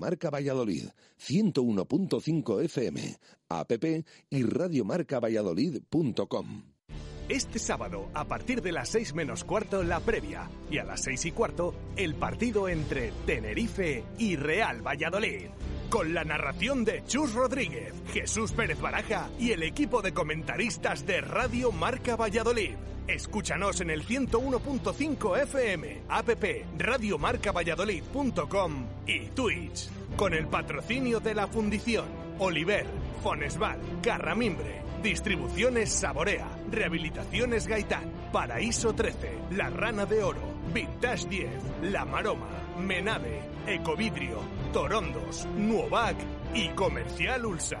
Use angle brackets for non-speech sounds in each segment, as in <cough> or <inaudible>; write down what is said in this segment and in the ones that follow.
Marca Valladolid, 101.5 FM, app y radiomarcavalladolid.com. Este sábado, a partir de las 6 menos cuarto, la previa. Y a las 6 y cuarto, el partido entre Tenerife y Real Valladolid. Con la narración de Chus Rodríguez, Jesús Pérez Baraja y el equipo de comentaristas de Radio Marca Valladolid. Escúchanos en el 101.5 FM, app radiomarcavalladolid.com y Twitch. Con el patrocinio de la Fundición, Oliver, Fonesval, Carramimbre, Distribuciones Saborea, Rehabilitaciones Gaitán, Paraíso 13, La Rana de Oro, Vintage 10, La Maroma, Menade, Ecovidrio, Torondos, Nuovac y Comercial Ulsa.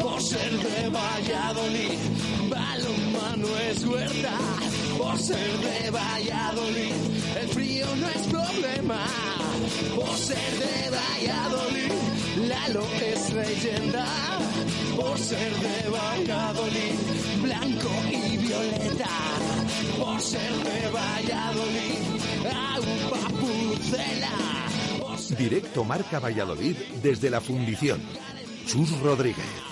Por ser de Valladolid, balonmano es huerta. Por ser de Valladolid, el frío no es problema. Por ser de Valladolid, Lalo es leyenda. Por ser de Valladolid, blanco y violeta. Por ser de Valladolid, agua pucela. Directo Marca Valladolid desde la Fundición. Chus Rodríguez.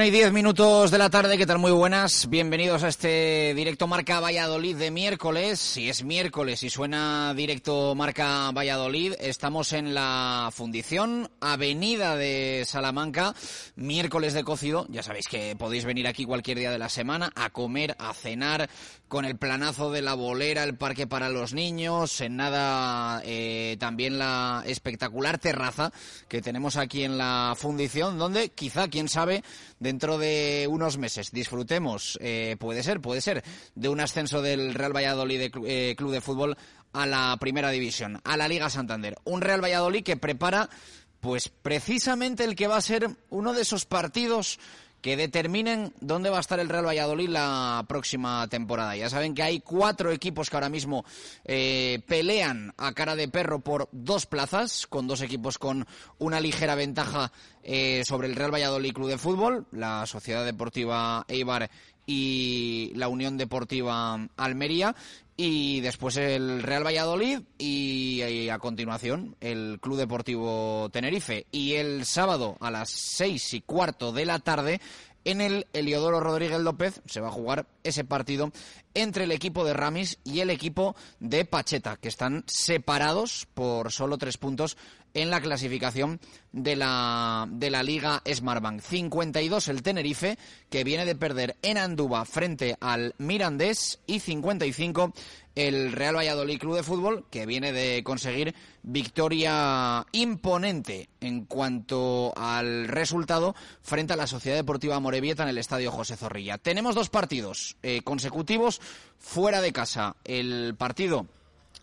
Una y diez minutos de la tarde, ¿qué tal? Muy buenas. Bienvenidos a este directo Marca Valladolid de miércoles. Si es miércoles y suena directo Marca Valladolid, estamos en la Fundición Avenida de Salamanca, miércoles de cocido. Ya sabéis que podéis venir aquí cualquier día de la semana a comer, a cenar, con el planazo de la bolera, el parque para los niños, en nada eh, también la espectacular terraza que tenemos aquí en la fundición, donde quizá, quién sabe, dentro de unos meses. Disfrutemos, eh, puede ser, puede ser, de un ascenso del Real Valladolid de eh, Club de Fútbol a la Primera División, a la Liga Santander. Un Real Valladolid que prepara, pues precisamente el que va a ser uno de esos partidos que determinen dónde va a estar el Real Valladolid la próxima temporada. Ya saben que hay cuatro equipos que ahora mismo eh, pelean a cara de perro por dos plazas, con dos equipos con una ligera ventaja eh, sobre el Real Valladolid Club de Fútbol, la Sociedad Deportiva Eibar y la Unión Deportiva Almería y después el Real Valladolid y, a continuación el Club Deportivo Tenerife. Y el sábado a las seis y cuarto de la tarde en el Eliodoro Rodríguez López se va a jugar ese partido entre el equipo de Ramis y el equipo de Pacheta, que están separados por solo tres puntos en la clasificación de la, de la Liga Smartbank. 52 el Tenerife, que viene de perder en Andúba frente al Mirandés, y 55 el Real Valladolid Club de Fútbol, que viene de conseguir victoria imponente en cuanto al resultado frente a la Sociedad Deportiva Morevieta en el Estadio José Zorrilla. Tenemos dos partidos eh, consecutivos fuera de casa. El partido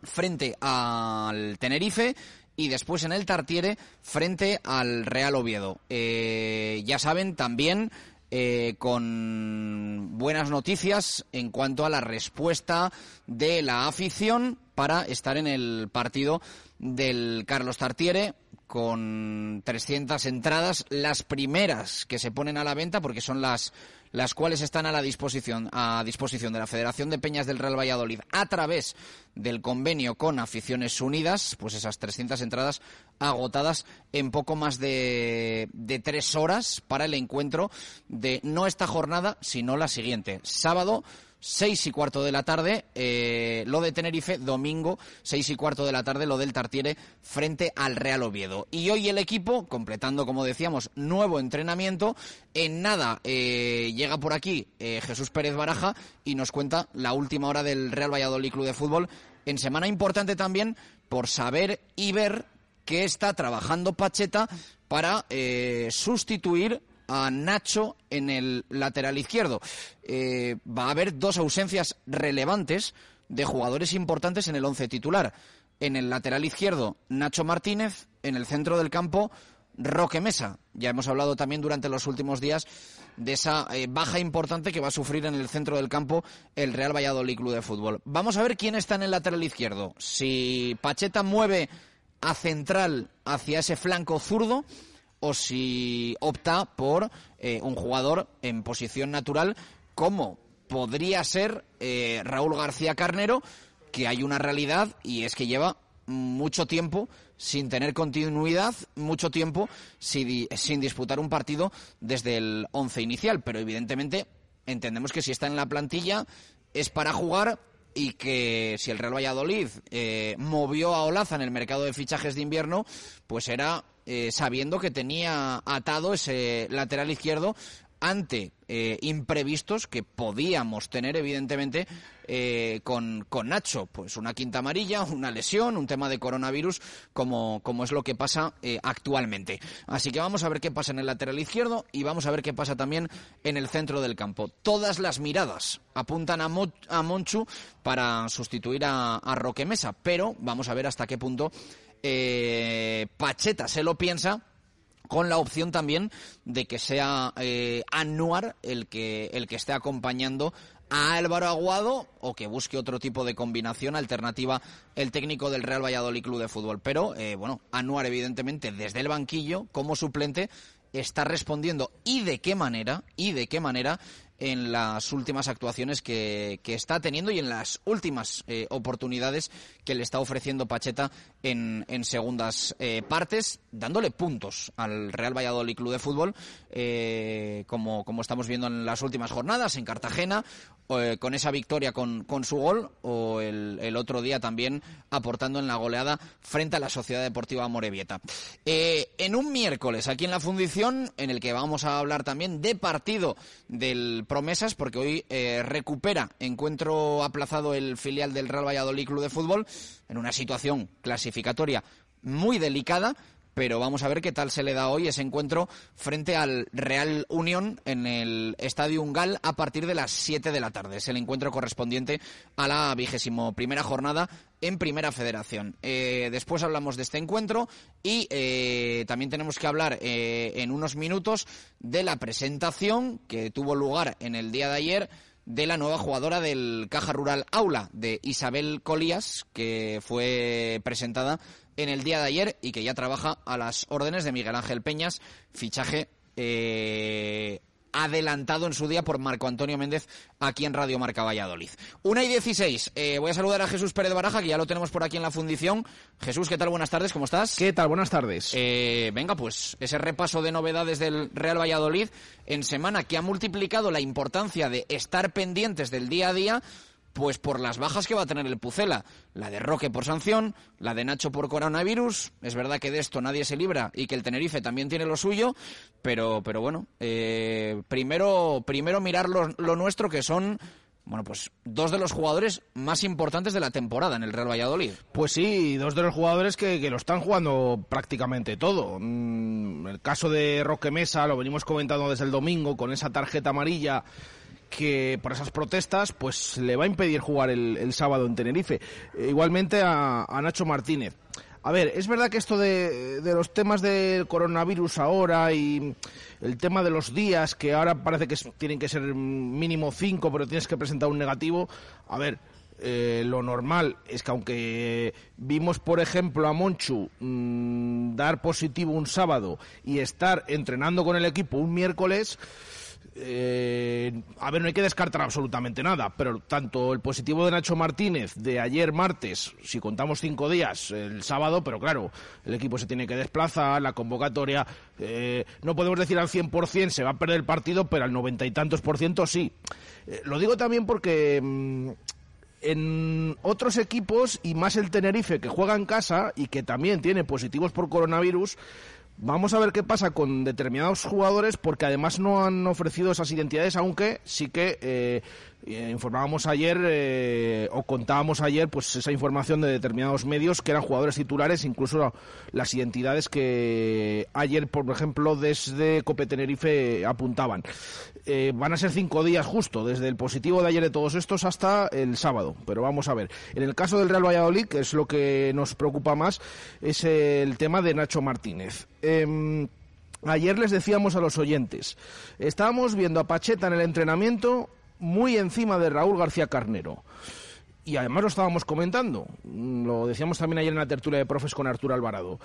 frente al Tenerife y después en el Tartiere frente al Real Oviedo. Eh, ya saben también eh, con buenas noticias en cuanto a la respuesta de la afición para estar en el partido del Carlos Tartiere con 300 entradas, las primeras que se ponen a la venta porque son las las cuales están a la disposición a disposición de la Federación de Peñas del Real Valladolid a través del convenio con Aficiones Unidas, pues esas 300 entradas agotadas en poco más de, de tres horas para el encuentro de no esta jornada, sino la siguiente, sábado seis y cuarto de la tarde, eh, lo de Tenerife, domingo, seis y cuarto de la tarde, lo del Tartiere frente al Real Oviedo. Y hoy el equipo, completando, como decíamos, nuevo entrenamiento, en nada eh, llega por aquí eh, Jesús Pérez Baraja y nos cuenta la última hora del Real Valladolid Club de Fútbol, en semana importante también por saber y ver que está trabajando Pacheta para sustituir a Nacho en el lateral izquierdo. Eh, va a haber dos ausencias relevantes de jugadores importantes en el once titular. En el lateral izquierdo, Nacho Martínez. En el centro del campo, Roque Mesa. Ya hemos hablado también durante los últimos días de esa eh, baja importante que va a sufrir en el centro del campo el Real Valladolid Club de Fútbol. Vamos a ver quién está en el lateral izquierdo. Si Pacheta mueve a central hacia ese flanco zurdo o si opta por eh, un jugador en posición natural como podría ser eh, Raúl García Carnero, que hay una realidad y es que lleva mucho tiempo sin tener continuidad, mucho tiempo sin, sin disputar un partido desde el once inicial, pero evidentemente entendemos que si está en la plantilla es para jugar y que si el Real Valladolid eh, movió a Olaza en el mercado de fichajes de invierno, pues era eh, sabiendo que tenía atado ese lateral izquierdo ante eh, imprevistos que podíamos tener, evidentemente, eh, con, con, Nacho. Pues una quinta amarilla, una lesión, un tema de coronavirus, como, como es lo que pasa actualmente. Así que vamos a ver qué pasa en el lateral izquierdo y vamos a ver qué pasa también en el centro del campo. Todas las miradas apuntan a, a Monchu para sustituir a, a Roque Mesa, pero vamos a ver hasta qué punto Pacheta se lo piensa con la opción también de que sea eh, Anuar el que, el que esté acompañando a Álvaro Aguado o que busque otro tipo de combinación alternativa el técnico del Real Valladolid Club de Fútbol. Pero, eh, bueno, Anuar evidentemente desde el banquillo como suplente está respondiendo. Y de qué manera, y de qué manera en las últimas actuaciones que, está teniendo y en las últimas eh, oportunidades que le está ofreciendo Pacheta en, en segundas eh, partes, dándole puntos al Real Valladolid Club de Fútbol, eh, como, como estamos viendo en las últimas jornadas en Cartagena, con esa victoria con, con su gol, o el, el, otro día también aportando en la goleada frente a la Sociedad Deportiva Morevieta. en un miércoles aquí en la fundición, en el que vamos a hablar también de partido del promesas porque hoy eh, recupera encuentro aplazado el filial del Real Valladolid Club de Fútbol en una situación clasificatoria muy delicada pero vamos a ver qué tal se le da hoy ese encuentro frente al Real Unión en el Estadio Ungal a partir de las 7 de la tarde. Es el encuentro correspondiente a la vigésimo primera jornada en Primera Federación. Eh, después hablamos de este encuentro y eh, también tenemos que hablar eh, en unos minutos de la presentación que tuvo lugar en el día de ayer de la nueva jugadora del Caja Rural Aula, de Isabel Colías, que fue presentada en el día de ayer y que ya trabaja a las órdenes de Miguel Ángel Peñas, fichaje eh, adelantado en su día por Marco Antonio Méndez aquí en Radio Marca Valladolid. Una y dieciséis. Eh, voy a saludar a Jesús Pérez Baraja, que ya lo tenemos por aquí en la fundición. Jesús, ¿qué tal? Buenas tardes, ¿cómo estás? ¿Qué tal? Buenas tardes. Eh, venga, pues ese repaso de novedades del Real Valladolid en semana que ha multiplicado la importancia de estar pendientes del día a día pues por las bajas que va a tener el Pucela. La de Roque por sanción, la de Nacho por coronavirus. Es verdad que de esto nadie se libra y que el Tenerife también tiene lo suyo, pero, pero bueno, eh, primero, primero mirar lo, lo nuestro que son bueno, pues dos de los jugadores más importantes de la temporada en el Real Valladolid. Pues sí, dos de los jugadores que, que lo están jugando prácticamente todo. Mm, el caso de Roque Mesa lo venimos comentando desde el domingo con esa tarjeta amarilla que por esas protestas pues le va a impedir jugar el, sábado en Tenerife. Eh, igualmente a, Nacho Martínez. A ver, es verdad que esto de, de, los temas del coronavirus ahora y el tema de los días, que ahora parece que tienen que ser mínimo cinco, pero tienes que presentar un negativo. A ver, eh, lo normal es que aunque vimos, por ejemplo, a Monchu mmm, dar positivo un sábado y estar entrenando con el equipo un miércoles, eh, a ver, no hay que descartar absolutamente nada, pero tanto el positivo de Nacho Martínez de ayer martes, si contamos cinco días, el sábado, pero claro, el equipo se tiene que desplazar, la convocatoria, eh, no podemos decir al 100% se va a perder el partido, pero al noventa y tantos por ciento sí. Eh, lo digo también porque... Mmm, en otros equipos y más el Tenerife que juega en casa y que también tiene positivos por coronavirus, Vamos a ver qué pasa con determinados jugadores porque además no han ofrecido esas identidades, aunque sí que eh, informábamos ayer eh, o contábamos ayer pues esa información de determinados medios que eran jugadores titulares, incluso las identidades que ayer, por ejemplo, desde Cope Tenerife apuntaban. Eh, van a ser cinco días justo, desde el positivo de ayer de todos estos hasta el sábado, pero vamos a ver. En el caso del Real Valladolid, que es lo que nos preocupa más, es el tema de Nacho Martínez. Eh, Ayer les decíamos a los oyentes, estábamos viendo a Pacheta en el entrenamiento muy encima de Raúl García Carnero. Y además lo estábamos comentando, lo decíamos también ayer en la tertulia de profes con Arturo Alvarado.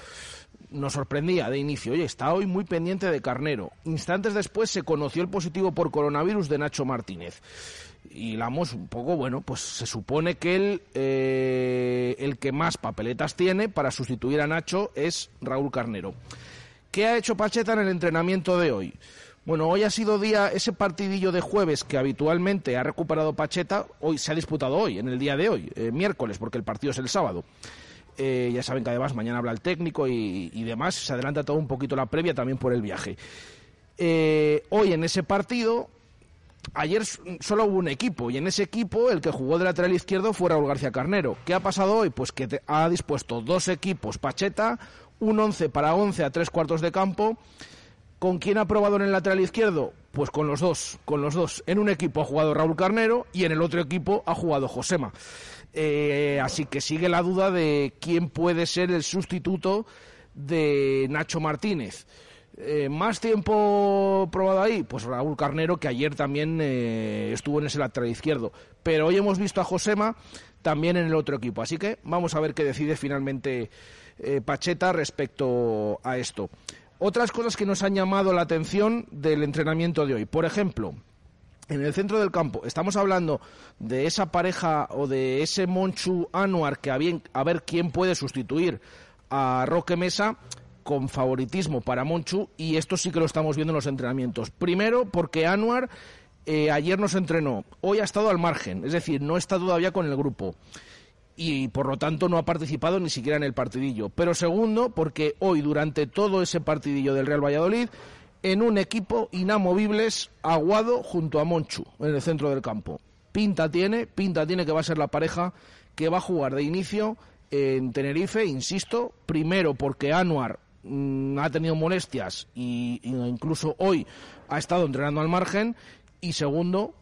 Nos sorprendía de inicio, oye, está hoy muy pendiente de Carnero. Instantes después se conoció el positivo por coronavirus de Nacho Martínez. Y Lamos, un poco, bueno, pues se supone que él, eh, el que más papeletas tiene para sustituir a Nacho es Raúl Carnero. ¿Qué ha hecho Pacheta en el entrenamiento de hoy? Bueno, hoy ha sido día, ese partidillo de jueves que habitualmente ha recuperado Pacheta, hoy se ha disputado hoy, en el día de hoy, eh, miércoles, porque el partido es el sábado. Eh, ya saben que además mañana habla el técnico y, demás, se adelanta todo un poquito la previa también por el viaje. Eh, hoy en ese partido, ayer solo hubo un equipo y en ese equipo el que jugó de lateral izquierdo fue Raúl García Carnero. ¿Qué ha pasado hoy? Pues que te, ha dispuesto dos equipos Pacheta, un 11 para 11 a tres cuartos de campo ¿Con quién ha probado en el lateral izquierdo? Pues con los dos, con los dos. En un equipo ha jugado Raúl Carnero y en el otro equipo ha jugado Josema. Eh, así que sigue la duda de quién puede ser el sustituto de Nacho Martínez. Eh, ¿Más tiempo probado ahí? Pues Raúl Carnero, que ayer también eh, estuvo en ese lateral izquierdo. Pero hoy hemos visto a Josema también en el otro equipo. Así que vamos a ver qué decide finalmente Pacheta respecto a esto. Otras cosas que nos han llamado la atención del entrenamiento de hoy. Por ejemplo, en el centro del campo, estamos hablando de esa pareja o de ese Monchu Anuar que a, a ver quién puede sustituir a Roque Mesa con favoritismo para Monchu y esto sí que lo estamos viendo en los entrenamientos. Primero porque Anuar eh, ayer nos entrenó, hoy ha estado al margen, es decir, no está todavía con el grupo y por lo tanto no ha participado ni siquiera en el partidillo. Pero segundo, porque hoy durante todo ese partidillo del Real Valladolid, en un equipo inamovibles, Aguado junto a Monchu en el centro del campo. Pinta tiene, pinta tiene que va a ser la pareja que va a jugar de inicio en Tenerife, insisto, primero porque Anuar mm, ha tenido molestias y, y incluso hoy ha estado entrenando al margen. Y segundo,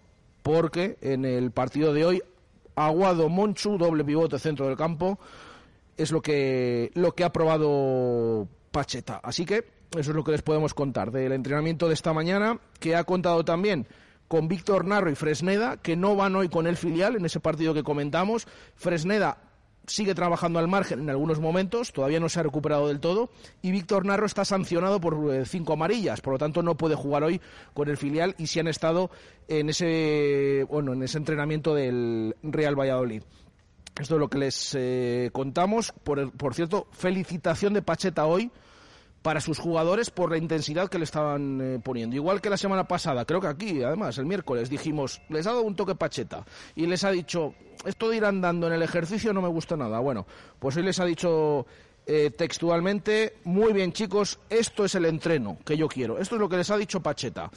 porque en el partido de hoy Aguado Monchu, doble pivote centro del campo, es lo que, lo que ha probado Pacheta. Así que eso es lo que les podemos contar del entrenamiento de esta mañana, que ha contado también con Víctor Narro y Fresneda, que no van hoy con el filial en ese partido que comentamos. Fresneda sigue trabajando al margen en algunos momentos, todavía no se ha recuperado del todo, y Víctor Narro está sancionado por eh, cinco amarillas, por lo tanto no puede jugar hoy con el filial y si han estado en ese, bueno, en ese entrenamiento del Real Valladolid. Esto es lo que les eh, contamos. Por, por cierto, felicitación de Pacheta hoy para sus jugadores por la intensidad que le estaban eh, poniendo. Igual que la semana pasada, creo que aquí, además, el miércoles, dijimos, les ha dado un toque Pacheta y les ha dicho, esto de ir andando en el ejercicio no me gusta nada. Bueno, pues hoy les ha dicho eh, textualmente, muy bien chicos, esto es el entreno que yo quiero. Esto es lo que les ha dicho Pacheta.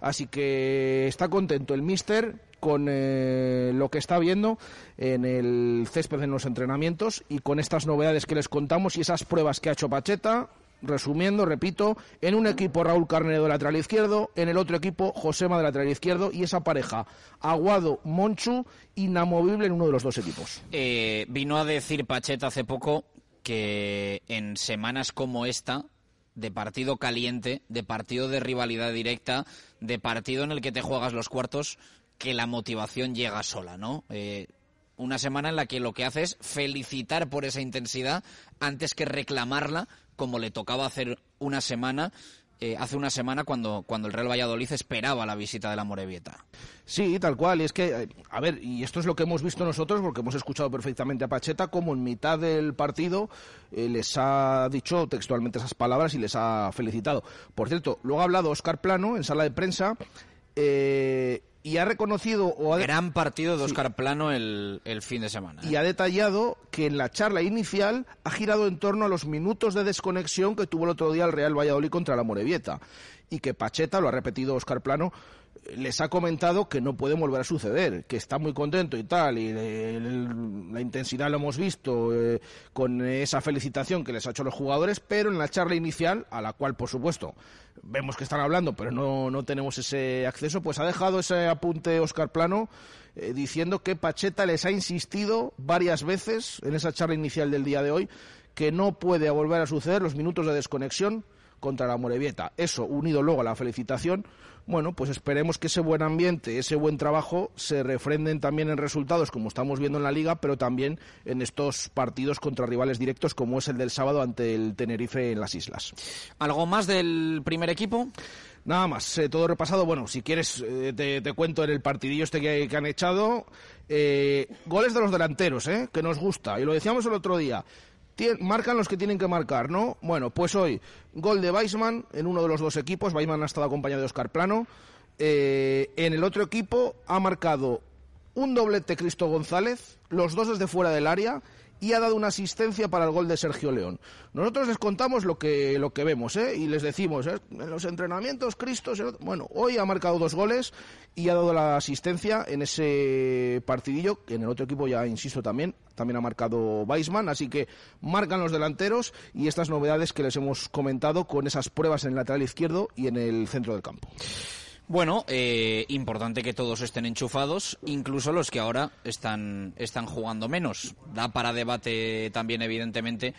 Así que está contento el mister con eh, lo que está viendo en el césped en los entrenamientos y con estas novedades que les contamos y esas pruebas que ha hecho Pacheta, resumiendo, repito, en un equipo Raúl Carnedo de lateral izquierdo, en el otro equipo Josema de lateral izquierdo y esa pareja Aguado-Monchu inamovible en uno de los dos equipos. Eh, vino a decir Pacheta hace poco que en semanas como esta, de partido caliente, de partido de rivalidad directa, de partido en el que te juegas los cuartos, que la motivación llega sola, ¿no? Eh, una semana en la que lo que hace es felicitar por esa intensidad antes que reclamarla como le tocaba hacer una semana eh, hace una semana cuando, cuando el Real Valladolid esperaba la visita de la Morevieta. Sí, tal cual. Y es que, eh, a ver, y esto es lo que hemos visto nosotros, porque hemos escuchado perfectamente a Pacheta, como en mitad del partido eh, les ha dicho textualmente esas palabras y les ha felicitado. Por cierto, luego ha hablado Oscar Plano en sala de prensa. Y ha reconocido o ha Gran partido de Oscar Plano el, el fin de semana. y ¿eh? ha detallado que en la charla inicial ha girado en torno a los minutos de desconexión que tuvo el otro día el Real Valladolid contra la Morevieta y que Pacheta, lo ha repetido Oscar Plano, les ha comentado que no puede volver a suceder, que está muy contento y tal, y la intensidad lo hemos visto eh, con esa felicitación que les ha hecho los jugadores, pero en la charla inicial, a la cual, por supuesto, vemos que están hablando, pero no, no tenemos ese acceso, pues ha dejado ese apunte Oscar Plano eh, diciendo que Pacheta les ha insistido varias veces en esa charla inicial del día de hoy que no puede volver a suceder los minutos de desconexión contra la Morevieta. Eso, unido luego a la felicitación, bueno, pues esperemos que ese buen ambiente, ese buen trabajo se refrenden también en resultados como estamos viendo en la liga, pero también en estos partidos contra rivales directos como es el del sábado ante el Tenerife en las islas. ¿Algo más del primer equipo? Nada más, eh, todo repasado. Bueno, si quieres, eh, te, te cuento en el partidillo este que, que han echado. Eh, goles de los delanteros, ¿eh? que nos gusta. Y lo decíamos el otro día. Marcan los que tienen que marcar, ¿no? Bueno, pues hoy, gol de Weisman en uno de los dos equipos. Weisman ha estado acompañado de Oscar Plano. Eh, en el otro equipo ha marcado un doblete Cristo González, los dos desde fuera del área y ha dado una asistencia para el gol de Sergio León. Nosotros les contamos lo que, lo que vemos ¿eh? y les decimos, ¿eh? en los entrenamientos, Cristo, bueno, hoy ha marcado dos goles y ha dado la asistencia en ese partidillo, en el otro equipo ya, insisto, también, también ha marcado Weisman, así que marcan los delanteros y estas novedades que les hemos comentado con esas pruebas en el lateral izquierdo y en el centro del campo. Bueno, eh, importante que todos estén enchufados, incluso los que ahora están, están jugando menos. Da para debate también, evidentemente,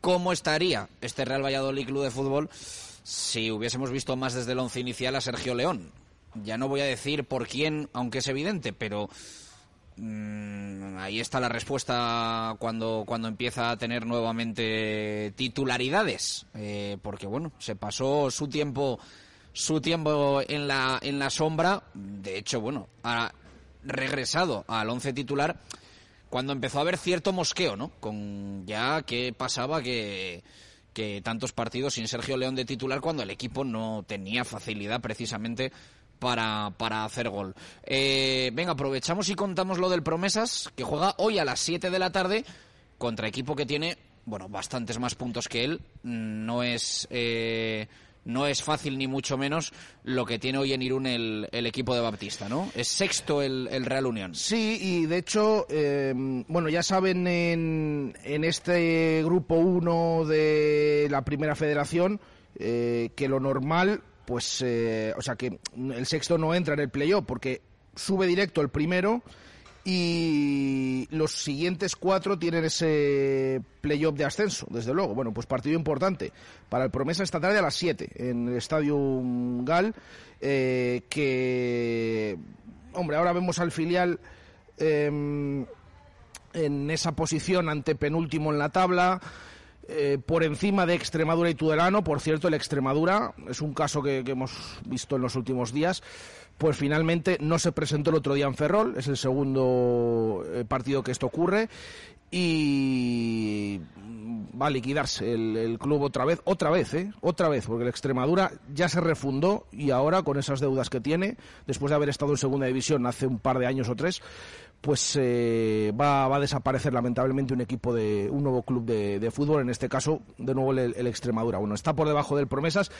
cómo estaría este Real Valladolid Club de Fútbol si hubiésemos visto más desde el once inicial a Sergio León. Ya no voy a decir por quién, aunque es evidente, pero mm, ahí está la respuesta cuando, cuando empieza a tener nuevamente titularidades. Eh, porque, bueno, se pasó su tiempo su tiempo en la, en la sombra. De hecho, bueno, ha regresado al once titular cuando empezó a haber cierto mosqueo, ¿no? Con ya que pasaba que, que tantos partidos sin Sergio León de titular cuando el equipo no tenía facilidad precisamente para, para hacer gol. Eh, venga, aprovechamos y contamos lo del Promesas, que juega hoy a las 7 de la tarde contra equipo que tiene, bueno, bastantes más puntos que él. No es, eh, no es fácil ni mucho menos lo que tiene hoy en Irún el, equipo de Baptista, ¿no? Es sexto el, Real Unión. Sí, y de hecho, eh, bueno, ya saben en, en este grupo 1 de la primera federación eh, que lo normal, pues, eh, o sea, que el sexto no entra en el playoff porque sube directo el primero y los siguientes cuatro tienen ese playoff de ascenso, desde luego. Bueno, pues partido importante para el Promesa esta tarde a las 7 en el Estadio Gal, eh, que, hombre, ahora vemos al filial em, en esa posición ante penúltimo en la tabla. Eh, por encima de Extremadura y Tudelano. Por cierto, el Extremadura es un caso que hemos visto en los últimos días pues finalmente no se presentó el otro día en Ferrol, es el segundo eh, partido que esto ocurre y va a liquidarse el, club otra vez, otra vez, ¿eh? Otra vez, porque el Extremadura ya se refundó y ahora con esas deudas que tiene, después de haber estado en segunda división hace un par de años o tres, pues eh, va, a desaparecer lamentablemente un equipo de un nuevo club de, fútbol, en este caso de nuevo el, Extremadura. Bueno, está por debajo del Promesas.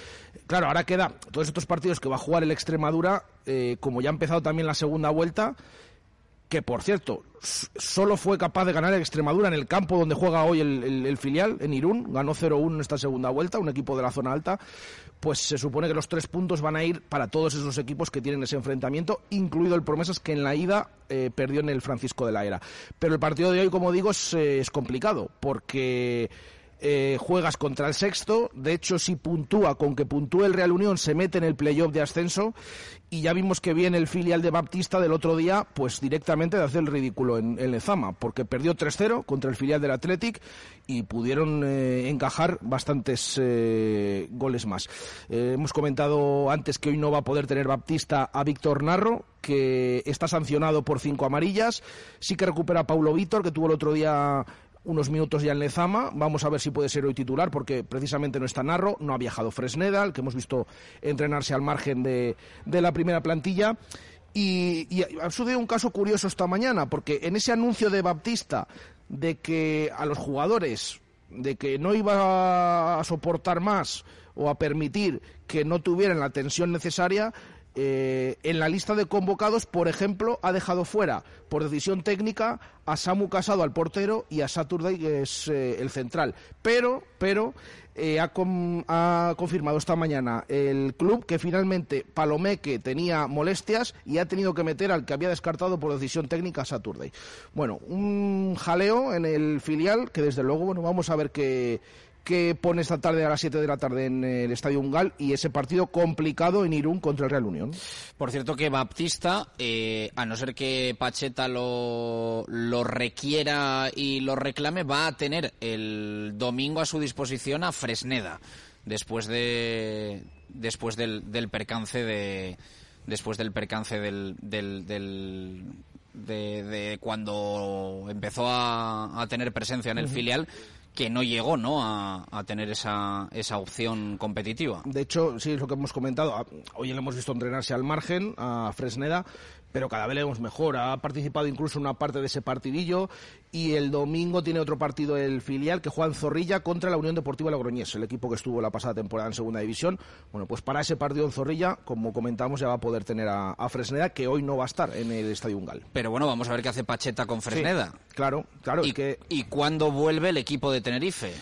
Claro, ahora queda todos estos partidos que va a jugar el Extremadura, eh, como ya ha empezado también la segunda vuelta, que por cierto, solo fue capaz de ganar el Extremadura en el campo donde juega hoy el, filial, en Irún, ganó 0-1 en esta segunda vuelta, un equipo de la zona alta, pues se supone que los tres puntos van a ir para todos esos equipos que tienen ese enfrentamiento, incluido el Promesas que en la ida eh, perdió en el Francisco de la Era. Pero el partido de hoy, como digo, es, eh, es complicado, porque eh, juegas contra el sexto, de hecho si puntúa, con que puntúe el Real Unión se mete en el playoff de ascenso. Y ya vimos que viene el filial de Baptista del otro día, pues directamente de hacer el ridículo en, Lezama, porque perdió 3-0 contra el filial del Athletic y pudieron eh, encajar bastantes eh, goles más. hemos comentado antes que hoy no va a poder tener Baptista a Víctor Narro, que está sancionado por cinco amarillas, sí que recupera a Paulo Víctor, que tuvo el otro día unos minutos ya en Lezama. Vamos a ver si puede ser hoy titular, porque precisamente no está Narro, no ha viajado Fresneda, el que hemos visto entrenarse al margen de, de la primera plantilla. Y, y, ha sucedido un caso curioso esta mañana, porque en ese anuncio de Baptista de que a los jugadores, de que no iba a soportar más o a permitir que no tuvieran la tensión necesaria, eh, en la lista de convocados, por ejemplo, ha dejado fuera, por decisión técnica, a Samu Casado, al portero, y a Saturday, que es eh, el central. Pero, pero, eh, ha, ha, confirmado esta mañana el club que finalmente Palomeque tenía molestias y ha tenido que meter al que había descartado por decisión técnica a Saturday. Bueno, un jaleo en el filial que desde luego, bueno, vamos a ver qué que pone esta tarde a las 7 de la tarde en el Estadio Ungal y ese partido complicado en Irún contra el Real Unión. Por cierto que Baptista, eh, a no ser que Pacheta lo, lo requiera y lo reclame, va a tener el domingo a su disposición a Fresneda después de después del, del percance de después del percance del, del, del de, cuando empezó a, a tener presencia en el filial que no llegó ¿no? A, a, tener esa, esa opción competitiva. De hecho, sí, es lo que hemos comentado. Ah, hoy le hemos visto entrenarse al margen a Fresneda, pero cada vez le vemos mejor. Ha participado incluso en una parte de ese partidillo y el domingo tiene otro partido el filial que juega en Zorrilla contra la Unión Deportiva Logroñés, el equipo que estuvo la pasada temporada en Segunda División. Bueno, pues para ese partido en Zorrilla, como comentamos, ya va a poder tener a, Fresneda, que hoy no va a estar en el Estadio Ungal. Pero bueno, vamos a ver qué hace Pacheta con Fresneda. claro, claro. ¿Y, que... ¿Y cuándo vuelve el equipo de Tenerife?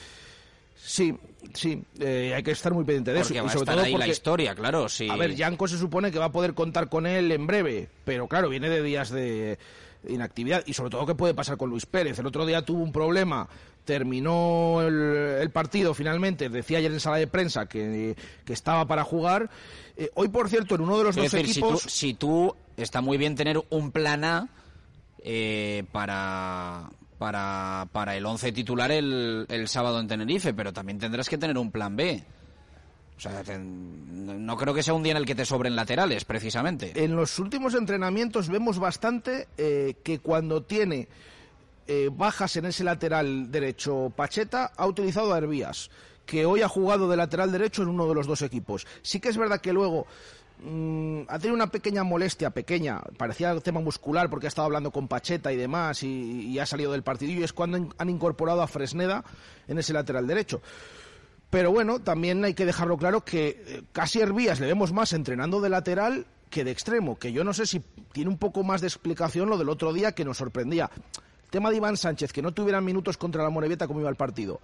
Sí, sí, eh, hay que estar muy pendiente de eso. y sobre todo ahí la historia, claro. Sí. A ver, Yanko se supone que va a poder contar con él en breve, pero claro, viene de días de inactividad y sobre todo qué puede pasar con Luis Pérez. El otro día tuvo un problema, terminó el, partido finalmente, decía ayer en sala de prensa que, estaba para jugar. Eh, hoy, por cierto, en uno de los dos equipos... Si tú, está muy bien tener un plan A eh, para para, para el 11 titular el, el sábado en Tenerife, pero también tendrás que tener un plan B. O sea, no creo que sea un día en el que te sobren laterales, precisamente. En los últimos entrenamientos vemos bastante eh, que cuando tiene eh, bajas en ese lateral derecho Pacheta, ha utilizado a Hervías, que hoy ha jugado de lateral derecho en uno de los dos equipos. Sí que es verdad que luego Mm, ha tenido una pequeña molestia, pequeña, parecía tema muscular porque ha estado hablando con Pacheta y demás y, ha salido del partidillo y es cuando han incorporado a Fresneda en ese lateral derecho. Pero bueno, también hay que dejarlo claro que eh, casi Hervías le vemos más entrenando de lateral que de extremo, que yo no sé si tiene un poco más de explicación lo del otro día que nos sorprendía. El tema de Iván Sánchez, que no tuviera minutos contra la Morevieta como iba el partido.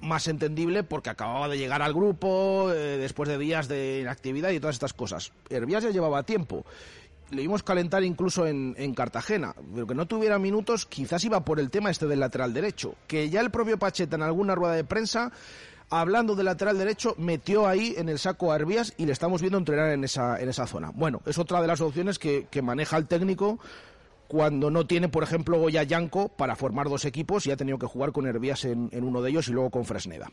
Más entendible porque acababa de llegar al grupo eh, después de días de inactividad y todas estas cosas. Hervías ya llevaba tiempo le vimos calentar incluso en, en, Cartagena, pero que no tuviera minutos, quizás iba por el tema este del lateral derecho, que ya el propio Pacheta en alguna rueda de prensa, hablando del lateral derecho, metió ahí en el saco a Hervías y le estamos viendo entrenar en esa, en esa zona. Bueno, es otra de las opciones que, que maneja el técnico cuando no tiene, por ejemplo, Goya Yanco para formar dos equipos y ha tenido que jugar con Hervías en, uno de ellos y luego con Fresneda.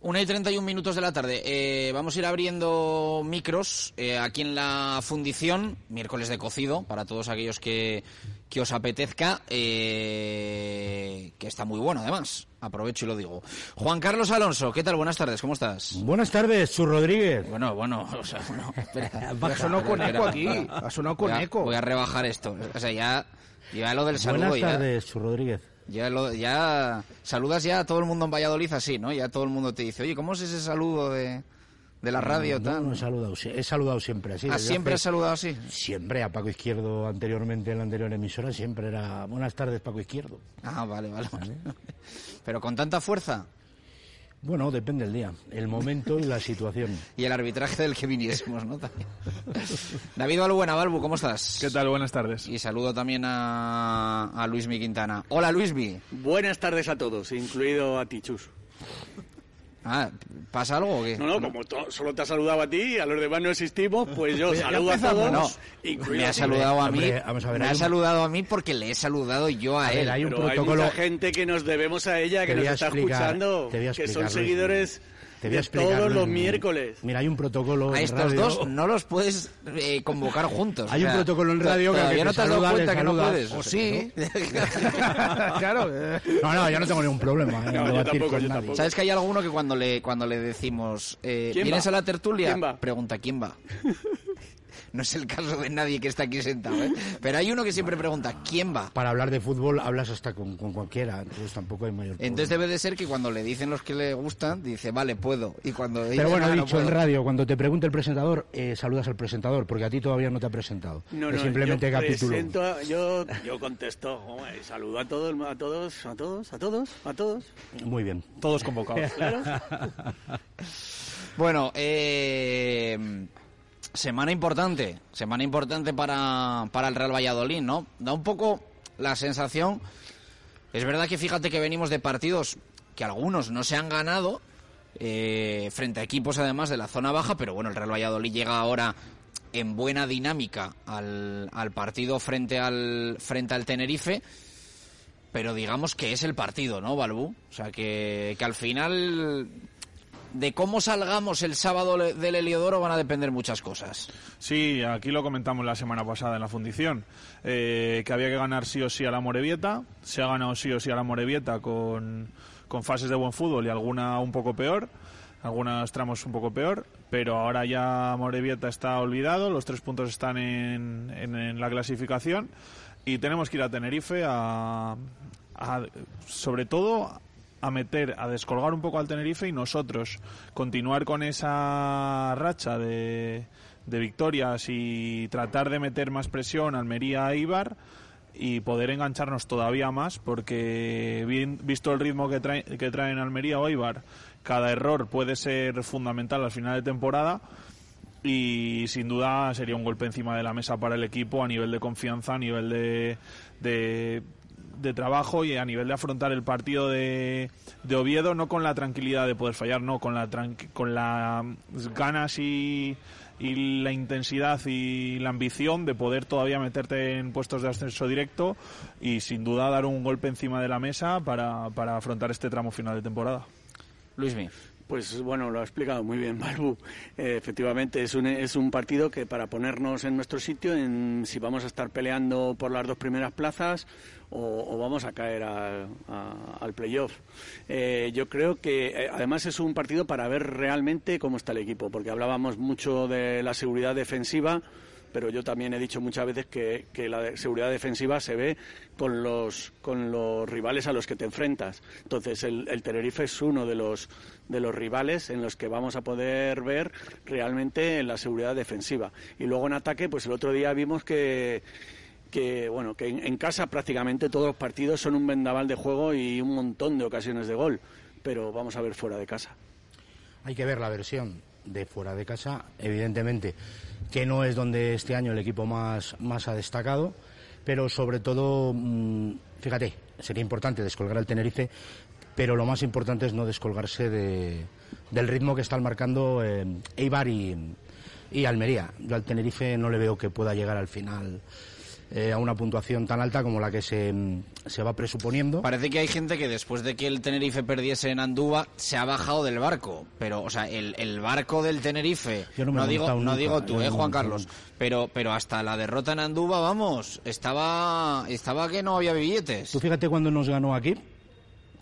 Una y 31 minutos de la tarde. Eh, vamos a ir abriendo micros eh, aquí en la fundición, miércoles de cocido, para todos aquellos que, que os apetezca, eh, que está muy bueno además. Aprovecho y lo digo. Juan Carlos Alonso, ¿qué tal? Buenas tardes, ¿cómo estás? Buenas tardes, Chu Rodríguez. Bueno, bueno, <laughs> o sea, bueno, espera. ha sonado con eco aquí, ha sonado con voy a, eco. Voy a rebajar esto. O sea, ya, ya lo del saludo Buenas ya- tardes, Chu Rodríguez. Ya, lo- ya saludas ya a todo el mundo en Valladolid así, ¿no? Ya todo el mundo te dice, oye, ¿cómo es ese saludo de, de la radio? No, tal? no he saludado, he saludado siempre así. Ah, ¿siempre has saludado así? Siempre, a Paco Izquierdo anteriormente en la anterior emisora, siempre era buenas tardes, Paco Izquierdo. Ah, vale, vale. vale. <laughs> Pero con tanta fuerza. Bueno, depende del día, el momento y la situación. <laughs> Y el arbitraje del que viniésemos, ¿no? También. <laughs> David Balbuena, Balbu, ¿cómo estás? ¿Qué tal? Buenas tardes. Y saludo también a, a Luismi Quintana. Hola, Luismi. Buenas tardes a todos, incluido a ti, Chus. Ah, ¿pasa algo o qué? No, no, como solo te ha saludado a ti y a los demás no existimos, pues yo <laughs> Pues saludo a empezamos. todos, No, me ha saludado a mí. Hombre, vamos a ver, me ha un- saludado a mí porque le he saludado yo a, A él. ver, hay un Pero hay protocolo. mucha gente que nos debemos a ella, que nos está explicar, escuchando, que son Luis. seguidores Te voy a de explicar, todos los miércoles. Mira, hay un protocolo A en estos radio. dos no los puedes eh, convocar juntos. Hay o un protocolo en radio que que no te has dado cuenta que no puedes. O sí. <laughs> claro. eh. No, no, yo no tengo ningún problema en No, yo debatir tampoco, con yo nadie. tampoco. ¿Sabes que hay alguno que cuando le cuando le decimos eh, ¿Quién vienes va? a la tertulia? ¿Quién va? Pregunta quién va. <laughs> No es el caso de nadie que está aquí sentado, ¿eh? Pero hay uno que siempre pregunta quién va. Para hablar de fútbol hablas hasta con, con cualquiera, entonces tampoco hay mayor problema. Entonces debe de ser que cuando le dicen los que le gustan, dice, vale, puedo. Y cuando dice, Pero bueno, "No, he no dicho en puedo". radio, cuando te pregunte el presentador, eh, saludas al presentador, porque a ti todavía no te ha presentado. No, Es no, simplemente yo capítulo. presento yo, yo contesto, hombre, saludo a todos, a todos, a todos, a todos, a todos. Muy bien. Todos convocados. <laughs> Claro. Bueno, eh, semana importante, semana importante para, para el Real Valladolid, ¿no? Da un poco la sensación, es verdad que fíjate que venimos de partidos que algunos no se han ganado, eh, frente a equipos además de la zona baja, pero bueno, el Real Valladolid llega ahora en buena dinámica al, al partido frente al, frente al Tenerife. Pero digamos que es el partido, ¿no, Balbú? O sea, que, que al final de cómo salgamos el sábado del Heliodoro van a depender muchas cosas. Sí, aquí lo comentamos la semana pasada en la fundición, eh, que había que ganar sí o sí a la Morevieta. Se ha ganado sí o sí a la Morevieta con, con fases de buen fútbol y alguna un poco peor, algunos tramos un poco peor, pero ahora ya Morevieta está olvidado, los tres puntos están en, en- la clasificación y tenemos que ir a Tenerife a- sobre todo a meter, a descolgar un poco al Tenerife y nosotros continuar con esa racha de, victorias y tratar de meter más presión Almería a Ibar y poder engancharnos todavía más porque bien- visto el ritmo que, trae, que traen Almería o Ibar, cada error puede ser fundamental al final de temporada y sin duda sería un golpe encima de la mesa para el equipo a nivel de confianza, a nivel de, de, de trabajo y a nivel de afrontar el partido de, de Oviedo, no con la tranquilidad de poder fallar, no, con la con las ganas y, y la intensidad y la ambición de poder todavía meterte en puestos de ascenso directo y sin duda dar un golpe encima de la mesa para, para afrontar este tramo final de temporada. Luismi. Pues bueno, lo ha explicado muy bien <laughs> Balbu. Eh, efectivamente, es un, es un partido que para ponernos en nuestro sitio, en si vamos a estar peleando por las dos primeras plazas o, vamos a caer al playoff. Eh, yo creo que eh, además es un partido para ver realmente cómo está el equipo, porque hablábamos mucho de la seguridad defensiva. Pero yo también he dicho muchas veces que, que la seguridad defensiva se ve con los, con los rivales a los que te enfrentas. Entonces, el, el Tenerife es uno de los, de los rivales en los que vamos a poder ver realmente la seguridad defensiva. Y luego en ataque, pues el otro día vimos que que bueno que en, en casa prácticamente todos los partidos son un vendaval de juego y un montón de ocasiones de gol pero vamos a ver fuera de casa Hay que ver la versión de fuera de casa, evidentemente, que no es donde este año el equipo más, más ha destacado, pero sobre todo, mm, fíjate, sería importante descolgar al Tenerife, pero lo más importante es no descolgarse de- del ritmo que están marcando eh, Eibar y, y Almería. Yo al Tenerife no le veo que pueda llegar al final eh, a una puntuación tan alta como la que se, mm, se va presuponiendo. Parece que hay gente que después de que el Tenerife perdiese en Andúba se ha bajado del barco. Pero, o sea, el, el barco del Tenerife, Yo no me he digo, no digo tú, no eh, Juan Carlos, pero, pero hasta la derrota en Andúba, vamos, estaba, estaba que no había billetes. Tú fíjate cuando nos ganó aquí,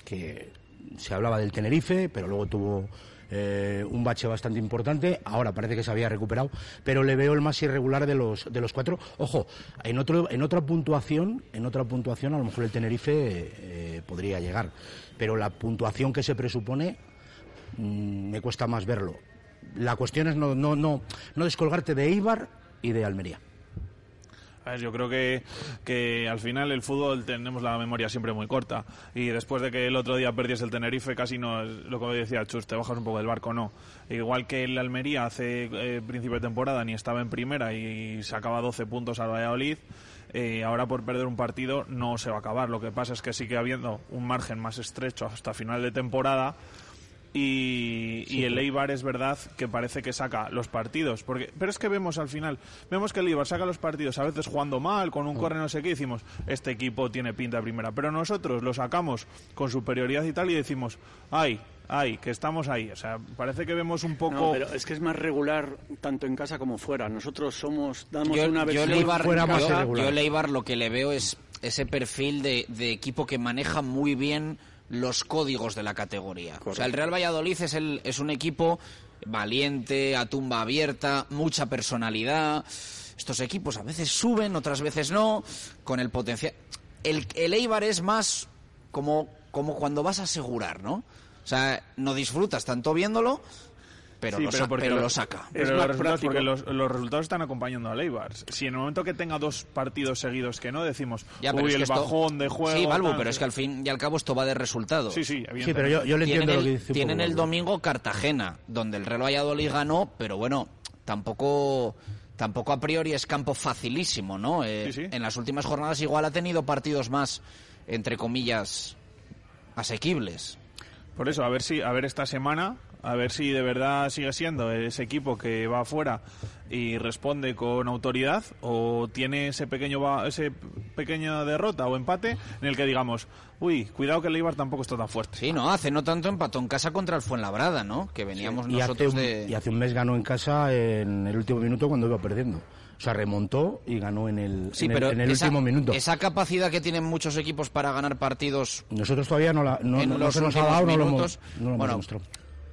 que se hablaba del Tenerife, pero luego tuvo eh, un bache bastante importante. Ahora parece que se había recuperado, pero le veo el más irregular de los de los cuatro. Ojo, en otro en otra puntuación, en otra puntuación a lo mejor el Tenerife eh, podría llegar, pero la puntuación que se presupone mm, me cuesta más verlo. La cuestión es no no no no descolgarte de Eibar y de Almería. Yo creo que, que al final el fútbol tenemos la memoria siempre muy corta y después de que el otro día perdiese el Tenerife casi no es lo que decía Chus, te bajas un poco del barco, no. Igual que el Almería hace eh, principio de temporada ni estaba en primera y sacaba 12 puntos al Valladolid, eh, ahora por perder un partido no se va a acabar. Lo que pasa es que sigue habiendo un margen más estrecho hasta final de temporada y, y el Eibar es verdad que parece que saca los partidos. Porque, pero es que vemos al final, vemos que el Eibar saca los partidos a veces jugando mal, con un corre no sé qué, y decimos, este equipo tiene pinta de primera. Pero nosotros lo sacamos con superioridad y tal y decimos, ay, ay, que estamos ahí. O sea, parece que vemos un poco... No, pero es que es más regular tanto en casa como fuera nosotros somos damos yo, una yo versión el Eibar, fuera más yo- yo el Eibar lo que le veo es ese perfil de, de equipo que maneja muy bien los códigos de la categoría. O sea, el Real Valladolid es, el, es un equipo valiente, a tumba abierta, mucha personalidad. Estos equipos a veces suben, otras veces no, con el potencial. El, el Eibar es más como, como cuando vas a asegurar, ¿no? O sea, no disfrutas tanto viéndolo, pero, Sí, lo, pero sa- porque pero lo- lo saca. Pero Es los resultados, porque los, los resultados están acompañando al Eibar. Si en el momento que tenga dos partidos seguidos que no, decimos, Ya, uy, el esto- bajón de juego... Sí, Balbu, tal". pero es que al fin y al cabo esto va de resultados. Sí, sí, Sí, pero yo, yo le tienen entiendo lo el, que dice tienen poco el Balbu. domingo Cartagena, donde el Real Valladolid ganó, pero bueno, tampoco tampoco a priori es campo facilísimo, ¿no? Eh, Sí, sí. En las últimas jornadas igual ha tenido partidos más, entre comillas, asequibles. Por eso, a ver si, a ver esta semana, a ver si de verdad sigue siendo ese equipo que va afuera y responde con autoridad o tiene ese pequeño va- ese pequeña derrota o empate en el que digamos, uy, cuidado que el Eibar tampoco está tan fuerte. Sí, no, hace no tanto empató en casa contra el Fuenlabrada, ¿no? Que veníamos y hace, nosotros un, de... y hace un mes ganó en casa en el último minuto cuando iba perdiendo. O sea, remontó y ganó en el, Sí, en el- pero en el esa, último minuto. esa capacidad que tienen muchos equipos para ganar partidos Nosotros todavía no, la, no, en no- se nos ha dado, no lo hemos, no lo hemos demostrado.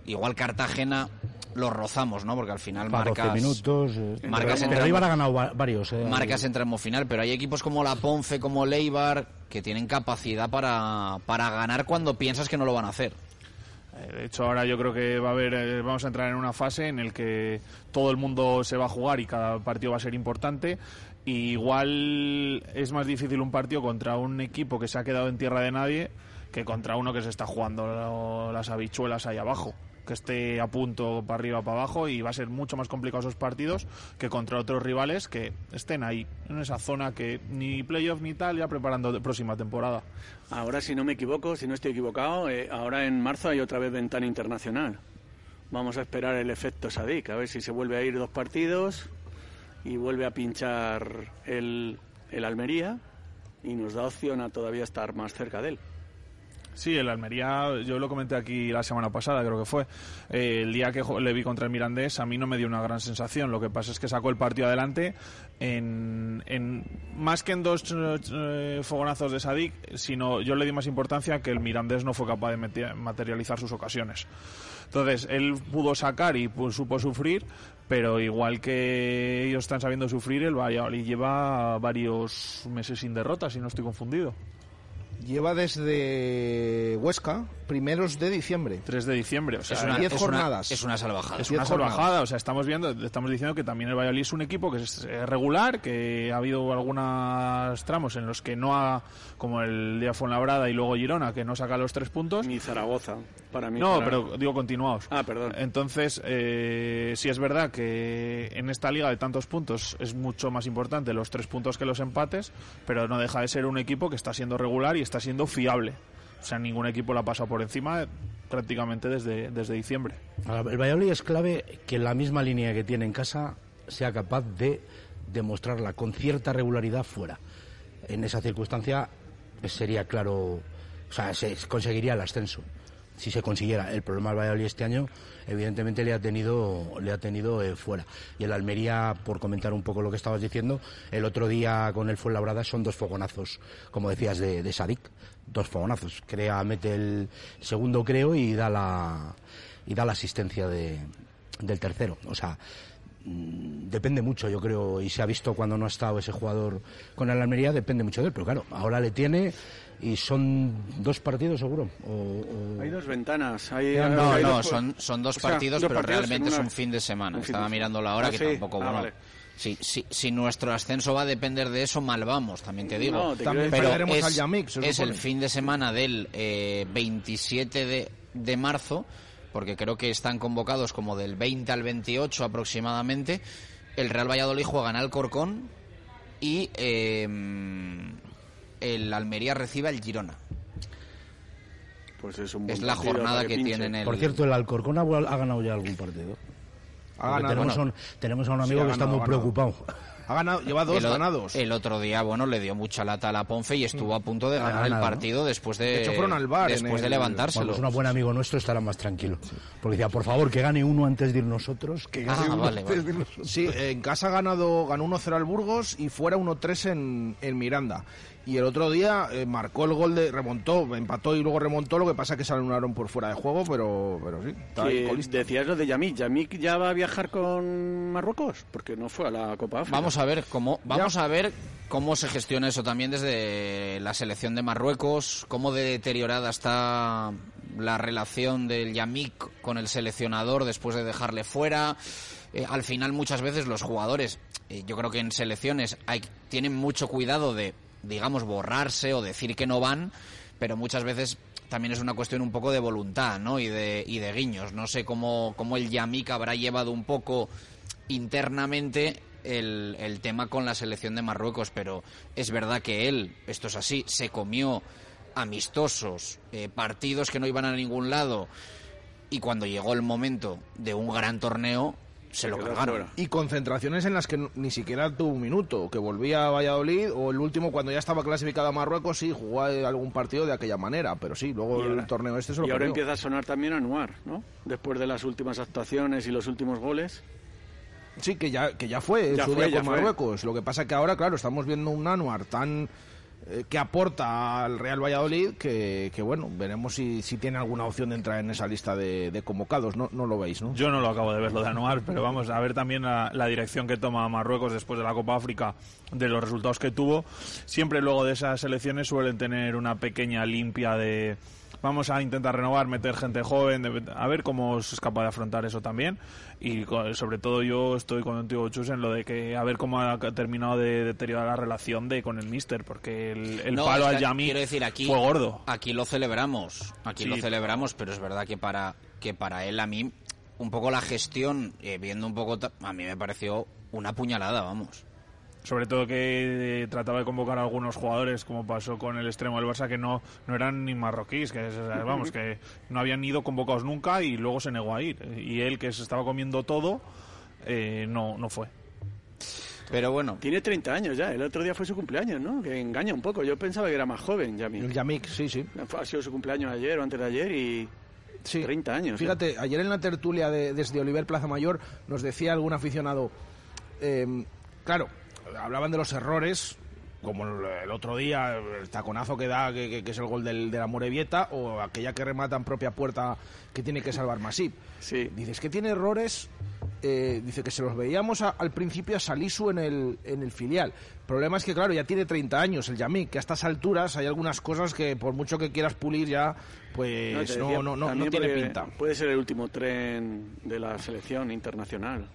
Igual Cartagena lo rozamos, ¿no? Porque al final Para 12 marcas, minutos. eh, marcas pero, pero Eibar ha ganado va- varios. eh, marcas en tramo final, pero hay equipos como la Ponce, como Leibar, que tienen capacidad para, para ganar cuando piensas que no lo van a hacer. Eh, De hecho, ahora yo creo que va a haber, eh, vamos a entrar en una fase en el que todo el mundo se va a jugar y cada partido va a ser importante. Y igual es más difícil un partido contra un equipo que se ha quedado en tierra de nadie que contra uno que se está jugando lo- las habichuelas ahí abajo. Que esté a punto para arriba para abajo y va a ser mucho más complicado esos partidos que contra otros rivales que estén ahí, en esa zona que ni playoff ni tal, ya preparando de próxima temporada. ahora si no me equivoco si no estoy equivocado eh, ahora en marzo hay otra vez ventana internacional vamos a esperar el efecto Sadik a ver si se vuelve a ir dos partidos y vuelve a pinchar el, el Almería y nos da opción a todavía estar más cerca de él Sí, el Almería, yo lo comenté aquí la semana pasada, creo que fue. Eh, el día que le vi contra el Mirandés, a mí no me dio una gran sensación. Lo que pasa es que sacó el partido adelante en, en- más que en dos eh, fogonazos de Sadik, sino yo le di más importancia que el Mirandés no fue capaz de materializar sus ocasiones. Entonces, él pudo sacar y pues, supo sufrir, pero igual que ellos están sabiendo sufrir, el Valladolid lleva varios meses sin derrota, si no estoy confundido. Lleva desde Huesca, primeros de diciembre. 3 de diciembre, o sea, Es una- 10 es una- jornadas. es una salvajada. Es una jornadas. salvajada, o sea, estamos viendo, estamos diciendo que también el Valladolid es un equipo que es eh, regular, que ha habido algunos tramos en los que no ha, como el día Fuenlabrada y luego Girona, que no saca los tres puntos. Ni Zaragoza, para mí. No, para- pero digo continuados. Ah, perdón. Entonces, eh, sí es verdad que en esta liga de tantos puntos es mucho más importante los tres puntos que los empates, pero no deja de ser un equipo que está siendo regular y está siendo fiable. O sea, ningún equipo la ha pasado por encima prácticamente desde, desde diciembre. El Valladolid es clave que la misma línea que tiene en casa sea capaz de demostrarla con cierta regularidad fuera. En esa circunstancia eh, sería claro, o sea, se conseguiría el ascenso. Si se consiguiera, el problema del Valladolid este año, evidentemente le ha tenido, le ha tenido eh, fuera. Y el Almería, por comentar un poco lo que estabas diciendo, el otro día con el Fuenlabrada son dos fogonazos, como decías, de, de Sadik, dos fogonazos. Crea, mete el segundo, creo, y da la, y da la asistencia de, del tercero. O sea, mm, depende mucho, yo creo, y se ha visto cuando no ha estado ese jugador con el Almería, depende mucho de él, pero claro, ahora le tiene y son dos partidos seguro. O, o- Hay dos ventanas. Hay, No, hay no, dos- son, son dos o sea, partidos, dos pero partidos realmente en es un fin de semana. fin Estaba de- mirando la hora, Ah, que sí. tampoco, Ah, bueno... vale. Si, si, si nuestro ascenso va a depender de eso, mal vamos, también te digo. No, te También pero perderemos es, al Yamik, se es el fin de semana del eh, 27 de, de marzo, porque creo que están convocados como del 20 al 28 aproximadamente. El Real Valladolid juega en Alcorcón y eh, el Almería recibe al Girona. Pues es un Es la jornada que pinche. tienen el... Por cierto, el Alcorcón ha, ha ganado ya algún partido. Ha Porque ganado, tenemos, bueno, a un, tenemos a un Sí, amigo que está muy ha preocupado. ha ganado, lleva <laughs> dos el, ganados. el otro día, bueno, le dio mucha lata a la Ponfe y estuvo a punto de ganar el partido después de, De hecho, fueron al bar después de el- levantárselo. Bueno, pues un buen amigo nuestro estará más tranquilo. Porque decía, por favor, que gane uno antes de ir nosotros. Que gane Ah, uno vale, antes vale. de ir nosotros. Sí, en casa ha ganado, ganó 1-0 al Burgos y fuera 1-3 en, en Miranda. Y el otro día eh, marcó el gol de. remontó, empató y luego remontó. Lo que pasa es que se anularon por fuera de juego, pero, pero sí. Está colista. decías lo de Yamik. ¿Yamik ya va a viajar con Marruecos? Porque no fue a la Copa África. Vamos a ver cómo vamos a ver cómo se gestiona eso también desde la selección de Marruecos, cómo de deteriorada está la relación del Yamik con el seleccionador después de dejarle fuera. Eh, al final muchas veces los jugadores, eh, yo creo que en selecciones hay, tienen mucho cuidado de, digamos, borrarse o decir que no van, pero muchas veces también es una cuestión un poco de voluntad, ¿no? Y de, y de guiños. No sé cómo, cómo el Yamik habrá llevado un poco internamente el, el tema con la selección de Marruecos, pero es verdad que él, esto es así, se comió amistosos, eh, partidos que no iban a ningún lado, y cuando llegó el momento de un gran torneo, se, lo cargaron. fuera. Y concentraciones en las que ni siquiera tuvo un minuto, que volvía a Valladolid, o el último cuando ya estaba clasificado a Marruecos, sí, jugó algún partido de aquella manera, pero sí, luego ahora- el torneo este se lo Y ahora perdió. empieza a sonar también Anuar, ¿no? Después de las últimas actuaciones y los últimos goles. Sí, que ya, que ya fue en Ya su fue, día ya con fue. Marruecos. Lo que pasa que ahora, claro, estamos viendo un Anuar tan eh, que aporta al Real Valladolid que, bueno, veremos si, si tiene alguna opción de entrar en esa lista de, convocados. No, no lo veis, ¿no? Yo no lo acabo de ver lo de Anuar, pero vamos a ver también la, dirección que toma Marruecos después de la Copa África, de los resultados que tuvo. Siempre luego de esas elecciones suelen tener una pequeña limpia de vamos a intentar renovar, meter gente joven, a ver cómo es capaz de afrontar eso también. Y sobre todo yo estoy contigo, Chus, en lo de que a ver cómo ha terminado de deteriorar la relación de con el Mister, porque el, el No, palo al Yami quiero decir, aquí, fue gordo. Aquí lo celebramos, aquí Sí. lo celebramos, pero es verdad que para que para él a mí un poco la gestión, eh, viendo un poco, a mí me pareció una puñalada, vamos. Sobre todo que eh, trataba de convocar a algunos jugadores, como pasó con el extremo del Barça, que no, no eran ni marroquíes, que es- vamos, que no habían ido convocados nunca y luego se negó a ir. Y él, que se estaba comiendo todo, eh, no, no fue. Pero bueno, Tiene 30 años ya. El otro día fue su cumpleaños, ¿no? Que engaña un poco. Yo pensaba que era más joven, Yamik. El Yamik, sí, sí. Ha sido su cumpleaños ayer o antes de ayer y Sí. 30 años. ¿eh? Fíjate, ayer en la tertulia de, desde Oliver Plaza Mayor nos decía algún aficionado, eh, claro, hablaban de los errores como el, el otro día, el taconazo que da, que, que- que es el gol del, de la Morevieta, o aquella que remata en propia puerta que tiene que salvar Masip. Sí. Dices que tiene errores, eh, dice que se los veíamos a- al principio a Salisu en el, en el filial. El problema es que, claro, ya tiene 30 años el Yamik, que a estas alturas hay algunas cosas que por mucho que quieras pulir ya, pues no, decía, no, no, no tiene pinta. Puede ser el último tren de la selección internacional,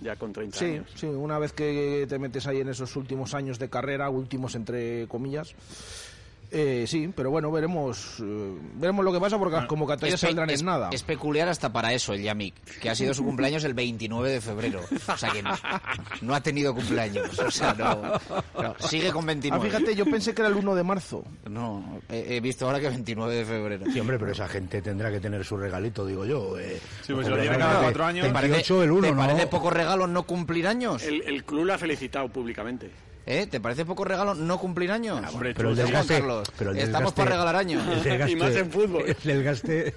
ya con 30 Sí, años. sí, una vez que te metes ahí en esos últimos años de carrera, últimos entre comillas. Eh, sí, pero bueno, veremos eh, veremos lo que pasa porque las convocatorias saldrán es- en nada. es peculiar hasta para eso el Yamik, que ha sido su cumpleaños el 29 de febrero. O sea que no, no ha tenido cumpleaños. O sea, no, no, sigue con Ah, 29. fíjate, yo pensé que era el 1 de marzo. No, he, he visto ahora que 29 de febrero. Sí, hombre, pero esa gente tendrá que tener su regalito, digo yo. Eh. Sí, pues si lo tiene cada cuatro años. ¿Te parece, 28 el 1, te ¿no? parece poco regalo no cumplir años? El, el club la ha felicitado públicamente. ¿Eh? ¿Te parece poco regalo no cumplir años? Hombre, Pero el desgaste, Carlos, pero el estamos desgaste- para regalar años. el desgaste- <laughs> Y más en fútbol. El desgaste.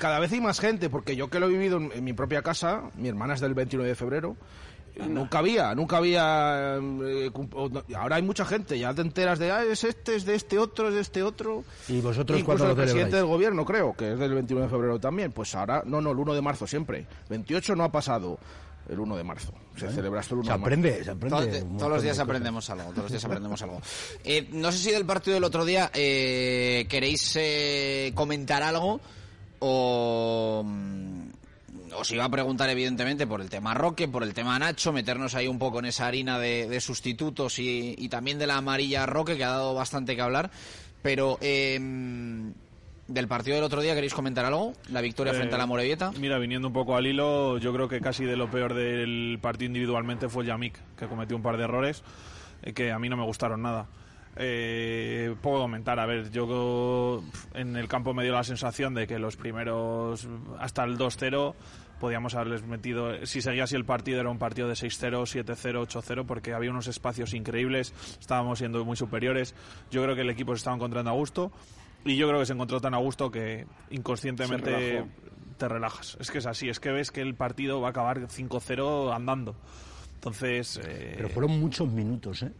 Cada vez hay más gente, porque yo que lo he vivido en, en mi propia casa, mi hermana es del 29 de febrero, eh, nunca había, nunca había... eh, ahora hay mucha gente, ya te enteras de, ah, es este, es de este otro, es de este otro. ¿Y vosotros Incluso cuándo lo el presidente celebráis? del gobierno, creo, que es del 29 de febrero también. Pues ahora, no, no, el 1 de marzo siempre. 28 no ha pasado el 1 de marzo. Se celebra hasta el 1 Se de marzo. aprende, se aprende. Todo- todos los días aprendemos algo, todos los días <laughs> aprendemos algo. Eh, no sé si del partido del otro día eh, queréis eh, comentar algo o mm, os iba a preguntar evidentemente por el tema Roque, por el tema Nacho, meternos ahí un poco en esa harina de, de sustitutos y, y también de la amarilla Roque que ha dado bastante que hablar, pero eh, del partido del otro día queréis comentar algo, la victoria Eh, frente a la Morevieta. Mira, viniendo un poco al hilo, yo creo que casi de lo peor del partido individualmente fue Yamik, que cometió un par de errores eh, que a mí no me gustaron nada. Eh, puedo comentar, a ver, yo en el campo me dio la sensación de que los primeros, hasta el 2-0, podíamos haberles metido, si seguía así el partido, era un partido de 6-0, 7-0, 8-0, porque había unos espacios increíbles, estábamos siendo muy superiores. Yo creo que el equipo se estaba encontrando a gusto. Y yo creo que se encontró tan a gusto que inconscientemente te relajas. Es que es así, es que ves que el partido va a acabar 5-0 andando. Entonces, eh, Pero fueron muchos minutos, ¿eh?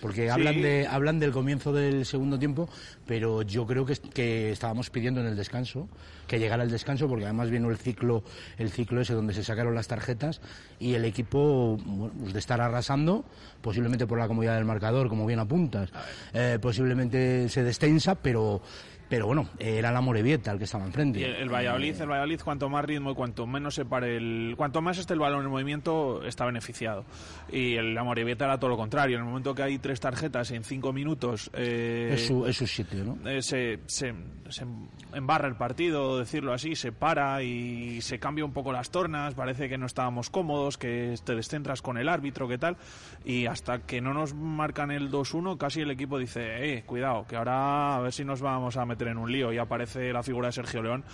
Porque hablan, de, hablan del comienzo del segundo tiempo, pero yo creo que, que estábamos pidiendo en el descanso que llegara el descanso, porque además vino el ciclo, el ciclo ese donde se sacaron las tarjetas y el equipo, bueno, pues de estar arrasando, posiblemente por la comodidad del marcador, como bien apuntas, eh, posiblemente se destensa, pero, pero bueno, era la Morevieta el que estaba enfrente. el, el Valladolid, el Valladolid, cuanto más ritmo y cuanto menos se pare el, cuanto más esté el balón en movimiento, está beneficiado. Y el la Morevieta era todo lo contrario. En el momento que hay tres tarjetas en cinco minutos, eh, es, su, es su sitio, ¿no? eh, se, se, se embarra el partido, decirlo así, se para y se cambia un poco las tornas, parece que no estábamos cómodos, que te descentras con el árbitro, qué tal, y hasta que no nos marcan el 2-1, casi el equipo dice, eh, cuidado, que ahora a ver si nos vamos a meter en un lío, y aparece la figura de Sergio León,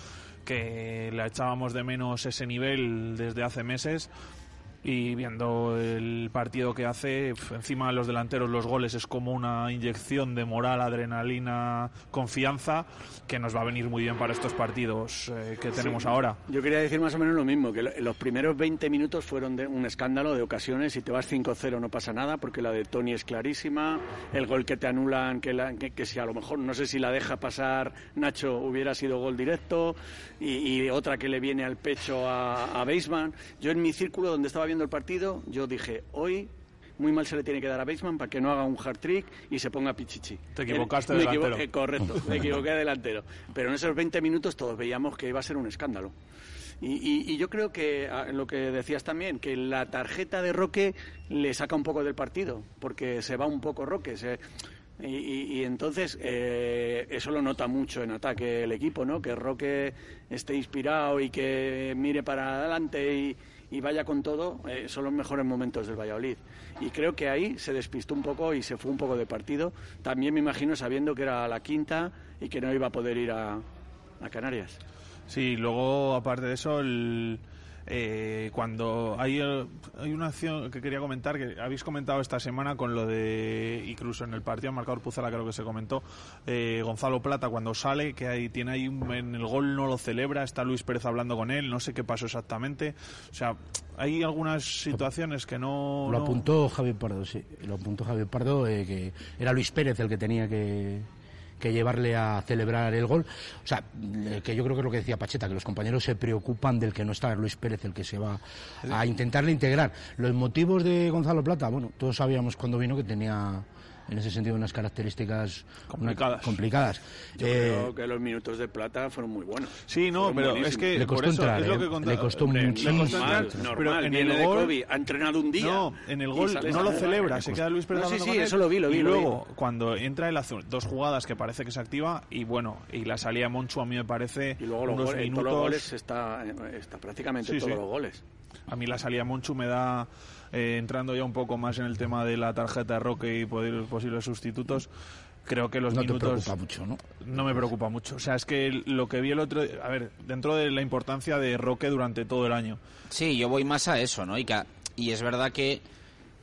que le echábamos de menos ese nivel desde hace meses, y viendo el partido que hace, encima de los delanteros, los goles es como una inyección de moral, adrenalina, confianza, que nos va a venir muy bien para estos partidos eh, que tenemos ahora. Yo quería decir más o menos lo mismo, que lo- los primeros 20 minutos fueron de un escándalo de ocasiones. Si te vas 5-0 no pasa nada, porque la de Tony es clarísima. El gol que te anulan, que, la- que, que si a lo mejor, no sé si la deja pasar Nacho, hubiera sido gol directo. Y, y otra que le viene al pecho a, a Baseman. Yo en mi círculo donde estaba viendo el partido, yo dije, hoy... Muy mal se le tiene que dar a Baseman para que no haga un hard trick y se ponga pichichi. Te equivocaste Me delantero. equivoqué, correcto, me equivoqué de delantero. Pero en esos 20 minutos todos veíamos que iba a ser un escándalo. Y, y- y yo creo que ah, lo que decías también, que la tarjeta de Roque le saca un poco del partido, porque se va un poco Roque. se- y entonces eh, eso lo nota mucho en ataque el equipo, ¿no? Que Roque esté inspirado y que mire para adelante y, y vaya con todo, eh, son los mejores momentos del Valladolid. Y creo que ahí se despistó un poco y se fue un poco de partido. También me imagino sabiendo que era la quinta y que no iba a poder ir a, a Canarias. Sí, luego aparte de eso, el, eh, cuando hay, eh, hay una acción que quería comentar que habéis comentado esta semana con lo de incluso en el partido marcador Puzala creo que se comentó eh, Gonzalo Plata cuando sale que ahí tiene ahí un- en el gol no lo celebra está Luis Pérez hablando con él no sé qué pasó exactamente o sea hay algunas situaciones que no Lo no- apuntó Javier Pardo, sí. Lo apuntó Javier Pardo, eh, que era Luis Pérez el que tenía que, que llevarle a celebrar el gol. O sea, eh, que yo creo que es lo que decía Pacheta, que los compañeros se preocupan del que no está Luis Pérez, el que se va a intentarle integrar. Los motivos de Gonzalo Plata, bueno, todos sabíamos cuando vino que tenía en ese sentido unas características una- Complicadas. Yo Eh, creo que los minutos de plata fueron muy buenos. Sí, no, Fueron pero es que Le por costó eso entrar, es lo ¿eh? que Le costó muchísimo. Normal, pero en viene el de gol Kobe, ha entrenado un día. No, en el gol no lo celebra, se queda Luis Pérez No, sí, sí, eso lo vi, lo vi, Y vi. luego, cuando entra él hace dos jugadas que parece que se activa y bueno, y la salida de Monchu a mí me parece Y luego los unos goles, minutos... todos los goles está, está prácticamente Sí, todos sí. los goles. A mí la salida de Monchu me da, eh, entrando ya un poco más en el tema de la tarjeta de Roque y poder- posibles sustitutos, creo que los no minutos... preocupa mucho, ¿no? No me preocupa mucho. O sea, es que lo que vi el otro... A ver, dentro de la importancia de Roque durante todo el año. Sí, yo voy más a eso, ¿no? Y, que- y es verdad que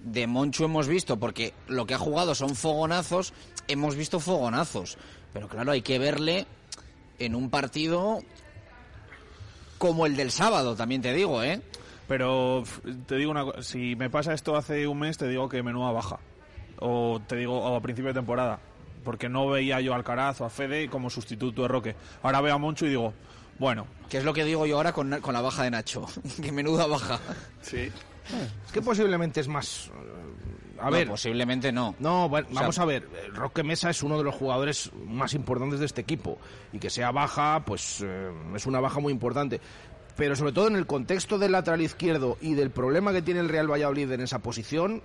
de Monchu hemos visto, porque lo que ha jugado son fogonazos, hemos visto fogonazos. Pero claro, hay que verle en un partido como el del sábado, también te digo, ¿eh? Pero te digo una cosa, si me pasa esto hace un mes, te digo que menuda baja. O te digo o a principio de temporada. Porque no veía yo a Alcaraz o a Fede como sustituto de Roque. Ahora veo a Moncho y digo, bueno, Que es lo que digo yo ahora con, con la baja de Nacho. <laughs> que menuda baja. Sí. Es que posiblemente es más... eh, A No, ver, posiblemente no. No, bueno, sea- vamos a ver. eh, Roque Mesa es uno de los jugadores más importantes de este equipo. Y que sea baja, pues eh, es una baja muy importante. Pero sobre todo en el contexto del lateral izquierdo y del problema que tiene el Real Valladolid en esa posición,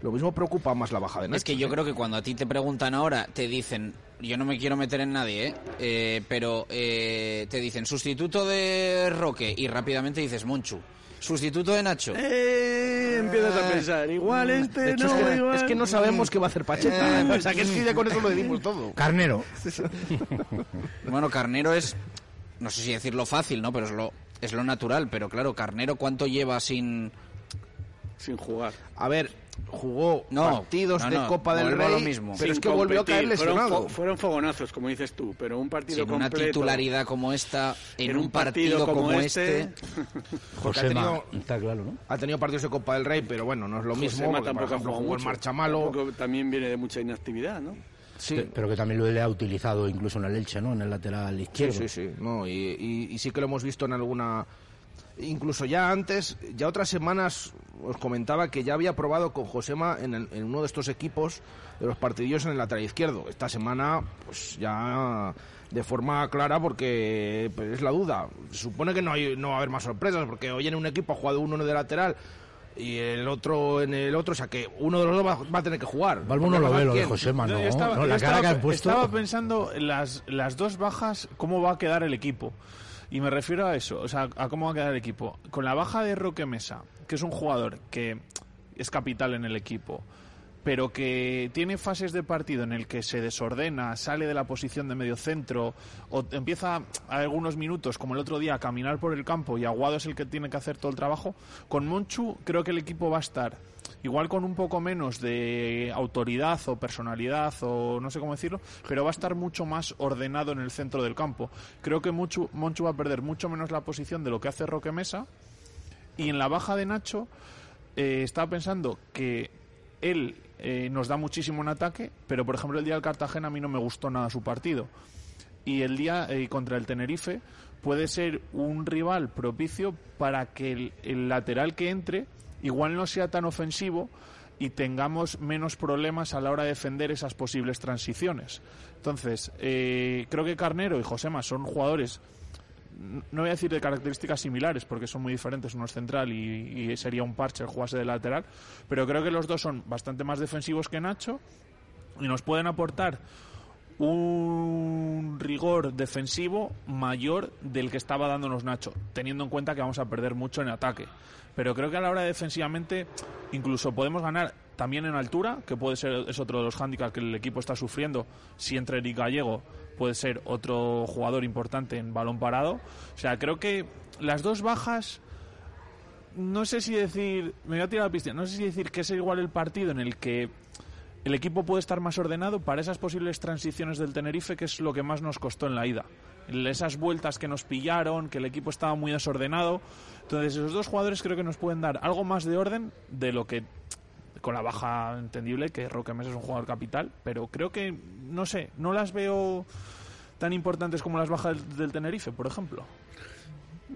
lo mismo preocupa más la baja de Nacho. Es que yo creo que cuando a ti te preguntan ahora, te dicen, yo no me quiero meter en nadie, ¿eh? Eh, pero eh, te dicen sustituto de Roque y rápidamente dices Monchu. Sustituto de Nacho. Eh, empiezas a pensar, igual este De hecho, no, es, que, igual... es que no sabemos qué va a hacer Pacheta. o sea, que es que ya con eso lo decimos <laughs> todo. Carnero. <laughs> Bueno, Carnero es, no sé si decirlo fácil, ¿no? Pero es lo, es lo natural. Pero claro, Carnero, ¿cuánto lleva sin...? Sin jugar. A ver, jugó No, partidos no, de no, Copa del Rey, lo mismo. pero Sin es que volvió a caer competir. Fueron lesionado. fo- Fueron, fogonazos, como dices tú, pero un partido Sin una completo... titularidad como esta, en, un partido, como, este... <laughs> Porque ha Josema, tenido- está claro, ¿no? Ha tenido partidos de Copa del Rey, pero bueno, no es lo mismo. Josema porque, por tampoco ha ejemplo, jugó el mucho. Marcha Malo. Tampoco- También viene de mucha inactividad, ¿no? Sí, Pero que también lo le ha utilizado incluso en el Elche, ¿no? En el lateral sí, izquierdo. sí, sí. No, y, y- y sí que lo hemos visto en alguna. Incluso ya antes, ya otras semanas os comentaba que ya había probado con Josema en, el- en uno de estos equipos de los partidillos en el lateral izquierdo. Esta semana, pues ya de forma clara, porque pues, es la duda. Se supone que no, hay, no va a haber más sorpresas, porque hoy en un equipo ha jugado uno de lateral y el otro en el otro, o sea que uno de los dos va, va a tener que jugar. Balbo no lo ve, lo de. Josema, no. Yo estaba, no, la estaba cara que pe- han puesto. estaba pensando en las, las dos bajas, cómo va a quedar el equipo. Y me refiero a eso, o sea, a cómo va a quedar el equipo. Con la baja de Roque Mesa, que es un jugador que es capital en el equipo, pero que tiene fases de partido en el que se desordena, sale de la posición de medio centro, o empieza a algunos minutos, como el otro día, a caminar por el campo y Aguado es el que tiene que hacer todo el trabajo. Con Monchu creo que el equipo va a estar igual con un poco menos de autoridad o personalidad o no sé cómo decirlo, pero va a estar mucho más ordenado en el centro del campo. Creo que Monchu, Monchu va a perder mucho menos la posición de lo que hace Roque Mesa y en la baja de Nacho eh, estaba pensando que él eh, nos da muchísimo en ataque, pero por ejemplo el día del Cartagena a mí no me gustó nada su partido. Y el día eh, contra el Tenerife puede ser un rival propicio para que el, lateral que entre igual no sea tan ofensivo y tengamos menos problemas a la hora de defender esas posibles transiciones. Entonces, eh, creo que Carnero y Josema son jugadores no voy a decir de características similares porque son muy diferentes, uno es central y, sería un parche el jugarse de lateral, pero creo que los dos son bastante más defensivos que Nacho y nos pueden aportar un rigor defensivo mayor del que estaba dándonos Nacho, teniendo en cuenta que vamos a perder mucho en ataque. Pero creo que a la hora de defensivamente incluso podemos ganar también en altura, que puede ser es otro de los hándicaps que el equipo está sufriendo. Si entra Eric Gallego, puede ser otro jugador importante en balón parado. O sea, creo que las dos bajas no sé si decir, me voy a tirar la pista, no sé si decir que es igual el partido en el que el equipo puede estar más ordenado para esas posibles transiciones del Tenerife, que es lo que más nos costó en la ida. Esas vueltas que nos pillaron, que el equipo estaba muy desordenado. Entonces, esos dos jugadores creo que nos pueden dar algo más de orden de lo que con la baja entendible que Roque Mesa es un jugador capital, pero creo que no sé, no las veo tan importantes como las bajas del, del Tenerife, por ejemplo.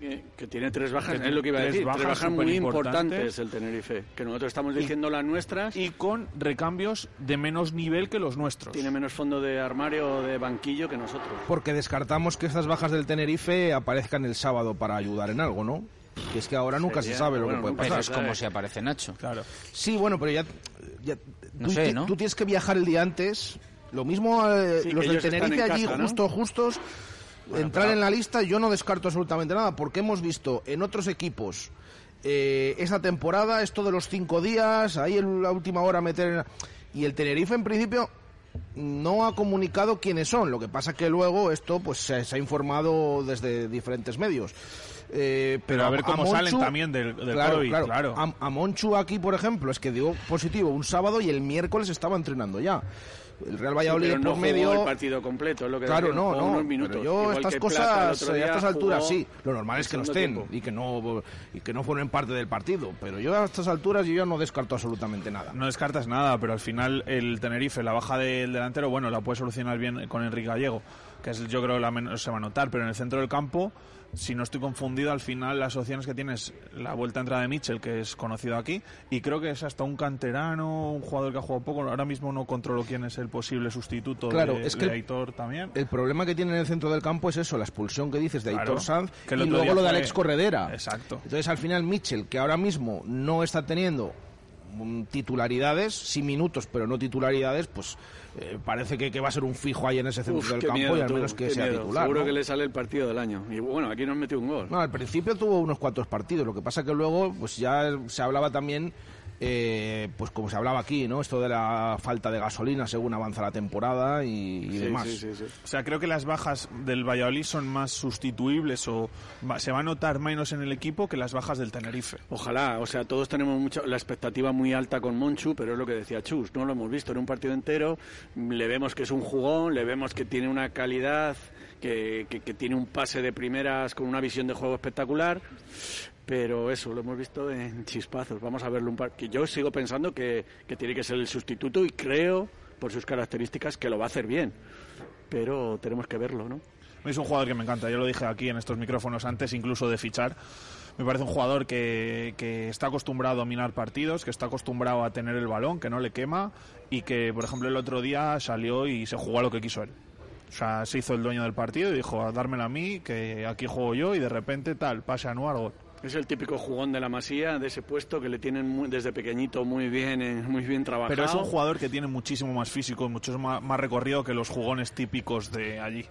Que, que tiene tres bajas, Que es lo que iba a tres decir, bajas tres bajas muy importantes el Tenerife, que nosotros estamos diciendo las nuestras, Y con recambios de menos nivel que los nuestros. tiene menos fondo de armario o de banquillo que nosotros. Porque descartamos que estas bajas del Tenerife aparezcan el sábado para ayudar en algo, ¿no? Que es que ahora nunca se sabe lo bueno, que puede Pero pasar. es como si aparece Nacho. Claro. Sí, bueno, pero ya... ya- No tú, sé, ¿no? tú tienes que viajar el día antes. Lo mismo eh, Sí, los del Tenerife en allí casa, ¿no? justo, justos, entrar en la lista, yo no descarto absolutamente nada, porque hemos visto en otros equipos eh, esa temporada, esto de los cinco días, ahí en la última hora meter... en- Y el Tenerife, en principio, no ha comunicado quiénes son. Lo que pasa que luego esto pues se, se ha informado desde diferentes medios. Eh, pero a ver cómo salen Monchu- también del- del claro, COVID, claro. claro. A, a Monchu aquí, por ejemplo, es que dio positivo un sábado y el miércoles estaba entrenando ya. El Real Valladolid pero no por jugó medio el partido completo, es lo que Claro, decía, no, no. unos minutos. Pero yo Igual estas cosas a estas alturas sí. Lo normal es que no estén tiempo. y que no y que no formen parte del partido. Pero yo a estas alturas yo ya no descarto absolutamente nada. No descartas nada, pero al final el Tenerife, la baja del delantero, bueno, la puede solucionar bien con Enrique Gallego, que es yo creo la menos se va a notar, pero en el centro del campo, si no estoy confundido, al final las opciones que tienes, la vuelta a entrada de Mitchell, que es conocido aquí, y creo que es hasta un canterano, un jugador que ha jugado poco, ahora mismo no controlo quién es el posible sustituto Claro, de, es que de Aitor también. El problema que tiene en el centro del campo es eso, la expulsión que dices de Claro, Aitor Sanz que y luego lo de Alex Corredera. Exacto. Entonces al final Mitchell, que ahora mismo no está teniendo titularidades, sí minutos, pero no titularidades, pues eh, parece que, que va a ser un fijo ahí en ese centro Uf, del campo miedo, y al tú, menos que qué sea miedo. titular. Seguro ¿no? que le sale el partido del año. Y bueno, aquí nos metió un gol. No, al principio tuvo unos cuantos partidos, lo que pasa que luego pues ya se hablaba también eh, pues como se hablaba aquí, ¿no? Esto de la falta de gasolina según avanza la temporada y, y Sí, demás. sí, sí, sí. O sea, creo que las bajas del Valladolid son más sustituibles o va- se va a notar menos en el equipo que las bajas del Tenerife. Ojalá, o sea, todos tenemos mucha, la expectativa muy alta con Monchu, pero es lo que decía Chus, no lo hemos visto en un partido entero, le vemos que es un jugón, le vemos que tiene una calidad, que, que- que tiene un pase de primeras con una visión de juego espectacular, pero eso lo hemos visto en chispazos, vamos a verlo un par, que yo sigo pensando que, que tiene que ser el sustituto y creo, por sus características, que lo va a hacer bien, pero tenemos que verlo, ¿no? Es un jugador que me encanta, yo lo dije aquí en estos micrófonos antes incluso de fichar. Me parece un jugador que, que está acostumbrado a dominar partidos, que está acostumbrado a tener el balón, que no le quema y que, por ejemplo, el otro día salió y se jugó a lo que quiso él. O sea, se hizo el dueño del partido y dijo, dármela a mí, que aquí juego yo y de repente tal, pase anual, gol. Es el típico jugón de la Masía, de ese puesto que le tienen muy- desde pequeñito muy bien, eh, muy bien trabajado. Pero es un jugador que tiene muchísimo más físico, mucho más, más recorrido que los jugones típicos de allí.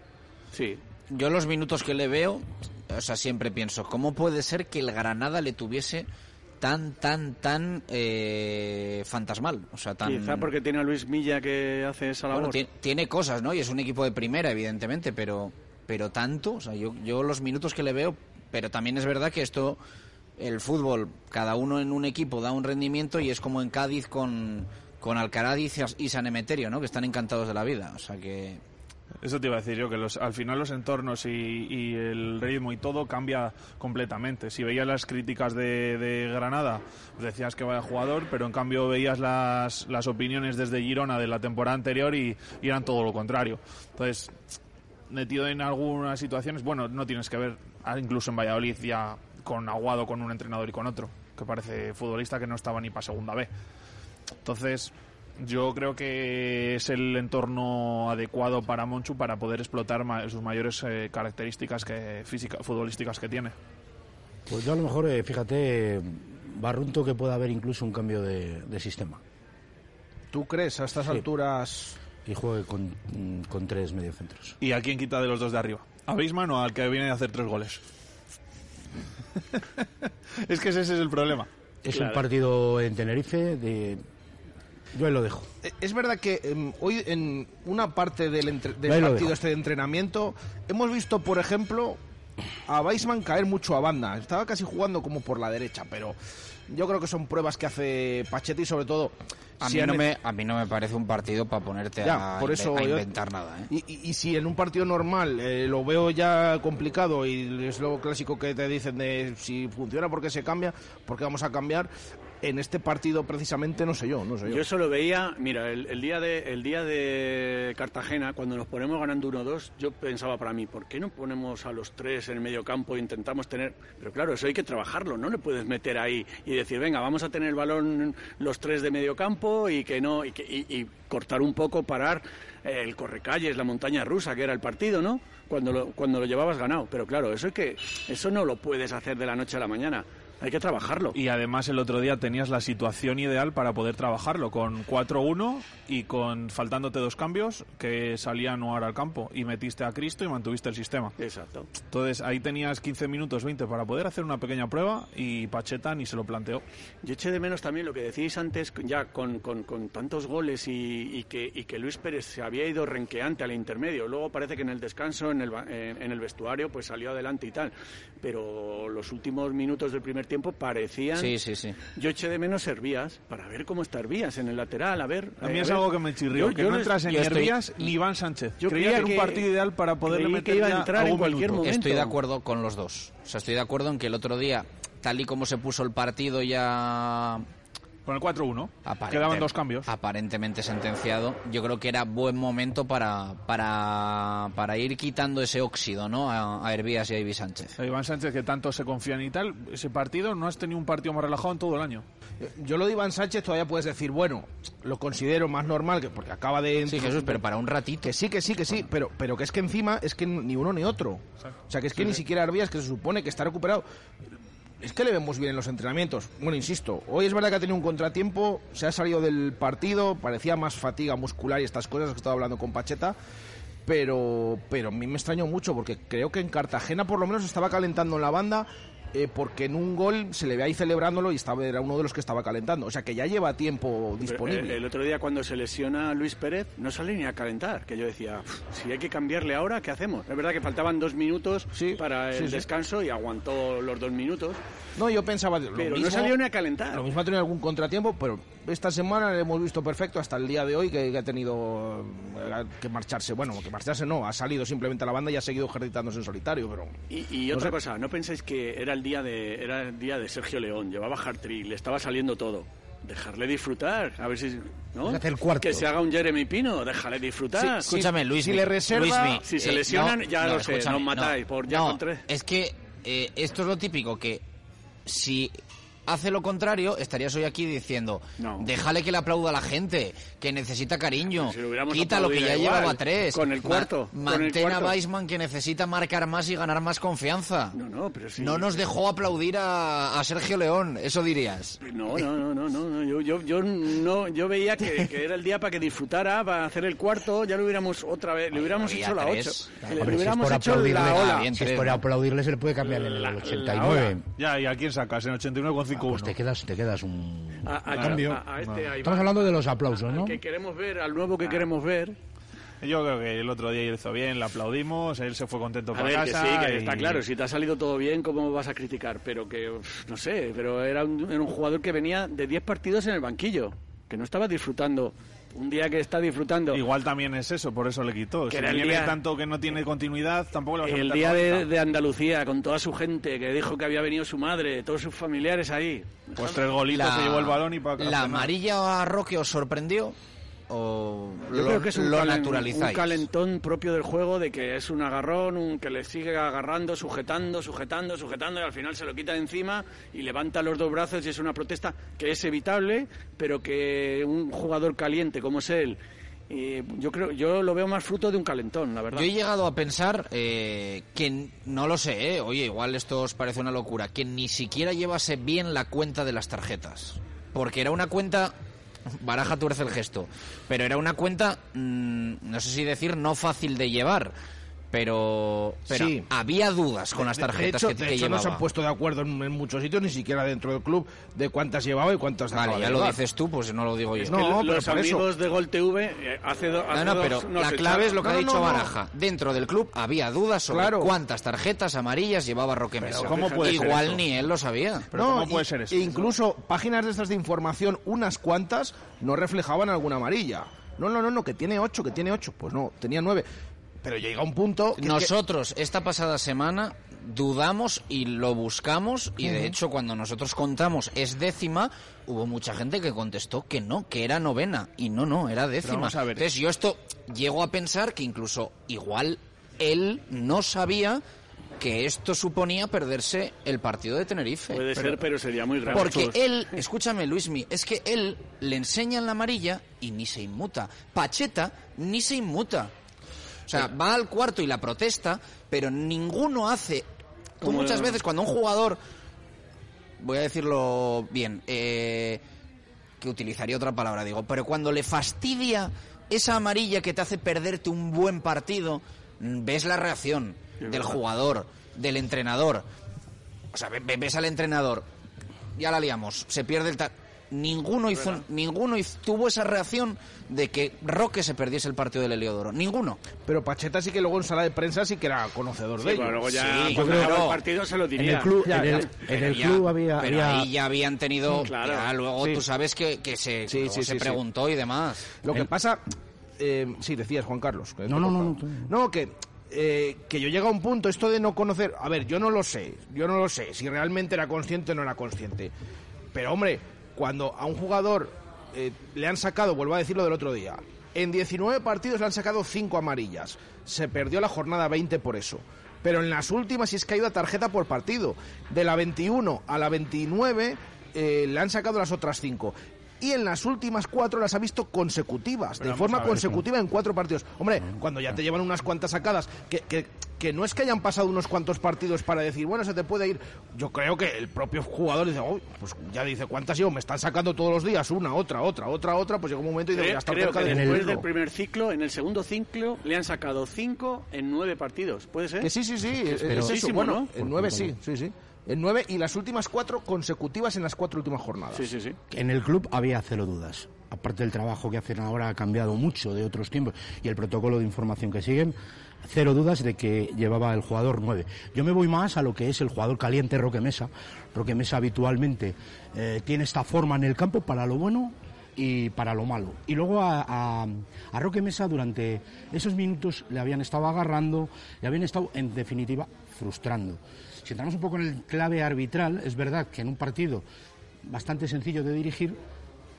Sí, Yo los minutos que le veo, o sea, siempre pienso, ¿cómo puede ser que el Granada le tuviese tan, tan, tan eh, fantasmal? O sea, tan... quizá porque tiene a Luis Milla que hace esa labor. Bueno, tiene cosas, ¿no? Y es un equipo de primera, evidentemente, pero, pero tanto, o sea, yo, yo los minutos que le veo, pero también es verdad que esto, el fútbol, cada uno en un equipo da un rendimiento y es como en Cádiz con, con Alcaraz y Sa- y San Emeterio, ¿no? Que están encantados de la vida, o sea que... Eso te iba a decir yo, que los, al final los entornos y, y el ritmo y todo cambia completamente. Si veías las críticas de, de Granada, pues decías que vaya jugador, pero en cambio veías las, las opiniones desde Girona de la temporada anterior y, y eran todo lo contrario. Entonces, metido en algunas situaciones, bueno, no tienes que ver, incluso en Valladolid ya con Aguado, con un entrenador y con otro, que parece futbolista que no estaba ni para segunda B. Entonces, yo creo que es el entorno adecuado para Monchu para poder explotar ma- sus mayores eh, características que, física, futbolísticas que tiene. Pues yo a lo mejor, eh, fíjate, barrunto que pueda haber incluso un cambio de, de sistema. ¿Tú crees a estas Sí. alturas? Y juegue con, con tres mediocentros. ¿Y a quién quita de los dos de arriba? ¿A Beisman o al que viene a hacer tres goles? <laughs> es que ese es el problema. Es Claro. un partido en Tenerife de... Yo ahí lo dejo. Eh, Es verdad que em, hoy en una parte del, entre- del partido este de entrenamiento hemos visto, por ejemplo, a Weisman caer mucho a banda. Estaba casi jugando como por la derecha, pero yo creo que son pruebas que hace Pachetti sobre todo... A, si mí, no me, a mí no me parece un partido para ponerte Ya, a, por inve- eso a yo- inventar nada. ¿eh? Y, y- y si en un partido normal eh, lo veo ya complicado y es lo clásico que te dicen de si funciona porque se cambia, porque vamos a cambiar, en este partido precisamente no sé yo, no sé yo. Yo solo veía, mira, el, día de el día de Cartagena, cuando nos ponemos ganando 1-2, yo pensaba para mí, ¿por qué no ponemos a los tres en el medio campo e intentamos tener... Pero claro, eso hay que trabajarlo, no le puedes meter ahí y decir, venga, vamos a tener el balón los tres de medio campo y que no, y, que, y, y cortar un poco, parar eh, el correcalles, la montaña rusa, que era el partido, ¿no? Cuando lo, cuando lo llevabas ganado. Pero claro, eso es que eso no lo puedes hacer de la noche a la mañana. Hay que trabajarlo. Y además el otro día tenías la situación ideal para poder trabajarlo, con 4-1 y con faltándote dos cambios, que salía Noir al campo y metiste a Cristo y mantuviste el sistema. Exacto. Entonces ahí tenías 15 minutos, 20 para poder hacer una pequeña prueba y Pacheta ni se lo planteó. Yo eché de menos también lo que decíais antes, ya con, con- con tantos goles y, y que, y que Luis Pérez se había ido renqueante al intermedio. Luego parece que en el descanso, en el, en, en el vestuario, pues salió adelante y tal. Pero los últimos minutos del primer tiempo parecían... Sí, sí, sí. Yo eché de menos Hervías para ver cómo está Hervías en el lateral, a ver... A mí eh, es ver. algo que me chirrió, Yo- que yo no entras en estoy- Hervías ni Iván Sánchez. Yo Creía que era un partido ideal para poderle meter que iba a entrar en cualquier minuto. momento. Estoy de acuerdo con los dos. O sea, estoy de acuerdo en que el otro día, tal y como se puso el partido ya Con el 4-1. aparente- Quedaban dos cambios. aparentemente sentenciado, yo creo que era buen momento para, para, para ir quitando ese óxido ¿no? a, a Hervías y a Ibi Sánchez. A Iván Sánchez, que tanto se confían y tal, ese partido no has tenido un partido más relajado en todo el año. Yo lo de Iván Sánchez todavía puedes decir, bueno, lo considero más normal que porque acaba de... Sí, Jesús, pero para un ratito. Que sí, que sí, que sí, pero, pero que es que encima es que ni uno ni otro. O sea, que es que ni siquiera Arbías, que se supone que está recuperado. Es que le vemos bien en los entrenamientos. Bueno, insisto, hoy es verdad que ha tenido un contratiempo, se ha salido del partido, parecía más fatiga muscular y estas cosas que estaba hablando con Pacheta. Pero, pero a mí me extrañó mucho porque creo que en Cartagena por lo menos estaba calentando en la banda eh, porque en un gol se le ve ahí celebrándolo y estaba, era uno de los que estaba calentando. O sea que ya lleva tiempo Pero, disponible. eh, El, otro día cuando se lesiona Luis Pérez no sale ni a calentar, que yo decía, "Uf, si hay que cambiarle ahora, ¿qué hacemos? Es verdad que faltaban dos minutos Sí, para el sí, sí. descanso y aguantó los dos minutos, No, yo pensaba... Lo pero mismo, no salió ni a calentar. Lo mismo ha tenido algún contratiempo, pero esta semana le hemos visto perfecto hasta el día de hoy que, que ha tenido eh, que marcharse. Bueno, que marcharse no, ha salido simplemente a la banda y ha seguido ejercitándose en solitario, pero... Y, y No otra sé. cosa, no pensáis que era el día de era el día de Sergio León, llevaba hard-trick, le estaba saliendo todo. Dejarle disfrutar, a ver si, ¿no? Es hacer cuarto. Que se haga un Jeremy Pino, déjale disfrutar. Sí, escúchame, Luis. si le reserva- Si se lesionan, ya lo sé, nos matáis por ya no, con tres. Es que eh, esto es lo típico, que si hace lo contrario, estarías hoy aquí diciendo, No. déjale que le aplauda a la gente, que necesita cariño, Si lo hubiéramos quita lo que ya igual, llevaba tres, con el cuarto, con el mantén a. Weisman que necesita marcar más y ganar más confianza. No, no, pero sí. No nos dejó aplaudir a, a Sergio León, eso dirías. No, no, no, no, no, no, Yo, yo, yo no, yo veía que, que era el día para que disfrutara, para hacer el cuarto, ya lo hubiéramos otra vez, le hubiéramos hecho la tres. 8. Hombre, Le si es hubiéramos por hecho aplaudirle, la Ah, ola. bien. si es por aplaudirle se le puede cambiar en el 89. Ya, ¿y a quién sacas? En 89 5-1. Pues te quedas, te quedas un A, a- cambio. a- a este, ahí Estamos hablando de los aplausos, ¿no? que queremos ver, al nuevo que queremos ver. Yo creo que el otro día hizo bien, le aplaudimos, él se fue contento A para que casa. sí, que y- está claro, si te ha salido todo bien, ¿cómo vas a criticar? Pero que, no sé, pero era un, era un jugador que venía de 10 partidos en el banquillo, que no estaba disfrutando. Un día que está disfrutando. Igual también es eso, por eso le quitó. Que si el viene día- tanto que no tiene continuidad, tampoco le vas a El día de, de Andalucía, con toda su gente, que dijo que había venido su madre, todos sus familiares ahí. Pues tres golitos, se llevó el balón y para ¿La amarilla a Roque os sorprendió? ¿O Yo lo, creo que es un, lo calen- naturalizáis? un calentón propio del juego de que es un agarrón, un que le sigue agarrando, sujetando, sujetando, sujetando y al final se lo quita de encima y levanta los dos brazos y es una protesta que es evitable, pero que un jugador caliente como es él, eh, yo creo, yo lo veo más fruto de un calentón, la verdad. Yo he llegado a pensar eh, que, no lo sé, eh, oye, igual esto os parece una locura, que ni siquiera llevase bien la cuenta de las tarjetas. Porque era una cuenta, baraja tuerce el gesto, pero era una cuenta, mm, no sé si decir, no fácil de llevar. Pero, pero Sí. había dudas con las De- de tarjetas hecho, que, de que hecho, no se llevaba. han puesto de acuerdo en, en muchos sitios, ni siquiera dentro del club, de cuántas llevaba y cuántas Vale, ya de lo dices tú, pues no lo digo yo. Es No, que pero los por eso- amigos de Gol TV eh, hace, do- hace No, no, dos pero nos la echaron- clave es lo que No, ha no, dicho no. Baraja. Dentro del club había dudas sobre Claro. cuántas tarjetas amarillas llevaba Roque Mesa. ¿cómo puede ser Igual ni él lo sabía. Pero ¿cómo puede ser eso? Incluso páginas de estas de información, unas cuantas, no reflejaban alguna amarilla. No, no, no, no, que tiene ocho, que tiene ocho. Pues no, tenía nueve. Pero llega un punto... que es que- Nosotros esta pasada semana dudamos y lo buscamos y de hecho cuando nosotros contamos es décima, hubo mucha gente que contestó que no, que era novena y no, no, era décima. vamos a ver. Entonces yo esto llego a pensar que incluso igual él no sabía que esto suponía perderse el partido de Tenerife. Puede ser, pero sería muy raro. Porque él, escúchame Luismi, es que él le enseñan la amarilla y ni se inmuta. Pacheta ni se inmuta. O sea, va al cuarto y la protesta, pero ninguno hace... Tú Como- muchas veces cuando un jugador, voy a decirlo bien, eh, que utilizaría otra palabra, digo, pero cuando le fastidia esa amarilla que te hace perderte un buen partido, mm, ves la reacción del jugador, del entrenador. O sea, ve- ve- ves al entrenador, ya la liamos, se pierde el... ta- Ninguno hizo, ninguno hizo- tuvo esa reacción de que Roque se perdiese el partido del Heliodoro. Ninguno. Pero Pacheta sí que luego en sala de prensa sí que era conocedor Sí, de ello. luego ya Sí, cuando claro. acaba el partido se lo En diría. el club, Ya, en el, ya. en el ya- club había... pero había- ahí ya habían tenido... Claro. ya luego Sí. tú sabes que, que se, Sí, luego sí, se sí, sí. preguntó y demás. Lo que pasa... eh, sí, decías, Juan Carlos. que No, no, no, no, No, que... eh, que yo llego a un punto, esto de no conocer... A ver, yo no lo sé, yo no lo sé, si realmente era consciente o no era consciente. Pero, hombre, cuando a un jugador eh, le han sacado, vuelvo a decirlo del otro día, en 19 partidos le han sacado 5 amarillas. Se perdió la jornada 20 por eso. Pero en las últimas sí es que ha ido a tarjeta por partido. De la 21 a la 29 eh, le han sacado las otras 5. Y en las últimas cuatro las ha visto consecutivas, de forma ver, consecutiva en cuatro partidos. Hombre, cuando ya te llevan unas cuantas sacadas, que, que, que no es que hayan pasado unos cuantos partidos para decir, bueno, se te puede ir. Yo creo que el propio jugador dice, "Uy, pues ya dice, ¿cuántas llevo? Me están sacando todos los días, una, otra, otra, otra, otra, pues llega un momento y digo, ya está creo que de después del primer ciclo, en el segundo ciclo, le han sacado cinco en nueve partidos. ¿Puede ser? Que sí, sí, sí, es, es eso. muchísimo, Bueno, ¿no? en nueve sí, sí, sí. En nueve y las últimas cuatro consecutivas en las cuatro últimas jornadas. Sí, sí, sí. En el club había cero dudas. Aparte del trabajo que hacen ahora ha cambiado mucho de otros tiempos y el protocolo de información que siguen, cero dudas de que llevaba el jugador 9. Yo me voy más a lo que es el jugador caliente Roque Mesa. Roque Mesa habitualmente eh, tiene esta forma en el campo para lo bueno y para lo malo. Y luego a, a- a Roque Mesa durante esos minutos le habían estado agarrando, le habían estado en definitiva frustrando. Si entramos un poco en el clave arbitral, es verdad que en un partido bastante sencillo de dirigir,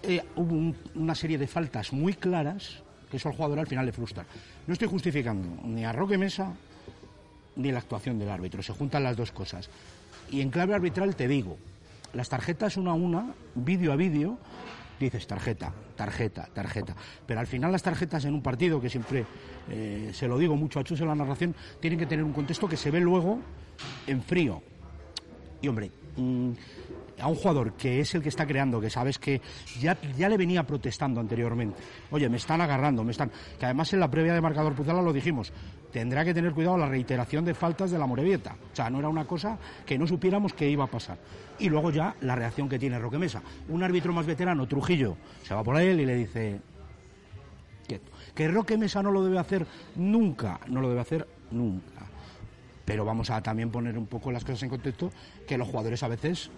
eh, hubo un- una serie de faltas muy claras que eso al jugador al final le frustra. No estoy justificando ni a Roque Mesa ni la actuación del árbitro, se juntan las dos cosas. Y en clave arbitral te digo, las tarjetas una a una, vídeo a vídeo, dices tarjeta, tarjeta, tarjeta. Pero al final las tarjetas en un partido, que siempre eh, se lo digo mucho a Chus en la narración, tienen que tener un contexto que se ve luego en frío. Y hombre, mm, a un jugador que es el que está creando, que sabes que ya, ya le venía protestando anteriormente. Oye, me están agarrando, me están. Que además en la previa de marcador Pucela lo dijimos. Tendrá que tener cuidado la reiteración de faltas de la Morevieta. O sea, no era una cosa que no supiéramos que iba a pasar. Y luego ya la reacción que tiene Roque Mesa. Un árbitro más veterano, Trujillo, se va por él y le dice. quieto. Que Roque Mesa no lo debe hacer nunca, no lo debe hacer nunca pero vamos a también poner un poco las cosas en contexto que los jugadores a veces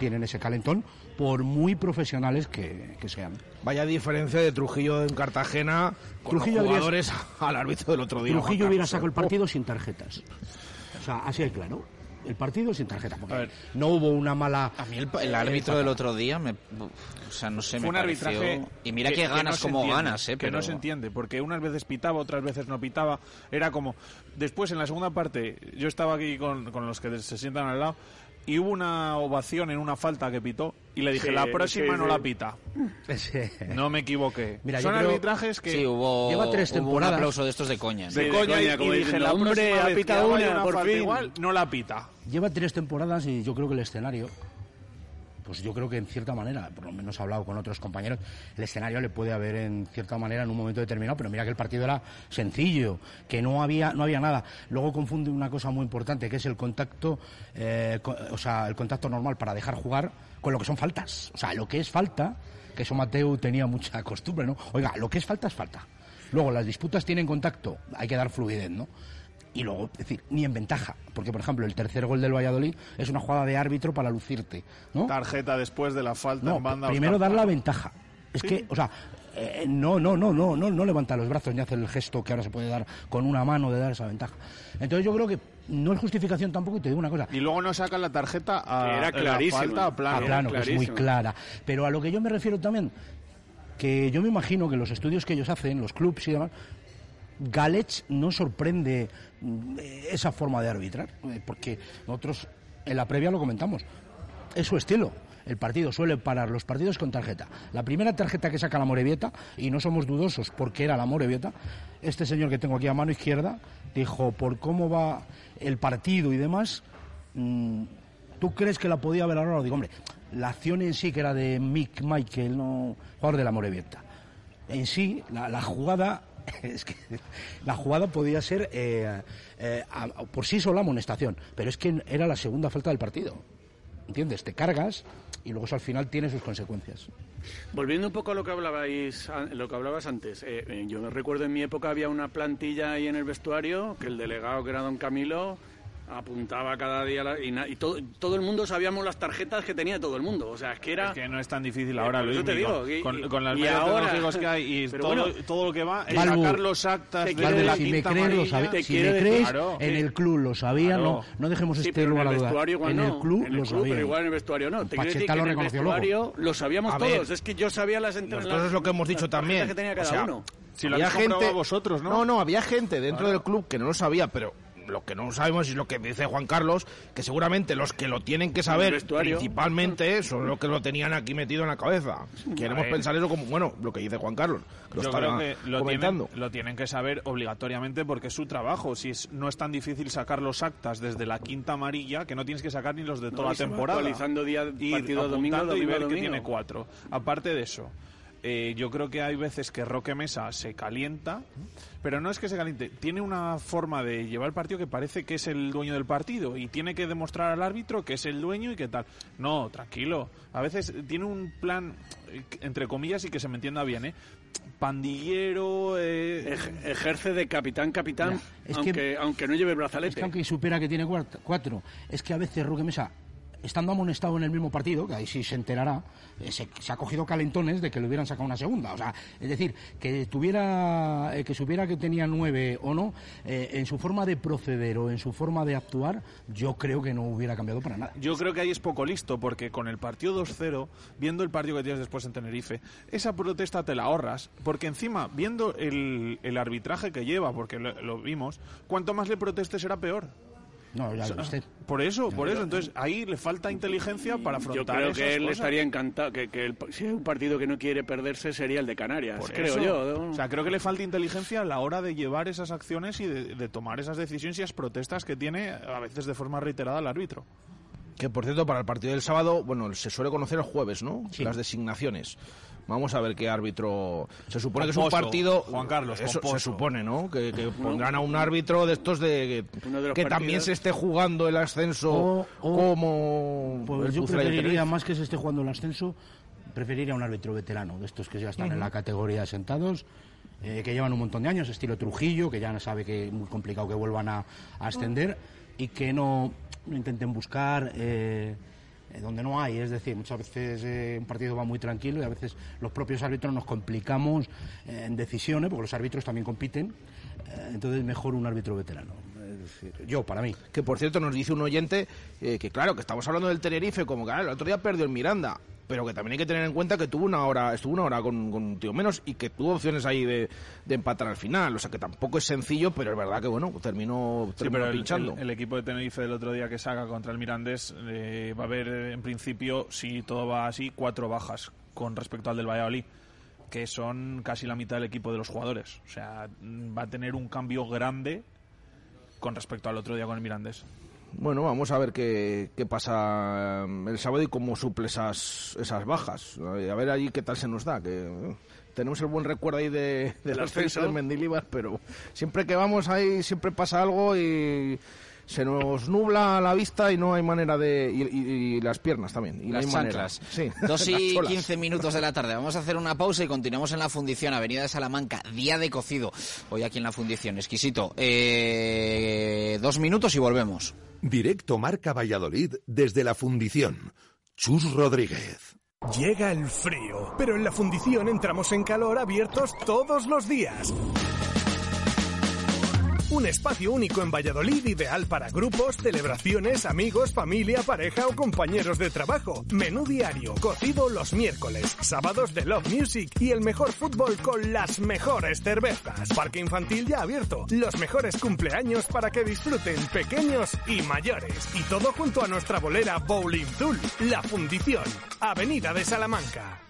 tienen ese calentón por muy profesionales que, que sean. Vaya diferencia de Trujillo en Cartagena con Trujillo los habría- jugadores <laughs> al árbitro del otro día. Trujillo hubiera sacado el partido sin tarjetas. O sea, así de claro. El partido sin tarjeta. Porque A ver. no hubo una mala. A mí el, el árbitro del otro día me... O sea, no sé, Fue me un pareció... arbitraje Y mira que, ganas como entiende, ganas, ¿eh? que Pero... no se entiende porque unas veces pitaba otras veces no pitaba era como después en la segunda parte yo estaba aquí con, con los que se sientan al lado y hubo una ovación en una falta que pitó y le dije Sí, la próxima sí, no sí. la pita <laughs> no me equivoqué Mira, son creo- arbitrajes que Sí, hubo, Lleva tres hubo un temporadas. aplauso de estos de coña. de coña, coña, y- como y dije la "Hombre, próxima ha pitado una, por falta fin". igual no la pita Lleva tres temporadas y yo creo que el escenario pues yo creo que en cierta manera, por lo menos he hablado con otros compañeros, el escenario le puede haber en cierta manera en un momento determinado, pero mira que el partido era sencillo, que no había, no había nada. Luego confunde una cosa muy importante, que es el contacto, eh, o sea, el contacto normal para dejar jugar con lo que son faltas. O sea, lo que es falta, que eso Mateo tenía mucha costumbre, ¿no? Oiga, lo que es falta es falta. Luego, las disputas tienen contacto, hay que dar fluidez, ¿no? Y luego, es decir, ni en ventaja. Porque, por ejemplo, el tercer gol del Valladolid es una jugada de árbitro para lucirte, ¿no? Tarjeta después de la falta No, en banda. primero dar la ventaja. Es que, o sea, eh, no, no, no, no, no, no levanta los brazos ni hace el gesto que ahora se puede dar con una mano de dar esa ventaja. Entonces yo creo que no es justificación tampoco y te digo una cosa. Y luego no sacan la tarjeta a era la clarísima. falta a plano. a plano, que es muy clara. Pero a lo que yo me refiero también, que yo me imagino que los estudios que ellos hacen, los clubs y demás, Galech no sorprende esa forma de arbitrar, eh, porque nosotros en la previa lo comentamos. Es su estilo. El partido suele parar los partidos con tarjeta. La primera tarjeta que saca la Morevieta, y no somos dudosos porque era la Morevieta, este señor que tengo aquí a mano izquierda dijo, por cómo va el partido y demás, mm, ¿tú crees que la podía haber ahora? Digo, hombre, la acción en sí que era de Mick Michael, no, jugador de la Morevieta. En sí, la jugada <laughs> es que la jugada podía ser eh, eh, por sí sola amonestación, pero es que era la segunda falta del partido. ¿Entiendes? Te cargas y luego eso al final tiene sus consecuencias. Volviendo un poco a lo que hablabais, lo que hablabas antes, eh, eh, yo me recuerdo en mi época había una plantilla ahí en el vestuario que el delegado que era don Camilo apuntaba cada día la- y, na- y todo, todo el mundo sabíamos las tarjetas que tenía todo el mundo, o sea, es que era Es que no es tan difícil Eh, ahora, Luis. eso te digo, y- con, y- con las ahora- tecnológicos que hay y <laughs> todo, bueno, todo lo que va es Balbu, sacar los actas te de la si me quinta crees, lo te si me crees, Claro, en el club lo sabía, Claro. no, no dejemos Sí, este lugar a duda. En no. el club En el lo club, sabía. pero igual en el vestuario no. Te quiero decir que lo en el luego. vestuario lo sabíamos A todos. ver, es que yo sabía las Nosotros las- es lo que hemos dicho también. que tenía cada uno. Si lo habéis comprobado vosotros, ¿no? No, no, había gente dentro del club que no lo sabía, pero lo que no sabemos es lo que dice Juan Carlos, que seguramente los que lo tienen que saber principalmente son los que lo tenían aquí metido en la cabeza. Queremos pensar eso como, bueno, lo que dice Juan Carlos, que lo Yo estaba creo que lo comentando. tienen, lo tienen que saber obligatoriamente porque es su trabajo. Si es- no es tan difícil sacar los actas desde la quinta amarilla, que no tienes que sacar ni los de toda y la temporada. actualizando día- partido domingo, apuntando y domingo, ver que domingo. tiene cuatro. Aparte de eso, eh, yo creo que hay veces que Roque Mesa se calienta, pero no es que se caliente, tiene una forma de llevar el partido que parece que es el dueño del partido y tiene que demostrar al árbitro que es el dueño y que tal. No, tranquilo. A veces tiene un plan, eh, entre comillas, y que se me entienda bien, ¿eh? Pandillero. eh, Ej- ejerce de capitán, capitán, Ya, es que- aunque, aunque no lleve Es brazalete. que aunque supera que tiene cuatro, es que a veces Roque Mesa, estando amonestado en el mismo partido, que ahí sí se enterará, eh, se, ha cogido calentones de que le hubieran sacado una segunda. O sea, es decir, que tuviera, eh, que supiera que tenía nueve o no, eh, en su forma de proceder o en su forma de actuar, yo creo que no hubiera cambiado para nada. Yo creo que ahí es poco listo, porque con el partido 2-0, viendo el partido que tienes después en Tenerife, esa protesta te la ahorras, porque encima, viendo el, el arbitraje que lleva, porque lo vimos, cuanto más le protestes será peor. No, ya lo. Por eso, por eso. Entonces, ahí le falta inteligencia para Yo afrontar creo esas que él cosas. estaría encantado, que, que el- si hay un partido que no quiere perderse sería el de Canarias, Por creo eso. yo. ¿no? O sea, creo que le falta inteligencia a la hora de llevar esas acciones y de, de tomar esas decisiones y esas protestas que tiene a veces de forma reiterada el árbitro. Que por cierto, para el partido del sábado, bueno, se suele conocer el jueves, ¿no? Sí. Las designaciones. Vamos a ver qué árbitro. Se supone que es un partido. Juan Carlos, Eso pomposo. se supone, ¿no? Que, que pondrán a un árbitro de estos de. Que, de también se esté jugando el ascenso O- o- como. Pues el yo preferiría, más que se esté jugando el ascenso, preferiría un árbitro veterano, de estos que ya están en la categoría sentados, eh, que llevan un montón de años, estilo Trujillo, que ya no sabe que es muy complicado que vuelvan a, a ascender, y que no, no intenten buscar eh, eh, donde no hay. Es decir, muchas veces eh, un partido va muy tranquilo y a veces los propios árbitros nos complicamos eh, en decisiones, porque los árbitros también compiten, entonces mejor un árbitro veterano. Yo, para mí. Que por cierto nos dice un oyente que claro, que estamos hablando del Tenerife como que el otro día perdió el Miranda, pero que también hay que tener en cuenta que tuvo una hora, estuvo una hora con, con un tío menos y que tuvo opciones ahí de, de empatar al final. O sea que tampoco es sencillo, pero es verdad que bueno, terminó, Sí, pero pinchando. el- el equipo de Tenerife del otro día que saca contra el Mirandés eh, va a haber, eh, en principio, si todo va así, cuatro bajas con respecto al del Valladolid, que son casi la mitad del equipo de los jugadores. O sea, va a tener un cambio grande con respecto al otro día con el Mirandés. Bueno, vamos a ver qué, qué pasa eh, el sábado y cómo suple esas, esas bajas. A ver allí qué tal se nos da. Que eh, tenemos el buen recuerdo ahí de, de las ascenso. de Mendilibar, pero siempre que vamos ahí siempre pasa algo y se nos nubla la vista y no hay manera de... y, y- y las piernas también. Y no Las hay chanclas. Sí. Dos <laughs> y. 15 minutos de la tarde. Vamos a hacer una pausa y continuamos en la fundición, Avenida de Salamanca, día de cocido. Hoy aquí en la fundición, exquisito. Eh, dos minutos y volvemos. Directo Marca Valladolid desde la fundición. Chus Rodríguez. Llega el frío, pero en la fundición entramos en calor abiertos todos los días. Un espacio único en Valladolid ideal para grupos, celebraciones, amigos, familia, pareja o compañeros de trabajo. Menú diario, cocido los miércoles, sábados de Love Music y el mejor fútbol con las mejores cervezas. Parque infantil ya abierto, los mejores cumpleaños para que disfruten pequeños y mayores. Y todo junto a nuestra bolera Bowling Tool, La Fundición, Avenida de Salamanca.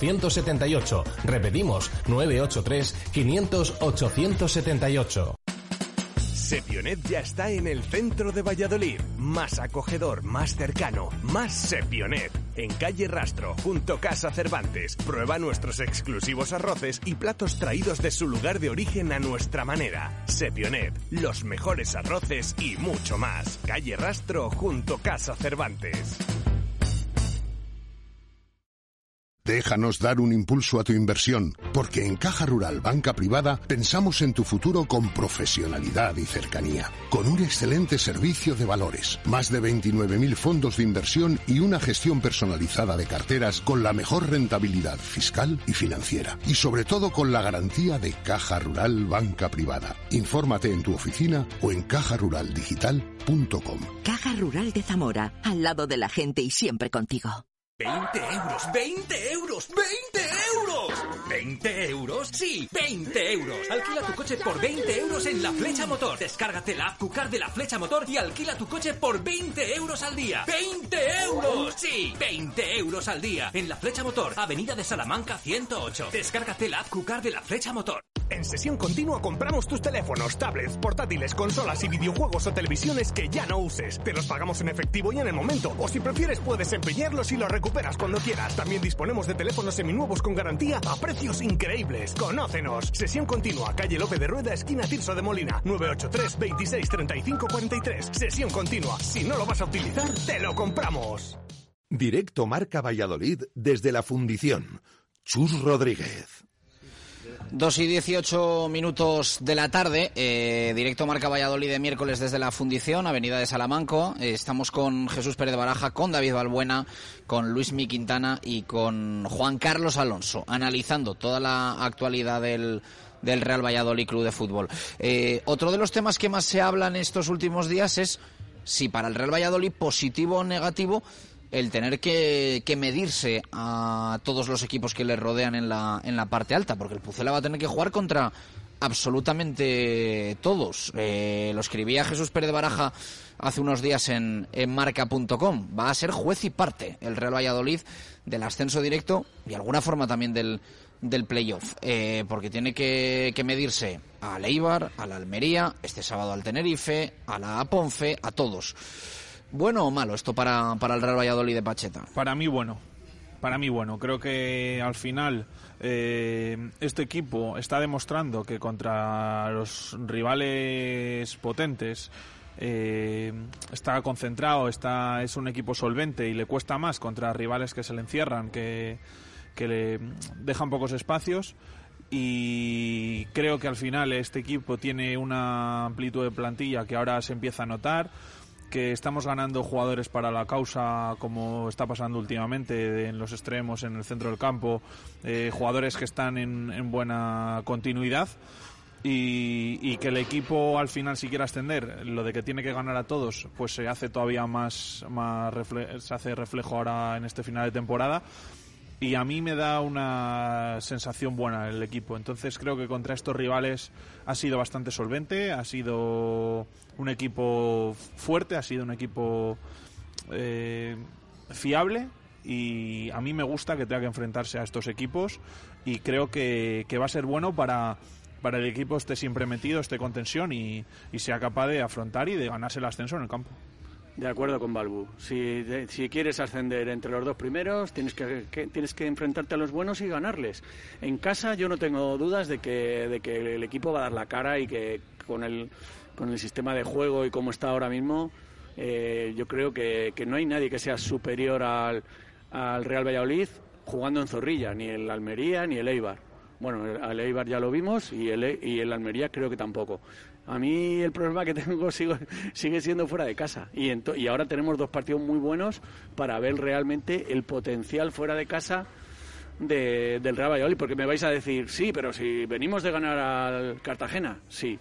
878. Repetimos, 983 500 878. Sepionet ya está en el centro de Valladolid. Más acogedor, más cercano, más Sepionet. En calle Rastro, junto Casa Cervantes. Prueba nuestros exclusivos arroces y platos traídos de su lugar de origen a nuestra manera. Sepionet, los mejores arroces y mucho más. Calle Rastro, junto Casa Cervantes. Déjanos dar un impulso a tu inversión, porque en Caja Rural Banca Privada pensamos en tu futuro con profesionalidad y cercanía, con un excelente servicio de valores, más de 29.000 fondos de inversión y una gestión personalizada de carteras con la mejor rentabilidad fiscal y financiera, y sobre todo con la garantía de Caja Rural Banca Privada. Infórmate en tu oficina o en cajaruraldigital.com. Caja Rural de Zamora, al lado de la gente y siempre contigo. 20 euros, 20 euros, 20 euros. 20 euros, sí, 20 euros. Alquila tu coche por 20 euros en La Flecha Motor. Descárgate la app Cucar de La Flecha Motor y alquila tu coche por 20 euros al día. ¡20 euros! Sí, 20 euros al día. En La Flecha Motor, Avenida de Salamanca 108. Descárgate la app Cucar de La Flecha Motor. En sesión continua compramos tus teléfonos, tablets, portátiles, consolas y videojuegos o televisiones que ya no uses. Te los pagamos en efectivo y en el momento. O si prefieres puedes empeñarlos y los recuperas cuando quieras. También disponemos de teléfonos seminuevos con garantía a precios increíbles. Conócenos. Sesión continua, calle López de Rueda, esquina Tirso de Molina. 983 26 35 43. Sesión continua. Si no lo vas a utilizar, te lo compramos. Directo Marca Valladolid desde la fundición. Chus Rodríguez. Dos y 18 minutos de la tarde, eh, directo Marca Valladolid de miércoles desde la Fundición, Avenida de Salamanco. Eh, estamos con Jesús Pérez Baraja, con David Balbuena, con Luis Mi Quintana y con Juan Carlos Alonso, analizando toda la actualidad del, del Real Valladolid Club de Fútbol. Eh, otro de los temas que más se hablan estos últimos días es si para el Real Valladolid positivo o negativo el tener que, que, medirse a todos los equipos que le rodean en la, en la parte alta, porque el Pucela va a tener que jugar contra absolutamente todos. Eh, lo escribía Jesús Pérez Baraja hace unos días en, en marca.com. Va a ser juez y parte el Real Valladolid del ascenso directo y alguna forma también del, del playoff, eh, porque tiene que, que medirse al Eibar, a la Almería, este sábado al Tenerife, a la Aponfe, a todos. ¿Bueno o malo esto para, para el Real Valladolid de Pacheta? Para mí bueno. Para mí bueno. Creo que al final eh, este equipo está demostrando que contra los rivales potentes eh, está concentrado, está, es un equipo solvente y le cuesta más contra rivales que se le encierran, que, que le dejan pocos espacios y creo que al final este equipo tiene una amplitud de plantilla que ahora se empieza a notar que estamos ganando jugadores para la causa como está pasando últimamente en los extremos, en el centro del campo, eh, jugadores que están en, en buena continuidad y, y, que el equipo al final si quiere ascender lo de que tiene que ganar a todos pues se hace todavía más, más se hace reflejo ahora en este final de temporada y a mí me da una sensación buena el equipo. Entonces creo que contra estos rivales ha sido bastante solvente, ha sido un equipo fuerte, ha sido un equipo eh, fiable y a mí me gusta que tenga que enfrentarse a estos equipos y creo que, que va a ser bueno para, para el equipo esté siempre metido, esté con tensión y, y sea capaz de afrontar y de ganarse el ascenso en el campo. De acuerdo con Balbu. Si, si, quieres ascender entre los dos primeros, tienes que, que, tienes que enfrentarte a los buenos y ganarles. En casa yo no tengo dudas de que, de que el equipo va a dar la cara y que con el, con el sistema de juego y como está ahora mismo, eh, yo creo que, que, no hay nadie que sea superior al, al Real Valladolid jugando en Zorrilla, ni el Almería ni el Eibar. Bueno, el Eibar ya lo vimos y el, y el Almería creo que tampoco. A mí el problema que <laughs> tengo sigo, sigue siendo fuera de casa. Y, y ahora tenemos dos partidos muy buenos para ver realmente el potencial fuera de casa de, del Real Valladolid. Porque me vais a decir, sí, pero si venimos de ganar al Cartagena, sí.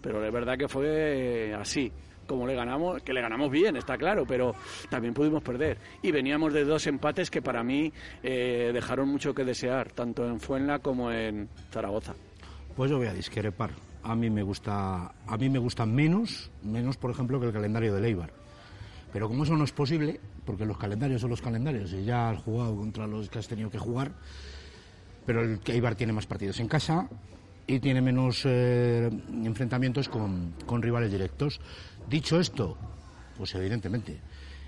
Pero es verdad que fue así como le ganamos, que le ganamos bien, está claro, pero también pudimos perder. Y veníamos de dos empates que para mí eh, dejaron mucho que desear, tanto en Fuenla como en Zaragoza. Pues yo voy a discrepar a mí me gusta a mí me gusta menos menos por ejemplo que el calendario de Leibar pero como eso no es posible porque los calendarios son los calendarios y ya has jugado contra los que has tenido que jugar pero el Eibar tiene más partidos en casa y tiene menos eh, enfrentamientos con, con, rivales directos dicho esto pues evidentemente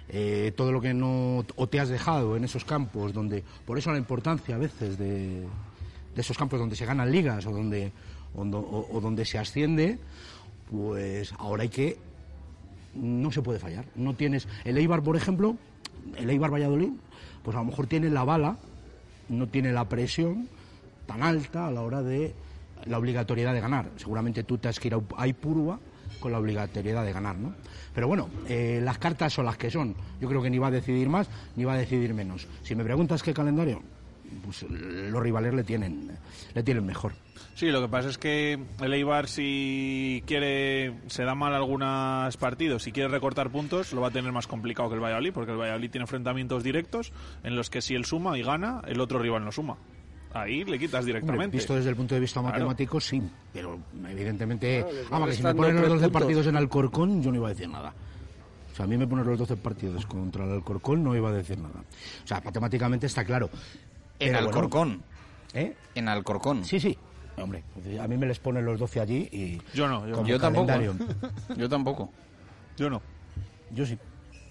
eh, todo lo que no o te has dejado en esos campos donde por eso la importancia a veces de, de esos campos donde se ganan ligas o donde o, donde se asciende, pues ahora hay que no se puede fallar. No tienes el Eibar, por ejemplo, el Eibar Valladolid, pues a lo mejor tiene la bala, no tiene la presión tan alta a la hora de la obligatoriedad de ganar. Seguramente tú te has que ir a Ipurua con la obligatoriedad de ganar, ¿no? Pero bueno, eh, las cartas son las que son. Yo creo que ni va a decidir más ni va a decidir menos. Si me preguntas qué calendario, pues los rivales le tienen, le tienen mejor. Sí, lo que pasa es que el Eibar si quiere, se da mal algunos partidos, si quiere recortar puntos, lo va a tener más complicado que el Valladolid, porque el Valladolid tiene enfrentamientos directos en los que si él suma y gana, el otro rival no suma. Ahí le quitas directamente. Hombre, visto desde el punto de vista claro. matemático, sí, pero evidentemente... Claro, vamos, que si me ponen los 12 partidos en Alcorcón, yo no iba a decir nada. O sea, a mí me ponen los 12 partidos contra el Alcorcón, no iba a decir nada. O sea, matemáticamente está claro. En Alcorcón. Bueno, ¿Eh? En Alcorcón. Sí, sí. Hombre, a mí me les ponen los 12 allí y... Yo no, yo, yo tampoco. <laughs> Yo tampoco. Yo no. Yo sí.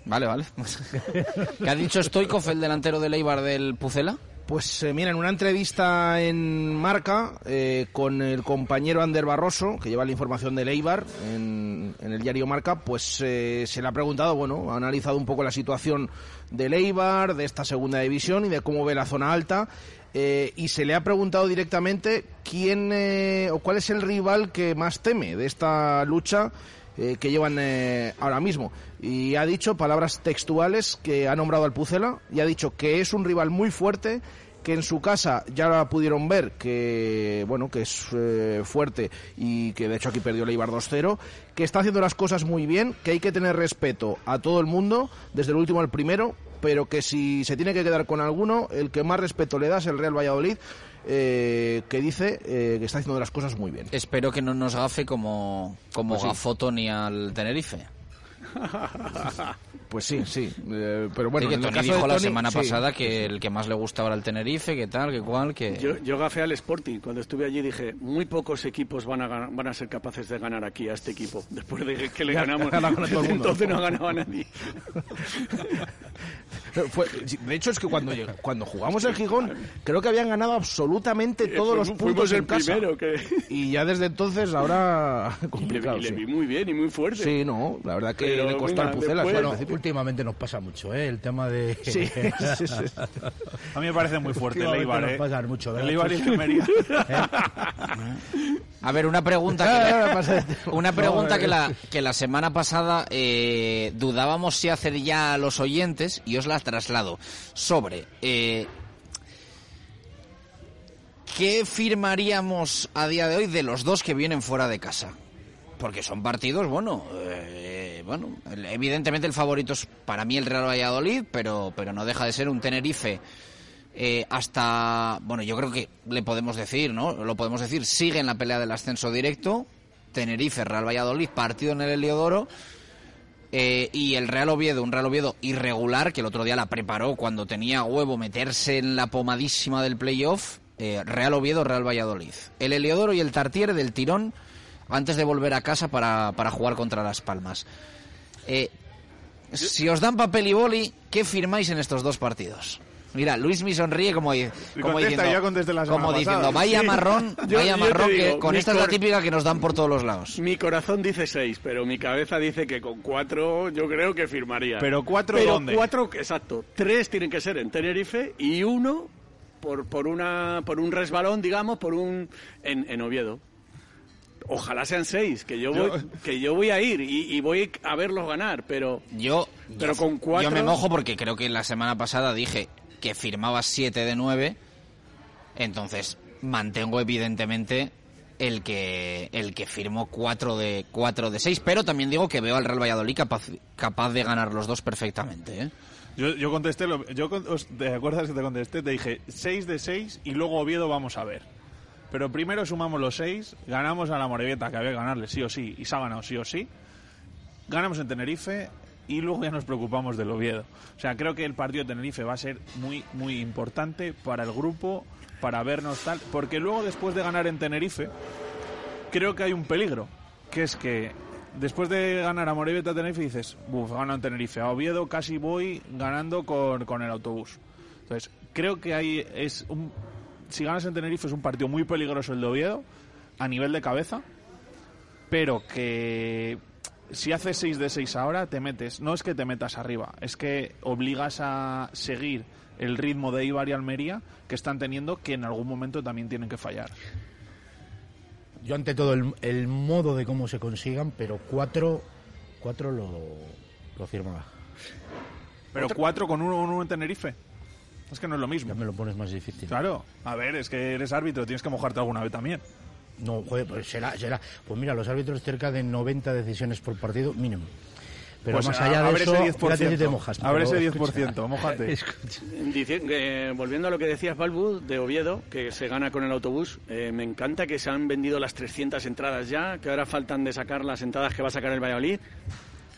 Vale, vale. <laughs> ¿Qué ha dicho Stoikov, el delantero del Eibar del Pucela? Pues eh, mira, en una entrevista en Marca eh, con el compañero Ander Barroso, que lleva la información del Eibar en, el diario Marca, pues eh, se le ha preguntado, bueno, ha analizado un poco la situación del Eibar, de esta segunda división y de cómo ve la zona alta. Eh, y se le ha preguntado directamente quién eh, o cuál es el rival que más teme de esta lucha eh, que llevan eh, ahora mismo. Y ha dicho palabras textuales que ha nombrado al Pucela y ha dicho que es un rival muy fuerte que en su casa ya la pudieron ver que bueno que es eh, fuerte y que de hecho aquí perdió el Eibar 2-0 que está haciendo las cosas muy bien que hay que tener respeto a todo el mundo desde el último al primero pero que si se tiene que quedar con alguno el que más respeto le da es el Real Valladolid eh, que dice eh, que está haciendo las cosas muy bien. Espero que no nos gafe como, como Pues sí. Gafoto ni al Tenerife. Pues sí, sí. eh, pero bueno, Sí, que en el Tony dijo la Tony, semana sí. pasada que el que más le gustaba era el Tenerife, que tal, que cual, que... Yo, yo gafé al Sporting. Cuando estuve allí dije, muy pocos equipos van a, van a ser capaces de ganar aquí a este equipo. <laughs> Después de que le Ya, ganamos, <laughs> todo el mundo. entonces no ganaba nadie. Fue- de hecho, es que cuando, cuando jugamos el Gijón, creo que habían ganado absolutamente todos los puntos el en casa. primero que- Y ya desde entonces, ahora <laughs> Y le, complicado. y le sí. vi muy bien y muy fuerte. Sí, no, la verdad que Pero le costó al Pucela. después- sí, al Bueno, últimamente nos pasa mucho, ¿eh? El tema de... <laughs> Sí, sí, sí. A mí me parece muy fuerte el Eibar, nos ¿eh? mucho, el ¿verdad? Eibar y el Almería. <laughs> A ver, una pregunta que, una pregunta que eh. la que la semana pasada eh, dudábamos si hacer ya a los oyentes y os la traslado sobre eh, qué firmaríamos a día de hoy de los dos que vienen fuera de casa. Porque son partidos, bueno, eh, bueno, evidentemente el favorito es para mí el Real Valladolid, pero pero no deja de ser un Tenerife eh, hasta, bueno, yo creo que le podemos decir, ¿no? Lo podemos decir, sigue en la pelea del ascenso directo. Tenerife, Real Valladolid, partido en el Heliodoro. eh, y el Real Oviedo, un Real Oviedo irregular, que el otro día la preparó cuando tenía huevo meterse en la pomadísima del playoff. eh, Real Oviedo, Real Valladolid. El Heliodoro y el Tartiere del tirón antes de volver a casa para, para jugar contra Las Palmas. Eh, si os dan papel y boli, ¿qué firmáis en estos dos partidos? Mira, Luis me sonríe como, como Contesta, diciendo, la como diciendo, vaya Sí. marrón, <laughs> Yo- vaya yo marrón, que digo, con esta es la típica que nos dan por todos los lados. Mi corazón dice seis, pero mi cabeza dice que con cuatro yo creo que firmaría. Pero cuatro Pero ¿dónde? cuatro, exacto. Tres tienen que ser en Tenerife y uno por, por, una, por un resbalón, digamos, por un en, en Oviedo. Ojalá sean seis, que yo, Yo- voy, que yo voy a ir y, y voy a verlos ganar, pero Yo, Pero yo- con cuatro- yo me mojo porque creo que la semana pasada dije que firmaba 7 de 9. Entonces, mantengo evidentemente el que el que firmó 4 de 4 de 6, pero también digo que veo al Real Valladolid capaz, capaz de ganar los dos perfectamente, ¿eh? Yo, yo contesté, lo- yo ¿te acuerdas que te contesté? Te dije 6 de 6 y luego Oviedo vamos a ver. Pero primero sumamos los 6, ganamos a la Morevieta, que había que ganarle sí o sí, y se sí o sí. Ganamos en Tenerife y luego ya nos preocupamos del Oviedo. O sea, creo que el partido de Tenerife va a ser muy, muy importante para el grupo, para vernos tal, porque luego después de ganar en Tenerife, creo que hay un peligro, que es que después de ganar a Morevieta Tenerife dices, buf, he ganado en Tenerife, a Oviedo casi voy ganando con, con el autobús. Entonces, creo que ahí es un... Si ganas en Tenerife es un partido muy peligroso el de Oviedo, a nivel de cabeza, pero que si haces 6 de 6 ahora, te metes, no es que te metas arriba, es que obligas a seguir el ritmo de Ibar y Almería que están teniendo, que en algún momento también tienen que fallar. Yo ante todo el, el modo de cómo se consigan, pero cuatro, cuatro lo, lo firmaba. Pero 4 con 1 uno en Tenerife. Es que no es lo mismo. Ya me lo pones más difícil. Claro, a ver, es que eres árbitro, tienes que mojarte alguna vez también. No, joder, pues será, será. Pues mira, los árbitros cerca de 90 decisiones por partido mínimo. Pero Pues más a- allá de abre eso, ese 10%, fíjate si te mojas. abre pero ese <laughs> escucha, 10%, mójate. escucha. Dici- eh, volviendo a lo que decías, Balbu, de Oviedo, que se gana con el autobús, eh, me encanta que se han vendido las 300 entradas ya, que ahora faltan de sacar las entradas que va a sacar el Valladolid.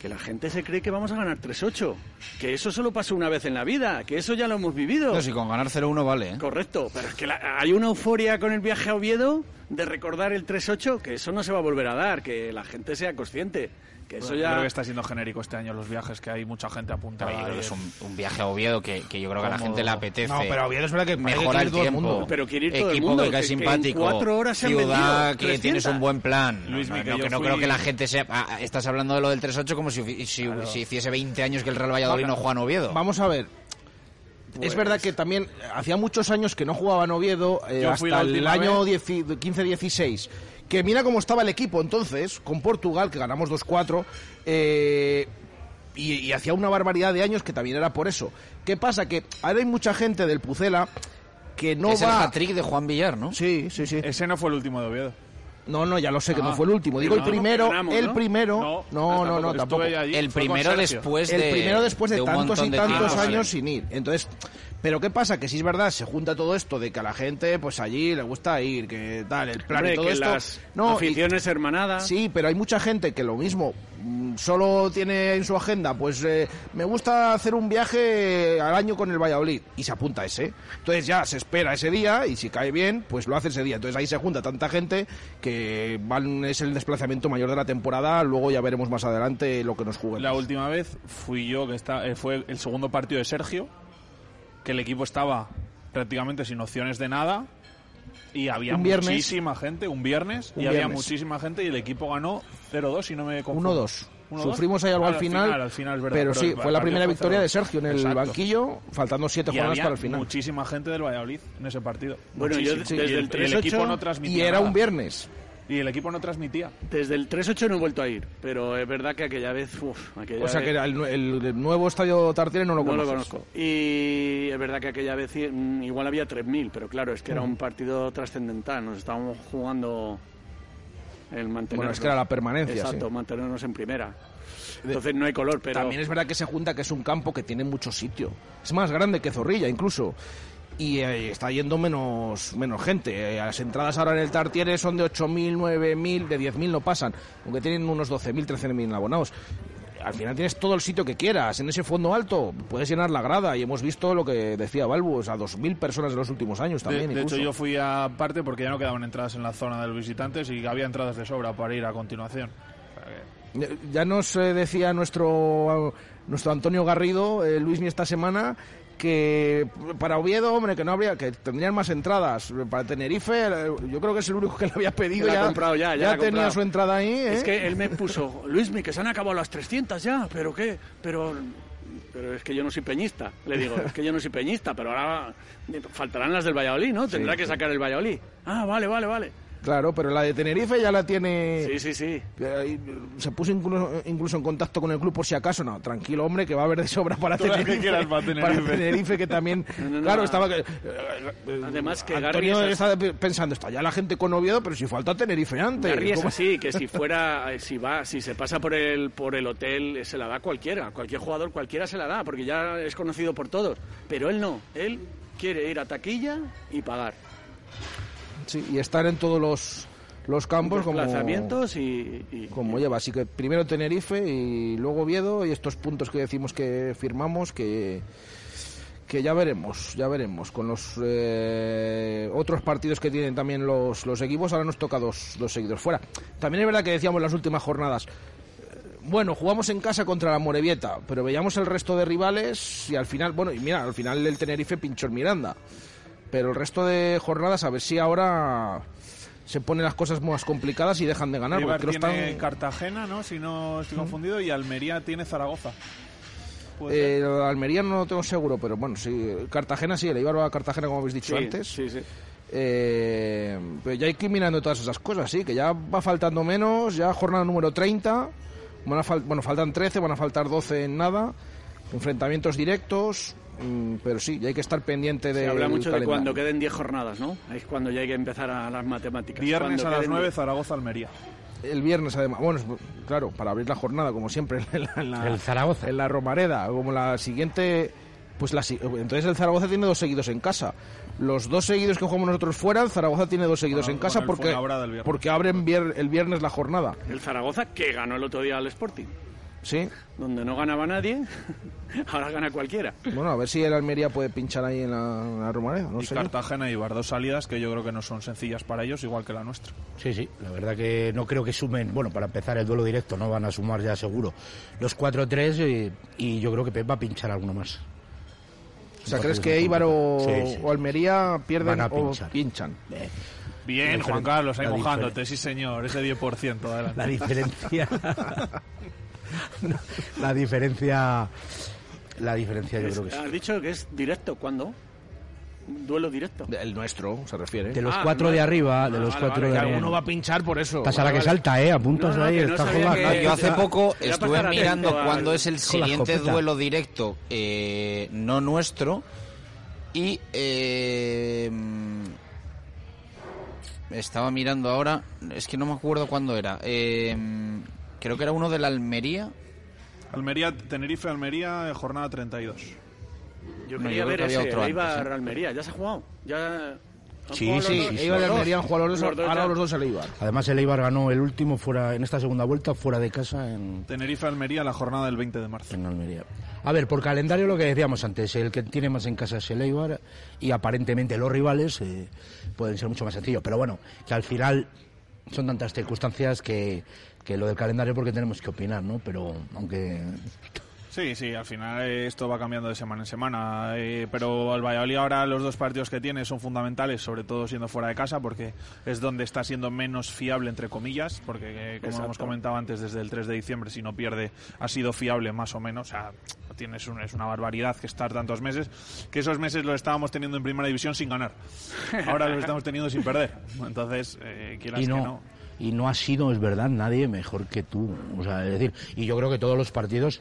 Que la gente se cree que vamos a ganar 3-8. Que eso solo pasa una vez en la vida, que eso ya lo hemos vivido. No, si con ganar 0-1 vale, ¿eh? Correcto, pero es que la- hay una euforia con el viaje a Oviedo de recordar el 3-8, que eso no se va a volver a dar, que la gente sea consciente. Que eso ya... Creo que está siendo genérico este año los viajes, que hay mucha gente apuntada. Pero yo creo que y- es un, un viaje a Oviedo que, que yo creo que a la gente le apetece. No, pero a Oviedo es verdad que mejora el todo el tiempo. mundo. Pero quiere ir todo el Equipo mundo, que cae que- que en simpático. cuatro horas se ciudad vendido que tienes 300. un buen plan. Luis, no, no, que no fui- creo que la gente sea. ah, estás hablando de lo del 3-8 como si, si, si hiciese 20 años que el Real Valladolid no juega en Oviedo. Vamos a ver. Pues- Es verdad que también hacía muchos años que no jugaba en Oviedo, eh, hasta el año vez. 10 15-16. Que mira cómo estaba el equipo entonces, con Portugal, que ganamos 2-4, eh, y, y hacía una barbaridad de años que también era por eso. ¿Qué pasa? Que ahora hay mucha gente del Pucela que no es el va... hat-trick de Juan Villar, ¿no? Sí, sí, sí. Ese no fue el último de Oviedo. No, no, ya lo sé que Ah. no fue el último. Digo el primero, ganamos, el primero. No, No, no, no, tampoco. El primero después el de. primero después de, tantos y de tantos años sin ir. Entonces, Pero ¿qué pasa? Que si es verdad, se junta todo esto de que a la gente, pues allí le gusta ir, que tal, el plan Hombre, y todo que esto. las no, y- aficiones hermanadas. Sí, pero hay mucha gente que lo mismo mm, solo tiene en su agenda, pues eh, me gusta hacer un viaje al año con el Valladolid y se apunta a ese. Entonces ya se espera ese día y si cae bien, pues lo hace ese día. Entonces ahí se junta tanta gente que van, es el desplazamiento mayor de la temporada. Luego ya veremos más adelante lo que nos juguemos. La última vez fui yo, que está, eh, fue el segundo partido de Sergio, que el equipo estaba prácticamente sin opciones de nada y había viernes. muchísima gente, un viernes, Un y había viernes. muchísima gente y el equipo ganó 0-2 si no me confundo. 1-2. 1-2. Sufrimos ahí algo Ah, al final, al final, verdad, pero, sí, el fue la primera victoria 0-2. de Sergio en el Exacto. banquillo, faltando siete Y jornadas había para el final. muchísima gente del Valladolid en ese partido. Bueno, yo desde y el el, 3-8 equipo no transmitía Y era nada. un viernes. Y el equipo no transmitía. Desde el 3-8 no he vuelto a ir, pero es verdad que aquella vez, uf, aquella O sea vez- que era el, el- el nuevo estadio Tartiere no lo no lo conozco. Y es verdad que aquella vez mm, igual había 3.000, pero claro, es que era Mm. un partido trascendental. Nos estábamos jugando el mantenernos. Bueno, es que era la permanencia, Exacto, sí. mantenernos en primera. Entonces no hay color, pero. También es verdad que se junta que es un campo que tiene mucho sitio. Es más grande que Zorrilla, incluso. Y eh, está yendo menos, menos gente. Eh, las entradas ahora en el Tartiere son de 8.000, 9.000, de 10.000 no pasan. Aunque tienen unos 12.000, 13.000 abonados. Al final tienes todo el sitio que quieras. En ese fondo alto puedes llenar la grada. Y hemos visto lo que decía Balbus, a 2.000 personas en los últimos años también. de hecho, yo fui aparte porque ya no quedaban entradas en la zona de los visitantes y había entradas de sobra para ir a continuación. O sea Ya- nos eh, decía nuestro nuestro Antonio Garrido, eh, Luismi esta semana, que para Oviedo, hombre, que no habría, que tendrían más entradas. Para Tenerife, eh, yo creo que es el único que le había pedido. ya comprado ya, ya ha tenía comprado. su entrada ahí. ¿eh? Es que él me puso, Luismi, que se han acabado las 300 ya, pero qué, pero. Pero es que yo no soy peñista. Le digo, <laughs> es que yo no soy peñista, pero ahora faltarán las del Valladolid, ¿no? Tendrá Sí, que sacar el Valladolid. Ah, vale, vale, vale. Claro, pero la de Tenerife ya la tiene. Sí, sí, sí. Eh, Se puso incluso, incluso en contacto con el club por si acaso. No, tranquilo, hombre, que va a haber de sobra para <laughs> Tenerife. para Tenerife. Que también. <laughs> No, no, no, claro, estaba. que- Además que Antonio está pensando, está ya la gente con Oviedo, pero si falta Tenerife antes. Es así, que si <laughs> fuera, eh, si va, si se pasa por el, por el hotel, eh, se la da cualquiera, cualquier jugador cualquiera se la da, porque ya es conocido por todos. Pero él no, él quiere ir a taquilla y pagar. Sí, y estar en todos los, los campos como, Desplazamientos y, y- como lleva. Así que primero Tenerife y luego Oviedo y estos puntos que decimos que firmamos que que ya veremos, ya veremos. Con los eh, otros partidos que tienen también los, los equipos, ahora nos toca dos, dos seguidos fuera. También es verdad que decíamos en las últimas jornadas, eh, bueno, jugamos en casa contra la Morevieta, pero veíamos el resto de rivales y al final, bueno, y mira, al final el Tenerife pinchó en Miranda. Pero el resto de jornadas, a ver si ahora se ponen las cosas más complicadas y dejan de ganar. Eibar porque creo tiene están- Cartagena, ¿no? Si no estoy confundido, y Almería tiene Zaragoza. Eh, Almería no lo tengo seguro, pero bueno, sí. Cartagena sí, el Eibar va a Cartagena, como habéis dicho Sí, antes. sí, sí. Eh, pero ya hay que ir mirando todas esas cosas, sí, que ya va faltando menos, ya jornada número 30. Van a fal- bueno, faltan 13, van a faltar 12 en nada. Enfrentamientos directos, pero sí, ya hay que estar pendiente de. Se habla mucho de cuando queden 10 jornadas, ¿no? Es cuando ya hay que empezar a las matemáticas. Viernes Cuando a las queden 9, 10. Zaragoza-Almería. El viernes, además. Bueno, claro, para abrir la jornada, como siempre, <laughs> en la, en la- El Zaragoza. En la Romareda, como la siguiente. Pues la, entonces el Zaragoza tiene dos seguidos en casa. Los dos seguidos que jugamos nosotros fuera, el Zaragoza tiene dos seguidos en casa porque, porque abren vier- el viernes la jornada. El Zaragoza, que ganó el otro día al Sporting. Sí. Donde no ganaba nadie, <laughs> ahora gana cualquiera. Bueno, a ver si el Almería puede pinchar ahí en la, en la Romareda. No y sé yo. Cartagena y Eibar, dos salidas que yo creo que no son sencillas para ellos, igual que la nuestra. Sí, sí, la verdad que no creo que sumen, bueno, para empezar el duelo directo no van a sumar ya seguro los 4-3 y, y yo creo que Pep va a pinchar alguno más. O sea, ¿crees que Eibar o, Sí, sí. o Almería pierden Van a o pinchar. pinchan? Bien, Juan Carlos, ahí mojándote, sí señor, ese 10%. Adelante. La diferencia. <laughs> <laughs> la diferencia. La diferencia yo Es- creo que Has es. dicho que es directo, ¿cuándo? Duelo directo. El nuestro, se refiere. De los Ah, cuatro de arriba, de Ah, los vale, cuatro vale, de Que arriba. alguno va a pinchar por eso. Estás a la que Vale, vale. salta, ¿eh? Apuntas No, no, ahí, que no está jugando. que- yo hace poco estuve mirando a- cuándo es el siguiente duelo directo, eh, no nuestro, y eh, estaba mirando ahora, es que no me acuerdo cuándo era, eh, creo que era uno de la Almería, Almería, Tenerife, Almería, jornada 32. Yo No, quería yo ver que había ese, otro antes, Eibar ¿eh? Almería. ¿Ya se ha jugado? ¿Ya Sí, sí, dos? Eibar y. Almería han jugado los dos, Los dos ahora los dos el Eibar. Además, el Eibar ganó el último fuera en esta segunda vuelta fuera de casa en, Tenerife-Almería la jornada del 20 de marzo. en Almería. A ver, por calendario lo que decíamos antes, el que tiene más en casa es el Eibar y aparentemente los rivales eh, pueden ser mucho más sencillos. Pero bueno, que al final son tantas circunstancias que, que lo del calendario porque tenemos que opinar, ¿no? Pero aunque Sí, sí, al final eh, esto va cambiando de semana en semana, eh, pero el Valladolid ahora los dos partidos que tiene son fundamentales, sobre todo siendo fuera de casa, porque es donde está siendo menos fiable, entre comillas, porque eh, como Exacto. hemos comentado antes, desde el 3 de diciembre, si no pierde, ha sido fiable más o menos, o sea, tienes un- es una barbaridad que estar tantos meses, que esos meses los estábamos teniendo en primera división sin ganar, ahora los estamos teniendo sin perder, entonces, eh, quieras y no, que no. Y no ha sido, es verdad, nadie mejor que tú. O sea, es decir, y yo creo que todos los partidos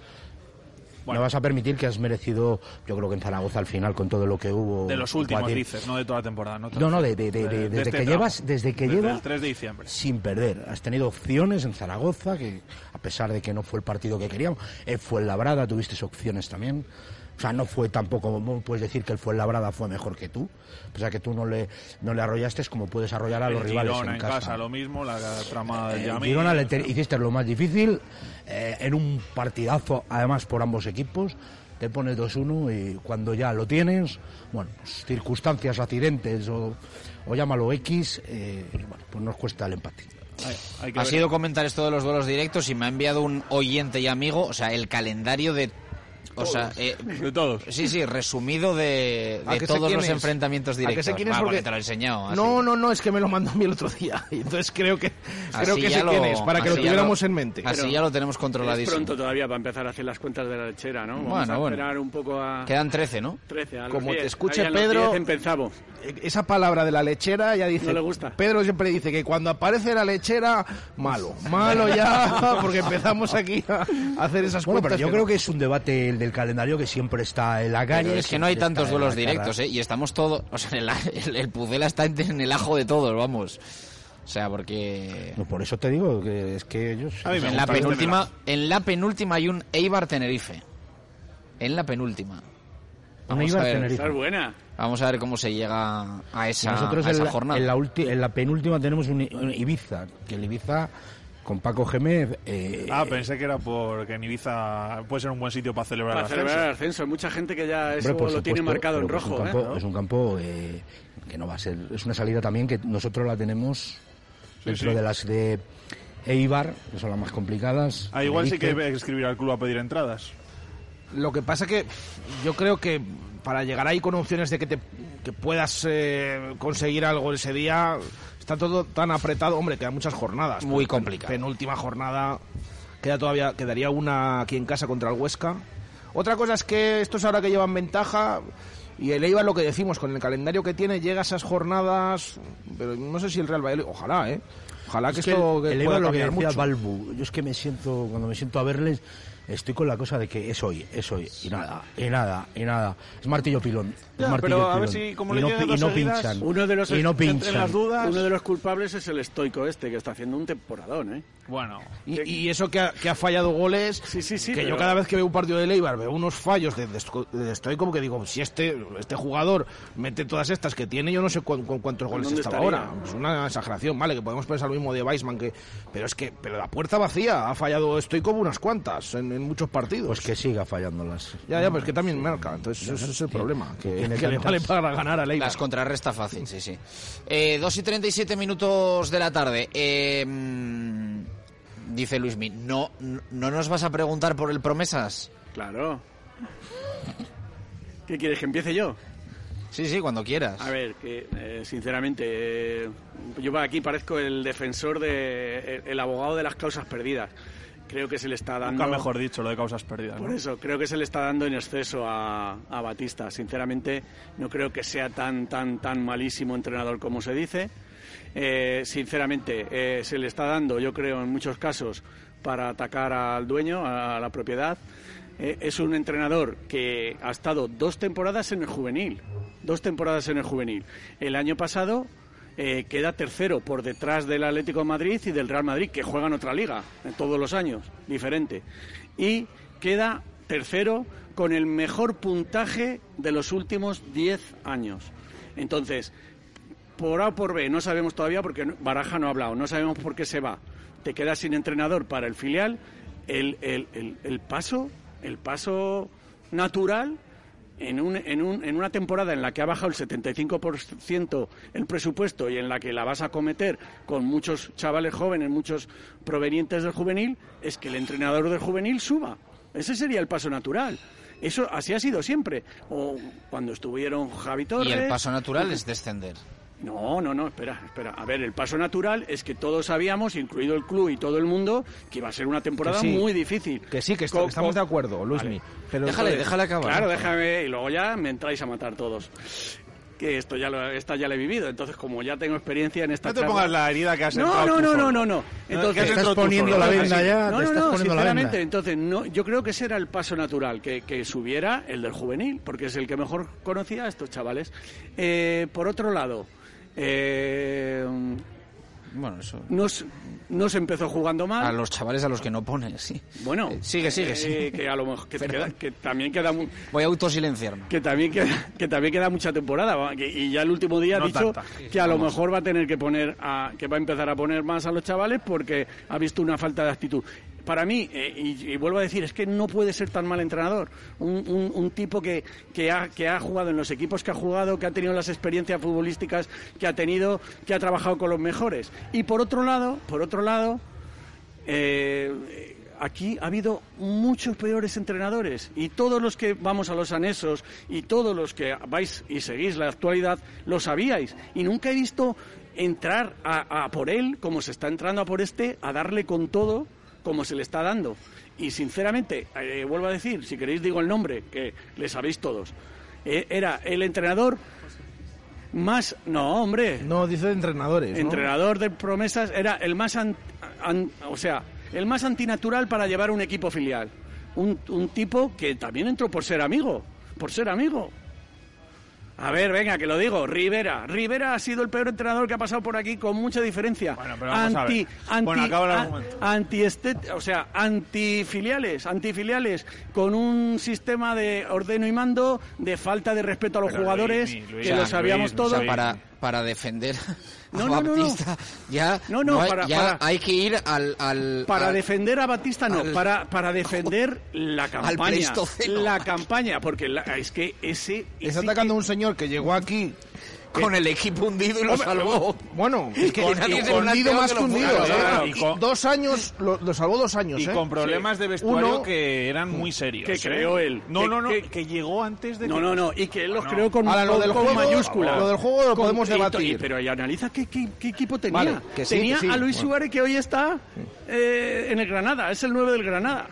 me vas a permitir que has merecido, yo creo que en Zaragoza al final con todo lo que hubo. De los últimos, Joaquín, dices, no de toda la temporada. No, No, no, de, de- de- de- desde este que llevas, desde que Desde lleva el 3 de diciembre. sin perder. Has tenido opciones en Zaragoza, que a pesar de que no fue el partido que queríamos, el Fuenlabrada tuviste opciones también. O sea, no fue tampoco, puedes decir que el Fuenlabrada fue mejor que tú. O sea, que tú no le, no le arrollaste como puedes arrollar a los El rivales Girona en, casa. lo mismo, la trama del Eh, Yamil. Girona le te- hiciste lo más difícil, eh, en un partidazo, además por ambos equipos, te pones 2-1 y cuando ya lo tienes, bueno, pues, circunstancias, accidentes o, o llámalo X, eh, bueno, pues nos cuesta el empate. Ha sido comentar esto de los duelos directos y me ha enviado un oyente y amigo, o sea, el calendario de... O sea, eh, de todos. Sí, sí, resumido de, ¿A de todos los es? enfrentamientos ¿A que directos. sé quién es? Va, Porque- porque te lo he enseñado. así. No, no, no, es que me lo mandó a mí el otro día. Y <laughs> entonces creo que creo que sé lo- quién es, para que lo tuviéramos lo- en mente. Así ya lo tenemos controladísimo. Es pronto todavía para empezar a hacer las cuentas de la lechera, ¿no? Vamos Bueno, a bueno. esperar un poco a... Quedan 13, ¿no? 13, a Como te 10. escuche Ahí a los Pedro- 10 empezamos. Esa palabra de la lechera ya dice. No le gusta. Pedro siempre dice que cuando aparece la lechera, malo. Malo ya, <laughs> porque empezamos aquí a hacer esas Bueno, cuentas. pero yo que creo no. que es un debate el del calendario que siempre está en la calle. Pero es que no hay tantos duelos directos. ¿eh? Y estamos todos... O sea, el, el, el Pucela está en, en el ajo de todos, vamos. O sea, porque... No, por eso te digo que es que ellos... A mí me en la penúltima en la penúltima hay un Eibar Tenerife en la penúltima vamos Eibar a ver Tenerife. Esa es buena. vamos a ver cómo se llega a esa, Nosotros a en esa la, jornada en la ulti- en la penúltima tenemos un, Ibiza, que el Ibiza con Paco Gémez... eh, Ah, pensé que era porque en Ibiza puede ser un buen sitio para celebrar Para el ascenso. celebrar el ascenso. Hay mucha gente que ya eso Hombre, lo tiene marcado en rojo, Es un ¿eh? campo, es un campo, eh, que no va a ser. Es una salida también que nosotros la tenemos dentro sí. de las de Eibar, que son las más complicadas. Ah, igual sí que Tenerife. hay que escribir al club a pedir entradas. Lo que pasa que yo creo que para llegar ahí con opciones de que te que puedas eh, conseguir algo ese día está todo tan apretado, hombre, quedan muchas jornadas. Muy complicado. Penúltima jornada queda todavía quedaría una aquí en casa contra el Huesca. Otra cosa es que estos ahora que llevan ventaja y el Eibar lo que decimos con el calendario que tiene llega a esas jornadas, pero no sé si el Real Valladolid, ojalá, ¿eh? Ojalá que Es que esto el, que el pueda Eibar lo que decía mucho. Balbu, yo es que me siento, cuando me siento a verles, estoy con la cosa de que es hoy, es hoy, y nada, y nada, y nada. Es martillo pilón. es Ya, martillo pero a ver pilón. si como y le no, y pinchan. Uno de los y no pinchan. las dudas. Uno de los culpables es el estoico este, que está haciendo un temporadón, ¿eh? Bueno, Y, y eso que ha, que ha fallado goles, Sí, sí, sí. que pero- yo cada vez que veo un partido de Leibar veo unos fallos de, de, de estoy como que digo, si este este jugador mete todas estas que tiene, yo no sé cu- cu- cuántos goles ¿Dónde estaba estaría? ahora. Es una exageración, vale, que podemos pensar lo mismo de Weisman, que, pero es que pero la puerta vacía, ha fallado estoy como unas cuantas en, en muchos partidos. Pues que siga fallándolas. ya, ya, pues que también marca, entonces ese es el problema, que, tiene que le vale para ganar a Leibar. las contrarresta fácil sí sí eh, 2 y 37 minutos de la tarde eh, mm, dice Luismi no no nos vas a preguntar por el promesas Claro. ¿Qué quieres, que empiece yo? sí sí cuando quieras A ver, que eh, sinceramente, eh, yo aquí parezco el defensor de. el, el abogado de las causas perdidas. Creo que se le está dando. nunca mejor dicho lo de causas perdidas. Por ¿no? eso, creo que se le está dando en exceso a, a Batista. Sinceramente, no creo que sea tan, tan, tan malísimo entrenador como se dice. Eh, sinceramente, eh, se le está dando, yo creo, en muchos casos, para atacar al dueño, a la propiedad. Eh, es un entrenador que ha estado dos temporadas en el juvenil. Dos temporadas en el juvenil. El año pasado eh, queda tercero por detrás del Atlético de Madrid y del Real Madrid, que juegan otra liga, todos los años, diferente. Y queda tercero con el mejor puntaje de los últimos 10 años. Entonces, por A o por B, no sabemos todavía porque Baraja no ha hablado, no sabemos por qué se va. Te quedas sin entrenador para el filial. El, el, el paso, el paso natural en, un, en, un, en, una temporada en la que ha bajado el 75% el presupuesto y en la que la vas a cometer con muchos chavales jóvenes, muchos provenientes del juvenil, es que el entrenador del juvenil suba. Ese sería el paso natural. Eso así ha sido siempre. O cuando estuvieron Javi Torres. Y el paso natural es descender. No, no, no, espera, espera. A ver, el paso natural es que todos sabíamos, incluido el club y todo el mundo, que iba a ser una temporada sí, muy difícil. Que sí, que est estamos de acuerdo, Luismi. Vale. Pero déjale, déjale acabar. Claro, déjame, y luego ya me entráis a matar todos. Que esto ya lo, esta ya la he vivido, entonces como ya tengo experiencia en esta No te charla- pongas la herida que has no, no, no, no, no, no. Entonces, tú poniendo la venda Así. ya, no, te no, estás no, poniendo la sinceramente, venda. entonces no, yo creo que ese era el paso natural, que, que subiera el del juvenil, porque es el que mejor conocía a estos chavales. Eh, por otro lado, eh, Bueno, eso. nos, nos empezó jugando mal. A los chavales a los que no pones, sí. Bueno, Eh, sigue, sigue, eh, que a lo mejor que, queda- también queda Voy a autosilenciarme. que también queda, que también queda mucha temporada que- y ya el último día ha dicho tanta. que a lo mejor va a tener que poner a, que va a empezar a poner más a los chavales porque ha visto una falta de actitud para mí eh, y, vuelvo a decir es que no puede ser tan mal entrenador. Un, tipo que, que, ha, que ha jugado en los equipos que ha jugado que ha tenido las experiencias futbolísticas que ha tenido que ha trabajado con los mejores. Y por otro lado por otro lado eh, aquí ha habido muchos peores entrenadores. Y todos los que vamos a los anesos y todos los que vais y seguís la actualidad lo sabíais. Y nunca he visto entrar a por él como se está entrando a por este a darle con todo como se le está dando y sinceramente eh, vuelvo a decir si queréis digo el nombre que le sabéis todos Eh, era el entrenador más no hombre No, dice de entrenadores. ¿no? entrenador de promesas era el más an- an- o sea el más antinatural para llevar un equipo filial un, un tipo que también entró por ser amigo por ser amigo a ver, venga, que lo digo. Rivera. Rivera ha sido el peor entrenador que ha pasado por aquí con mucha diferencia. Bueno, pero vamos a ver. anti, anti, Bueno, acaba el a- argumento. antiestet- o sea, antifiliales, antifiliales, con un sistema de ordeno y mando, de falta de respeto a los Pero, jugadores, Luismi, Luis, que lo sabíamos Luis, todos. O sea, para, para defender No, a no, no, no. Ya, No, no, hay, para- ya para- hay que ir al... al Para al- defender a Batista no, al- para, para defender la <laughs> campaña. La campaña, porque la- es que ese... Está ese atacando a que- un señor que llegó aquí. Con el equipo hundido y lo Hombre, salvó. Bueno, es que <laughs> hundido más que hundido. ¿eh? claro. Y Y con- dos años, lo, lo salvó dos años. Y ¿eh? con problemas de vestuario Uno- que eran muy serios. que ¿eh? creó él. No, Que- no, no, que- que, llegó antes de No, que- no, no, y que él los No. creó con, Ahora, lo con- del con juego- mayúscula. lo del juego lo Con- podemos debatir. y- pero y analiza qué, qué- qué equipo tenía. Vale, que sí, tenía que sí. a Luis Bueno. Suárez, que hoy está eh, en el Granada, es el 9 del Granada.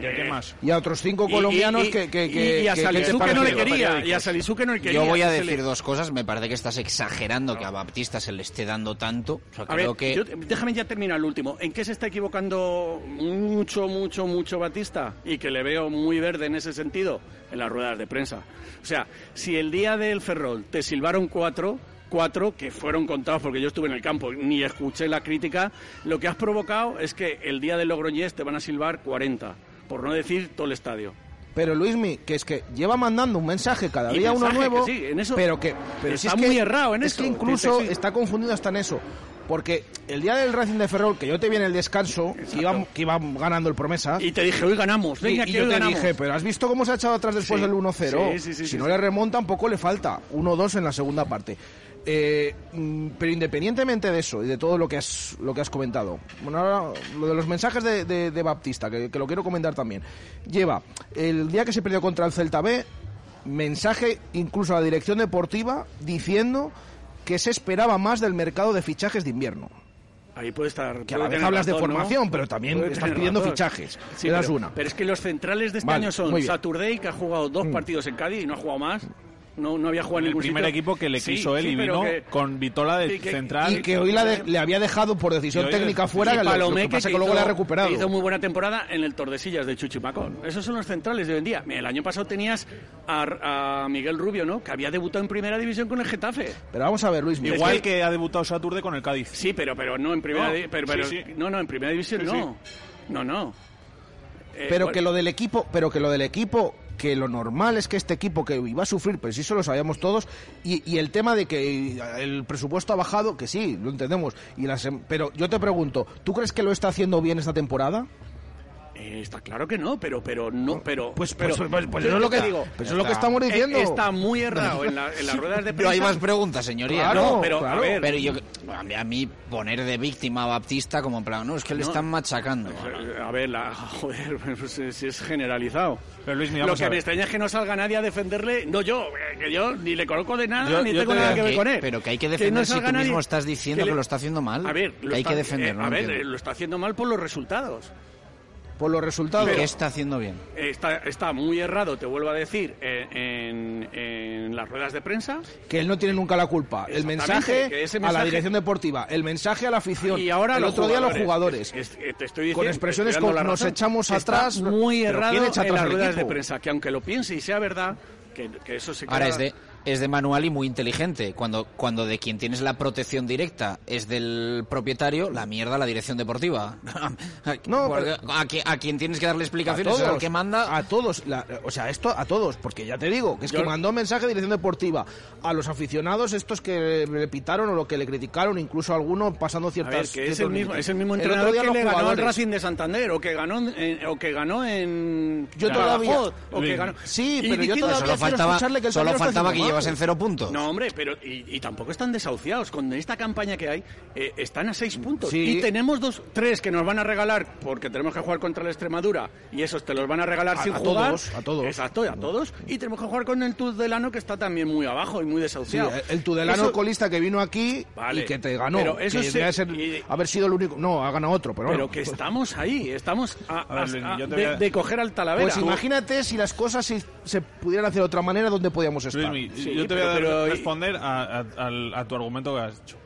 ¿Y a qué más? Y a otros cinco colombianos y- que, que, que, y a no le quería, y a Salisu que no le quería. Yo voy a decir dos cosas. Me parece que estás exagerando que a Baptista se le esté dando tanto. O sea, A ver, creo que... yo- déjame ya terminar el último. ¿En qué se está equivocando mucho, mucho, mucho Batista? Y que le veo muy verde en ese sentido, en las ruedas de prensa. O sea, si el día del Ferrol te silbaron cuatro, cuatro que fueron contados porque yo estuve en el campo, ni escuché la crítica, lo que has provocado es que el día del Logroñés te van a silbar 40, por no decir todo el estadio. Pero Luismi, que es que lleva mandando un mensaje cada Y día uno nuevo, que sí, en eso pero que pero si está es que, muy errado en es eso. que incluso sí. está confundido hasta en eso. Porque el día del Racing de Ferrol, que yo te vi en el descanso, que iba, que iba ganando el promesa. Y te dije, hoy ganamos, venga, y, yo hoy te ganamos. dije, pero ¿has visto cómo se ha echado atrás después Sí, del 1-0? sí, sí, sí, si no le remonta, un poco le falta. 1-2 en la segunda parte. Eh, mm, pero independientemente de eso y de todo lo que has, lo que has comentado, bueno, ahora lo de los mensajes de, de- de Baptista, que, que lo quiero comentar también. Lleva el día que se perdió contra el Celta B, mensaje incluso a la dirección deportiva diciendo que se esperaba más del mercado de fichajes de invierno. Ahí puede estar. Que a la vez hablas de formación, pero también Puede estás pidiendo razón. fichajes. Sí, pero, una. pero es que los centrales de este Vale, año son. Saturday, que ha jugado dos Mm. partidos en Cádiz y no ha jugado más. No, no había jugado en el ningún primer sitio. equipo que le Sí, quiso él sí, y vino que- con Vitola de y que- central. Y que hoy la de- le había dejado por decisión técnica fuera, y que lo- que pasa que que luego la ha recuperado. hizo muy buena temporada en el Tordesillas de Chuchimacón. Esos son los centrales de hoy en día. El año pasado tenías a, a Miguel Rubio, ¿no? Que había debutado en primera división con el Getafe. Pero vamos a ver, Luis. Igual que ha debutado Saturde con el Cádiz. Sí, pero, pero no en primera No, pero, sí, pero- sí. No, no, en primera división Sí, no. No, no. Eh, pero bueno, que lo del equipo, pero que lo del equipo, que lo normal es que este equipo que iba a sufrir, pues eso lo sabíamos todos, y, y el tema de que el presupuesto ha bajado, que sí, lo entendemos, y las, em- pero yo te pregunto, ¿tú crees que lo está haciendo bien esta temporada? Eh, está claro que no, pero pero no, pero Pues- pero, pues- pues- pues eso es lo que digo, pues eso es lo que estamos diciendo. Eh, Está muy errado en, la- en las <laughs> ruedas de prensa. Pero hay más preguntas, señoría. Claro, no, pero, claro. a ver, Pero yo, a mí, poner de víctima a Baptista como en plan, no, es que le No. están machacando. Eh, A ver, la, <laughs> joder, pues es, es generalizado. Pero Luis, mira, Lo que a me extraña es que no salga nadie a defenderle, no yo, eh, que yo ni le conozco de nada, Yo- ni yo tengo te nada que ver Que- con él. pero que hay que no defender si salga tú nadie- mismo estás diciendo que, le- lo está haciendo mal. A ver, lo que hay está- que defender, eh, no a ver, eh, lo está haciendo mal por los resultados. Por los resultados. ¿Qué está haciendo bien? Está, está muy errado, te vuelvo a decir, en, en las ruedas de prensa. que él no tiene nunca la culpa. El mensaje, ese a la mensaje- dirección deportiva, el mensaje a la afición, Y ahora el otro día a los jugadores. jugadores. Es- es- te estoy Con diciendo- expresiones estoy dando como nos echamos está atrás, muy pero errado ¿quién echa en atrás las ruedas de prensa, que aunque lo piense y sea verdad, que, que eso se Ahora queda- es de es de manual y muy inteligente. Cuando cuando de quien tienes la protección directa es del propietario, la mierda la dirección deportiva. <laughs> No, a, qui- a quien tienes que darle explicaciones a es todos, al que manda. a todos, la- o sea, esto a todos, porque ya te digo, que es Yo- que mandó mensaje de dirección deportiva a los aficionados estos que le pitaron o lo que le criticaron, incluso alguno pasando A ciertas ver, que es el mismo, es el mismo entrenador que le ganó al. Racing de Santander o que ganó en, o que ganó en Yo todavía- o que ganó Sí, pero y yo todavía solo faltaba, escucharle que el solo faltaba que llevasen cero puntos. No, hombre, pero y, y tampoco están desahuciados. Con esta campaña que hay, eh, están a seis puntos. Sí. Y tenemos dos, tres que nos van a regalar porque tenemos que jugar contra la Extremadura y esos te los van a regalar A- sin a jugar. todos, a todos. Exacto, a todos. Y tenemos que jugar con el Tudelano que está también muy abajo y muy desahuciado. el- el Tudelano Eso- colista que vino aquí Vale. y que te ganó, Pero eso que se- debe ser- y- haber sido el único, no, ha ganado otro, pero, Pero bueno. que estamos ahí, estamos a, ver, Luis, de, voy a- de coger al Talavera. Pues imagínate si las cosas se, se pudieran hacer de otra manera, ¿dónde podíamos estar? Sí, yo te voy a pero- dar- pero- responder a, a- al- a tu argumento que has dicho.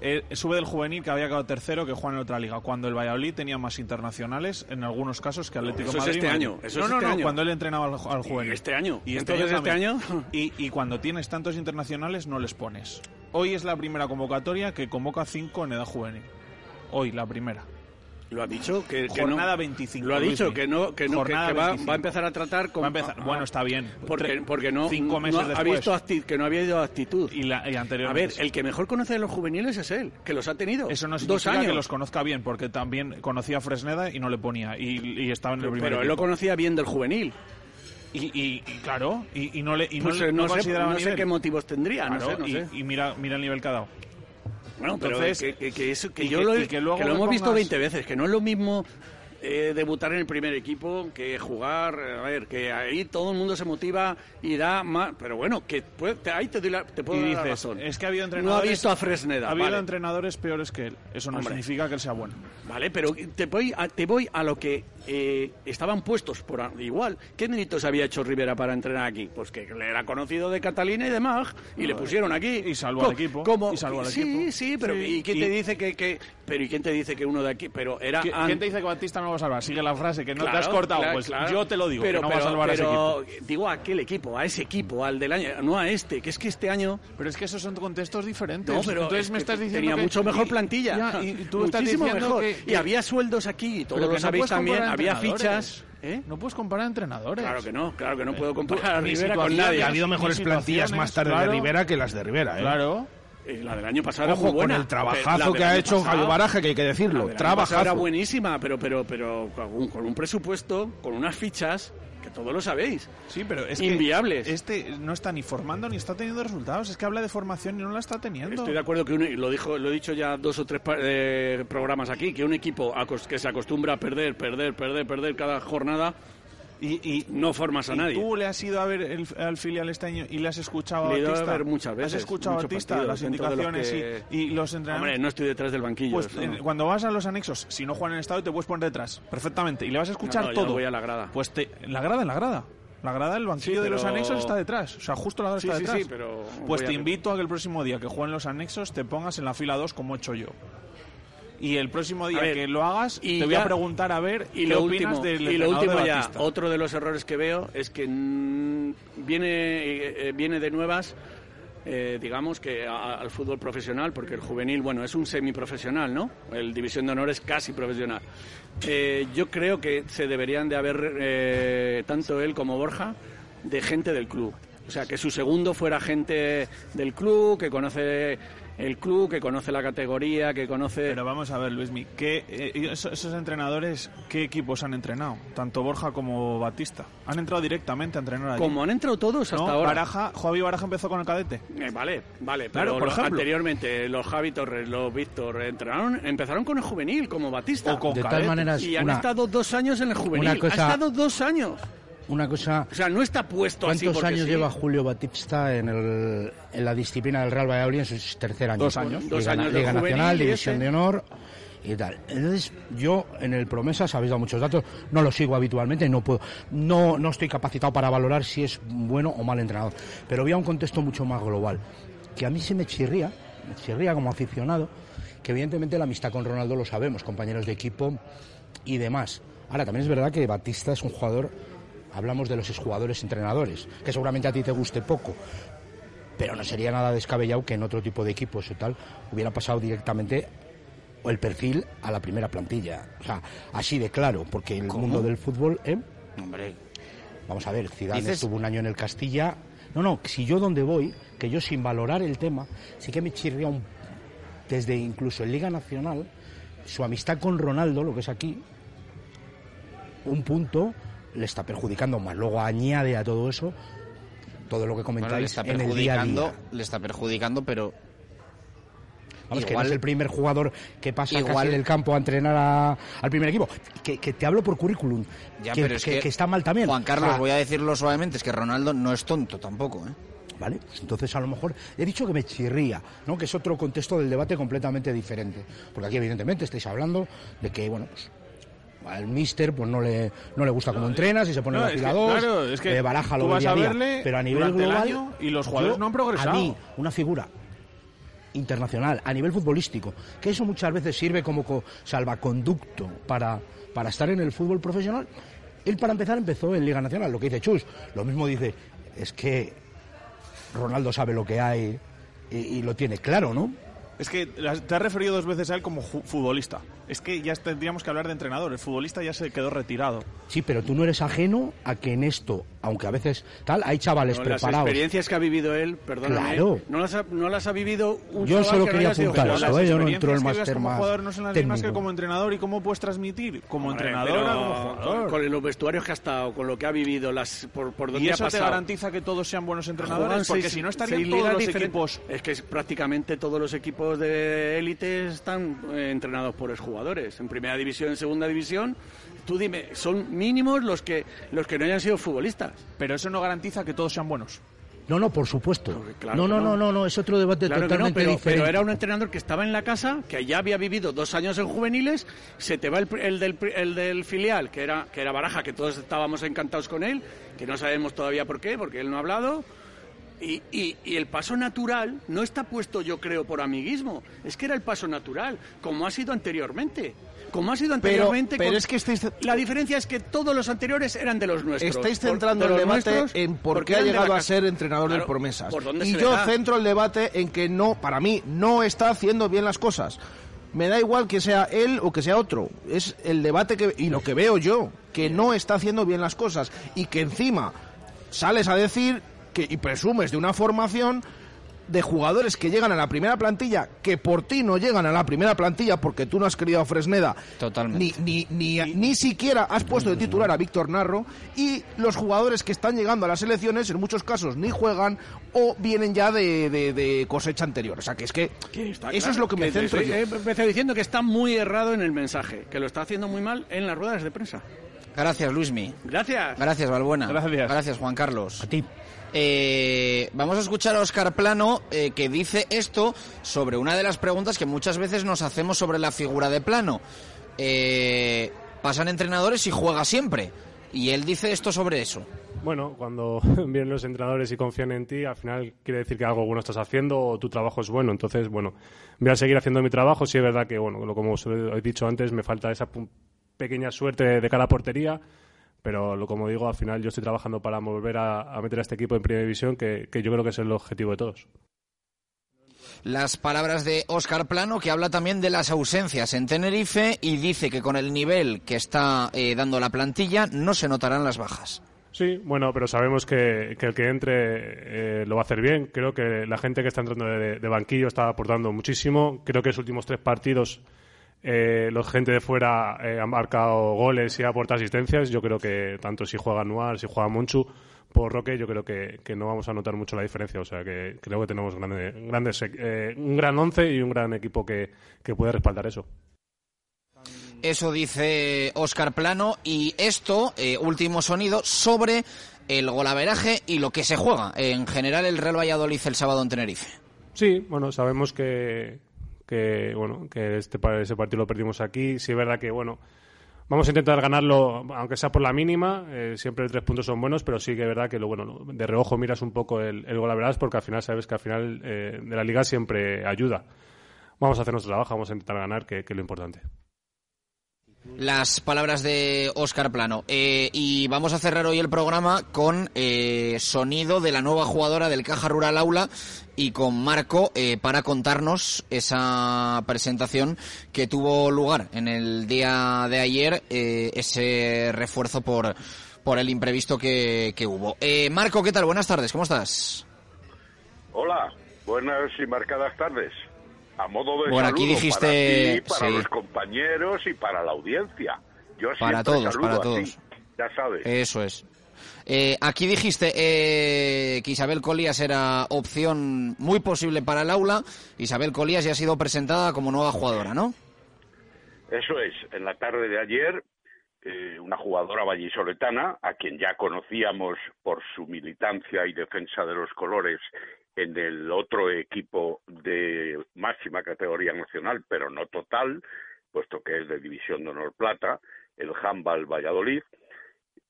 Eh, sube del juvenil que había quedado tercero que juega en otra liga, cuando el Valladolid tenía más internacionales en algunos casos que Atlético Eso es este año, eso no, es no, este no, año. cuando él entrenaba al, al juvenil. este año. Y Entonces, este año- Y, y cuando tienes tantos internacionales no les pones. Hoy es la primera convocatoria que convoca cinco en edad juvenil. Hoy, la primera. Lo ha dicho que, que Jornada no. 25, Lo ha dicho que no que no que, que va, 25. va a empezar a tratar con Va a empezar- ah, bueno, está bien. porque porque no cinco no meses ha después. visto acti- que no había ido actitud. Y, la, y A ver, el que mejor conoce de los juveniles es él, que los ha tenido. Eso no dos significa años. que los conozca bien, porque también conocía a Fresneda y no le ponía. Y, y estaba en el primer pero él lo conocía bien del juvenil. Y, y- y claro, y, y no le y Pues, no, eh, no no sé, no qué motivos tendría, no Claro, sé, sé. y mira, mira el nivel que ha dado. Bueno, pero Entonces, que, que- que eso, que y yo lo, que lo hemos visto pongas- 20 veces, que no es lo mismo eh, debutar en el primer equipo que jugar, a ver, que ahí todo el mundo se motiva y da más, pero bueno, que puede- te- ahí te, doy la- te puedo Y dar la razón. es que ha habido No ha visto a Fresneda, Ha habido vale. entrenadores peores que él. Eso no Hombre. significa que él sea bueno. Vale, pero te voy a, te voy a lo que eh, estaban puestos por igual. ¿Qué méritos había hecho Rivera para entrenar aquí? Pues que le era conocido de Catalina y de Mag y le pusieron aquí. Y salvó al equipo, como- y salvó al sí, equipo. sí, pero Sí, ¿y quién y- te dice que, que- pero ¿y quién te dice que uno de aquí? Pero era ¿Qui- an- ¿Quién te dice que Batista no va a salvar? Sigue la frase, que no te Claro, has cortado. claro, pues claro. yo te lo digo, pero, que no pero, va a salvar a ese pero, equipo. Digo a aquel equipo, a ese equipo, al del año, no a este, que es que este año Pero es que esos son contextos diferentes. No, pero Entonces es me estás diciendo tenía que- mucho mejor plantilla. ya, y tú estás diciendo mejor. que- Y había sueldos aquí, y todos Pero lo no sabéis también. Había fichas. ¿eh? No puedes comparar entrenadores. Claro que no, claro que no puedo Eh, comparar a Rivera con nadie. ha habido mejores plantillas más tarde situaciones, de claro. Rivera que las de Rivera, ¿eh? Claro. Eh, La del año pasado Ojo, buena. con el la trabajazo que ha año hecho Javier Baraja, que hay que la decirlo. del año pasado Era Trabajazo. buenísima, pero, pero, pero con un presupuesto, con unas fichas, que todos lo sabéis. Sí, pero es Inviables. que este no está ni formando ni está teniendo resultados. Es que habla de formación y no la está teniendo. Estoy de acuerdo que un- lo dijo, lo he dicho ya dos o tres eh, programas aquí, que un equipo que se acostumbra a perder, perder, perder, perder cada jornada, y, y no formas a ¿Y nadie. tú le has ido a ver el- al filial este año y le has escuchado a Le he ido a Batista? ver muchas veces, ¿Has escuchado a Batista las los indicaciones que- y, y los entrenadores? Hombre, no estoy detrás del banquillo. Pues eso eh, no. cuando vas a los anexos, si no juegan en el estado, te puedes poner detrás, perfectamente. Y le vas a escuchar No, no, yo todo. voy a la grada. Pues te, la grada, en la grada. La grada del banquillo Sí, de los anexos está detrás. O sea, justo la grada Sí, está sí, detrás. sí, pero Pues te a- invito a que el próximo día que jueguen los anexos te pongas en la fila 2 como he hecho yo y el próximo día que lo hagas y te voy a preguntar a ver y qué lo último, del y lo último ya otro de los errores que veo es que mm, viene eh, eh, viene de nuevas eh, digamos que a, al fútbol profesional porque el juvenil bueno es un semiprofesional no el división de honor es casi profesional. Eh, yo creo que se deberían de haber eh, tanto él como Borja de gente del club. O sea que su segundo fuera gente del club que conoce el club, que conoce la categoría, que conoce... Pero vamos a ver, Luismi, ¿qué, eh, esos, entrenadores, ¿qué equipos han entrenado? Tanto Borja como Batista. ¿Han entrado directamente a entrenar allí? Como han entrado todos hasta ahora. Baraja, Javi Baraja empezó con el cadete. Eh, vale, vale. Claro, pero por ejemplo. Anteriormente, los Javi Torres, los Víctor, entrenaron, empezaron con el juvenil, como Batista. O con de tal manera, y han estado dos años en el juvenil. Una cosa... Ha estado dos años una cosa... O sea, no está puesto ¿Cuántos así ¿Cuántos años lleva Julio Batista en, el, en la disciplina del Real Valladolid en sus tercer año? Dos años. Dos años Liga Nacional, División de Honor y tal. Entonces, yo en el Promesas habéis dado muchos datos, no lo sigo habitualmente, no puedo, no, no estoy capacitado para valorar si es bueno o mal entrenador, pero había un contexto mucho más global, que a mí se me chirría, me chirría como aficionado, que evidentemente la amistad con Ronaldo lo sabemos, compañeros de equipo y demás. Ahora, también es verdad que Batista es un jugador hablamos de los exjugadores entrenadores, que seguramente a ti te guste poco, pero no sería nada descabellado que en otro tipo de equipos o tal hubiera pasado directamente el perfil a la primera plantilla. O sea, así de claro, porque el mundo del fútbol, ¿eh? Hombre. Vamos a ver, Zidane ¿Dices? estuvo un año en el Castilla. No, no, si yo donde voy, que yo sin valorar el tema, sí que me chirría un... Desde incluso en Liga Nacional, su amistad con Ronaldo, lo que es aquí, un punto le está perjudicando más. Luego añade a todo eso todo lo que comentáis le está perjudicando. Le está perjudicando, pero... Vamos, igual, que no es el primer jugador que pasa igual, casi del campo a entrenar al primer equipo. Que, te hablo por currículum, que, está mal también. Juan Carlos, voy a decirlo suavemente, es que Ronaldo no es tonto tampoco, ¿eh? ¿vale? Pues entonces a lo mejor he dicho que me chirría, ¿no? Que es otro contexto del debate completamente diferente. Porque aquí evidentemente estáis hablando de que, bueno, pues al mister pues no le, no le gusta cómo entrena, si se pone no, en la eh, baraja lo vas día a día. Pero a nivel global. y los jugadores no han progresado. A mí, una figura internacional, a nivel futbolístico, que eso muchas veces sirve como co salvaconducto para, para estar en el fútbol profesional. Él, para empezar, empezó en Liga Nacional, lo que dice Chus. Lo mismo dice, es que Ronaldo sabe lo que hay y lo tiene claro, ¿no? Es que te has referido dos veces a él como futbolista. Es que ya tendríamos que hablar de entrenador. El futbolista ya se quedó retirado. Sí, pero tú no eres ajeno a que en esto aunque a veces tal, hay chavales no, preparados. Las experiencias que ha vivido él, perdón, claro. no, las ha, no las ha vivido un Yo solo que quería apuntar sido, eso, ¿eh? yo no entro el máster como más. Jugador no son las mismas que como entrenador y cómo puedes transmitir como entrenador como jugador. Con los vestuarios que ha estado, con lo que ha vivido, las por, por donde ¿Y eso te garantiza que todos sean buenos entrenadores? Porque si no estarían todos los equipos. Es que es, prácticamente todos los equipos de élite están eh, entrenados por exjugadores. En primera división, en segunda división tú dime, son mínimos los que, los que no hayan sido futbolistas. Pero eso no garantiza que todos sean buenos. No, no, por supuesto. No, no, no, no, no, es otro debate totalmente pero, diferente. Pero era un entrenador que estaba en la casa, que ya había vivido dos años en juveniles, se te va el, el, del, el del filial, que era, que era Baraja, que todos estábamos encantados con él, que no sabemos todavía por qué, porque él no ha hablado. Y, y, y, el paso natural no está puesto, yo creo, por amiguismo. Es que era el paso natural, como ha sido anteriormente como ha sido anteriormente. Pero, es que estáis... La diferencia es que todos los anteriores eran de los nuestros. Estáis centrando el debate en por qué ha llegado a ser entrenador de promesas. y yo centro el debate en que no, para mí, no está haciendo bien las cosas. Me da igual que sea él o que sea otro. Es el debate que, y lo que veo yo, que no está haciendo bien las cosas. Y que encima sales a decir que, y presumes de una formación de jugadores que llegan a la primera plantilla, que por ti no llegan a la primera plantilla porque tú no has criado a Fresneda. Totalmente. Ni, ni, ni, ni siquiera has puesto de titular a Víctor Narro. Y los jugadores que están llegando a las elecciones, en muchos casos, ni juegan o vienen ya de, de, cosecha anterior. O sea, que es que, eso es lo que, me centro. Eh, estoy, diciendo que está muy errado en el mensaje, que lo está haciendo muy mal en las ruedas de prensa. Gracias, Luismi. Gracias. Gracias, Valbuena. Gracias. Gracias, Juan Carlos. A ti. Eh, vamos a escuchar a Oscar Plano eh, que dice esto sobre una de las preguntas que muchas veces nos hacemos sobre la figura de Plano. Eh, pasan entrenadores y juega siempre. Y él dice esto sobre eso. Bueno, cuando <laughs> vienen los entrenadores y confían en ti, al final quiere decir que algo bueno estás haciendo o tu trabajo es bueno. Entonces, bueno, voy a seguir haciendo mi trabajo. Sí es verdad que, bueno, como os he dicho antes, me falta esa pequeña suerte de cara a portería, pero lo, como digo, al final yo estoy trabajando para volver a, a meter a este equipo en primera división, que, que yo creo que es el objetivo de todos las palabras de Óscar Plano, que habla también de las ausencias en Tenerife y dice que con el nivel que está eh, dando la plantilla no se notarán las bajas. Sí, bueno, pero sabemos que, que el que entre eh, lo va a hacer bien. Creo que la gente que está entrando de, de, banquillo está aportando muchísimo. Creo que los últimos tres partidos eh, los gente de fuera eh, han marcado goles y ha aportado asistencias. Yo creo que tanto si juega Anual, si juega Monchu, por Roque, yo creo que, que, no vamos a notar mucho la diferencia. O sea, que creo que tenemos grandes, grandes eh, un gran once y un gran equipo que, que puede respaldar eso. Eso dice Óscar Plano. Y esto, eh, último sonido, sobre el golaveraje y lo que se juega en general el Real Valladolid el sábado en Tenerife. Sí, bueno, sabemos que, que bueno que este ese partido lo perdimos aquí. Sí es verdad que bueno vamos a intentar ganarlo, aunque sea por la mínima. Eh, siempre tres puntos son buenos, pero sí que es verdad que lo bueno de reojo miras un poco el, el gol a verdad porque al final sabes que al final eh, de la liga siempre ayuda. Vamos a hacer nuestro trabajo, vamos a intentar ganar, que, que es lo importante las palabras de Óscar Plano. Eh, y vamos a cerrar hoy el programa con eh, sonido de la nueva jugadora del Caja Rural Aula y con Marco eh, para contarnos esa presentación que tuvo lugar en el día de ayer, eh, ese refuerzo por, por el imprevisto que, que hubo. Marco, ¿qué tal? Buenas tardes, ¿cómo estás? Hola, buenas y marcadas tardes. A modo de bueno, saludo aquí dijiste, para ti, para sí. los compañeros y para la audiencia. Yo Para todos, para todos. ya sabes. Eso es. Eh, aquí dijiste eh, que Isabel Colías era opción muy posible para el aula. Isabel Colías ya ha sido presentada como nueva jugadora, ¿no? Eso es, en la tarde de ayer, eh, una jugadora vallisoletana, a quien ya conocíamos por su militancia y defensa de los colores en el otro equipo de máxima categoría nacional, pero no total, puesto que es de División de Honor Plata, el Handball Valladolid,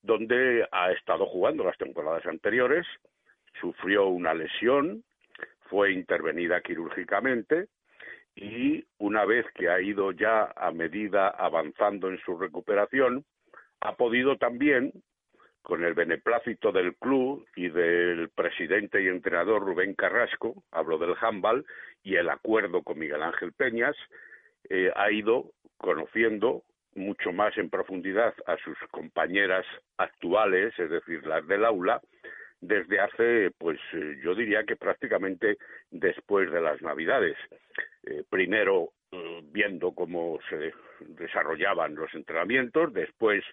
donde ha estado jugando las temporadas anteriores, sufrió una lesión, fue intervenida quirúrgicamente y una vez que ha ido ya a medida avanzando en su recuperación, ha podido también, con el beneplácito del club y del presidente y entrenador Rubén Carrasco, hablo del handball, y el acuerdo con Miguel Ángel Peñas, eh, ha ido conociendo mucho más en profundidad a sus compañeras actuales, es decir, las del aula, desde hace, pues eh, yo diría que prácticamente después de las Navidades. Eh, primero eh, viendo cómo se desarrollaban los entrenamientos, después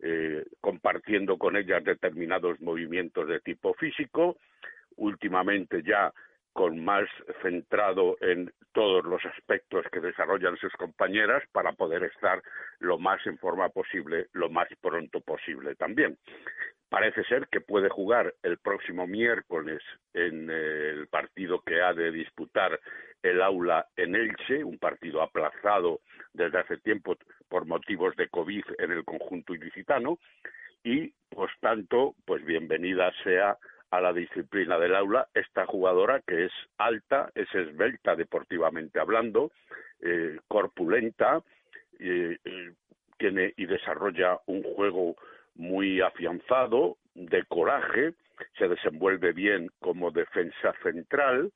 eh, compartiendo con ellas determinados movimientos de tipo físico, últimamente ya con más centrado en todos los aspectos que desarrollan sus compañeras para poder estar lo más en forma posible, lo más pronto posible también. Parece ser que puede jugar el próximo miércoles en el partido que ha de disputar el aula en Elche, un partido aplazado desde hace tiempo por motivos de COVID en el conjunto ilicitano, y, por tanto, pues bienvenida sea a la disciplina del aula esta jugadora que es alta, es esbelta deportivamente hablando, eh, corpulenta, tiene y desarrolla un juego muy afianzado, de coraje, se desenvuelve bien como defensa central,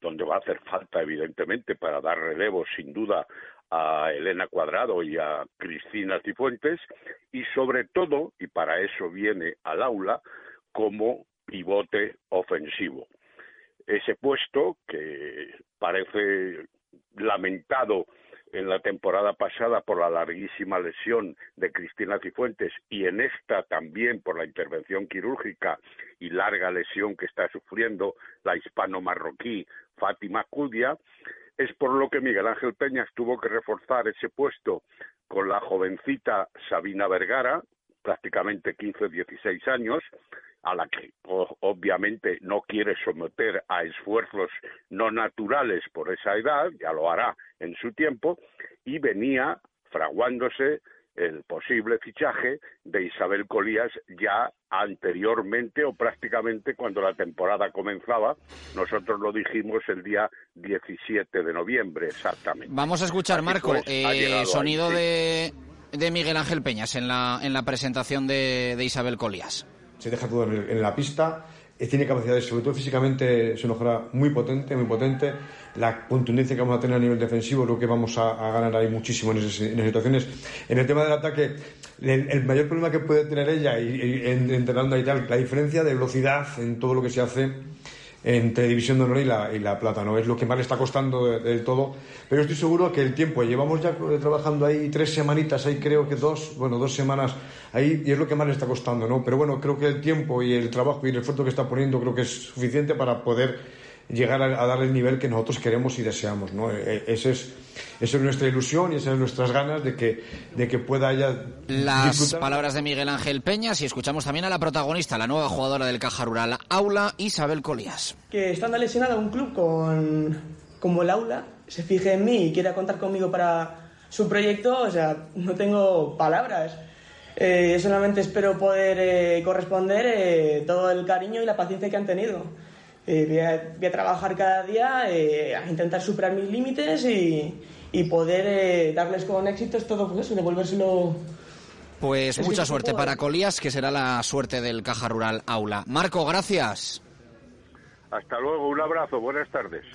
donde va a hacer falta evidentemente para dar relevo sin duda a Elena Cuadrado y a Cristina Cifuentes y sobre todo, y para eso viene al aula, como pivote ofensivo. Ese puesto que parece lamentado en la temporada pasada por la larguísima lesión de Cristina Cifuentes y en esta también por la intervención quirúrgica y larga lesión que está sufriendo la hispano-marroquí Fátima Cudia, es por lo que Miguel Ángel Peñas tuvo que reforzar ese puesto con la jovencita Sabina Vergara, prácticamente 15 16 años, a la que obviamente no quiere someter a esfuerzos no naturales por esa edad, ya lo hará en su tiempo, y venía fraguándose el posible fichaje de Isabel Colías ya anteriormente o prácticamente cuando la temporada comenzaba. Nosotros lo dijimos el día 17 de noviembre, exactamente. Vamos a escuchar, Marco, pues, eh, ahí, sonido sí. De, Miguel Ángel Peñas en la, en la presentación de, Isabel Colías. se deja todo en, la pista eh, tiene capacidades, sobre todo físicamente, es una jugadora muy potente, muy potente. La contundencia que vamos a tener a nivel defensivo, creo que vamos a, ganar ahí muchísimo en esas, situaciones. En el tema del ataque, el, mayor problema que puede tener ella, y, y en, entrenando y tal, la diferencia de velocidad en todo lo que se hace entre División de Honor y la, y la Plata, ¿no? Es lo que más le está costando de- del todo. Pero estoy seguro que el tiempo, llevamos ya eh, trabajando ahí tres semanitas, ahí creo que dos, bueno, dos semanas ahí, y es lo que más le está costando, ¿no? Pero bueno, creo que el tiempo y el trabajo y el esfuerzo que está poniendo creo que es suficiente para poder llegar a, a darle el nivel que nosotros queremos y deseamos, ¿no? Eh, Ese es, esa es nuestra ilusión y esas son nuestras ganas de que, de que pueda ella Las disfrutar. palabras de Miguel Ángel Peñas y escuchamos también a la protagonista, la nueva jugadora del Caja Rural Aula, Isabel Colías. que estando lesionada un club con, como el aula se fije en mí y quiera contar conmigo para su proyecto, o sea, no tengo palabras. Eh, solamente espero poder eh, corresponder eh, todo el cariño y la paciencia que han tenido. Eh, voy, a, voy a trabajar cada día eh, a intentar superar mis límites y, y poder eh, darles con éxitos todo pues eso, devolvérselo Pues Es mucha suerte para Colías, que será la suerte del Caja Rural Aula. Marco, gracias. Hasta luego, un abrazo, buenas tardes.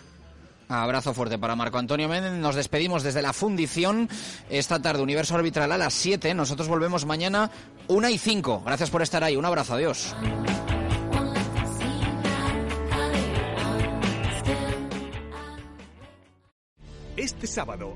Abrazo fuerte para Marco Antonio Méndez. Nos despedimos desde la fundición esta tarde, Universo Arbitral a las 7. Nosotros volvemos mañana 1 y 5. Gracias por estar ahí. Un abrazo. Adiós. Este sábado,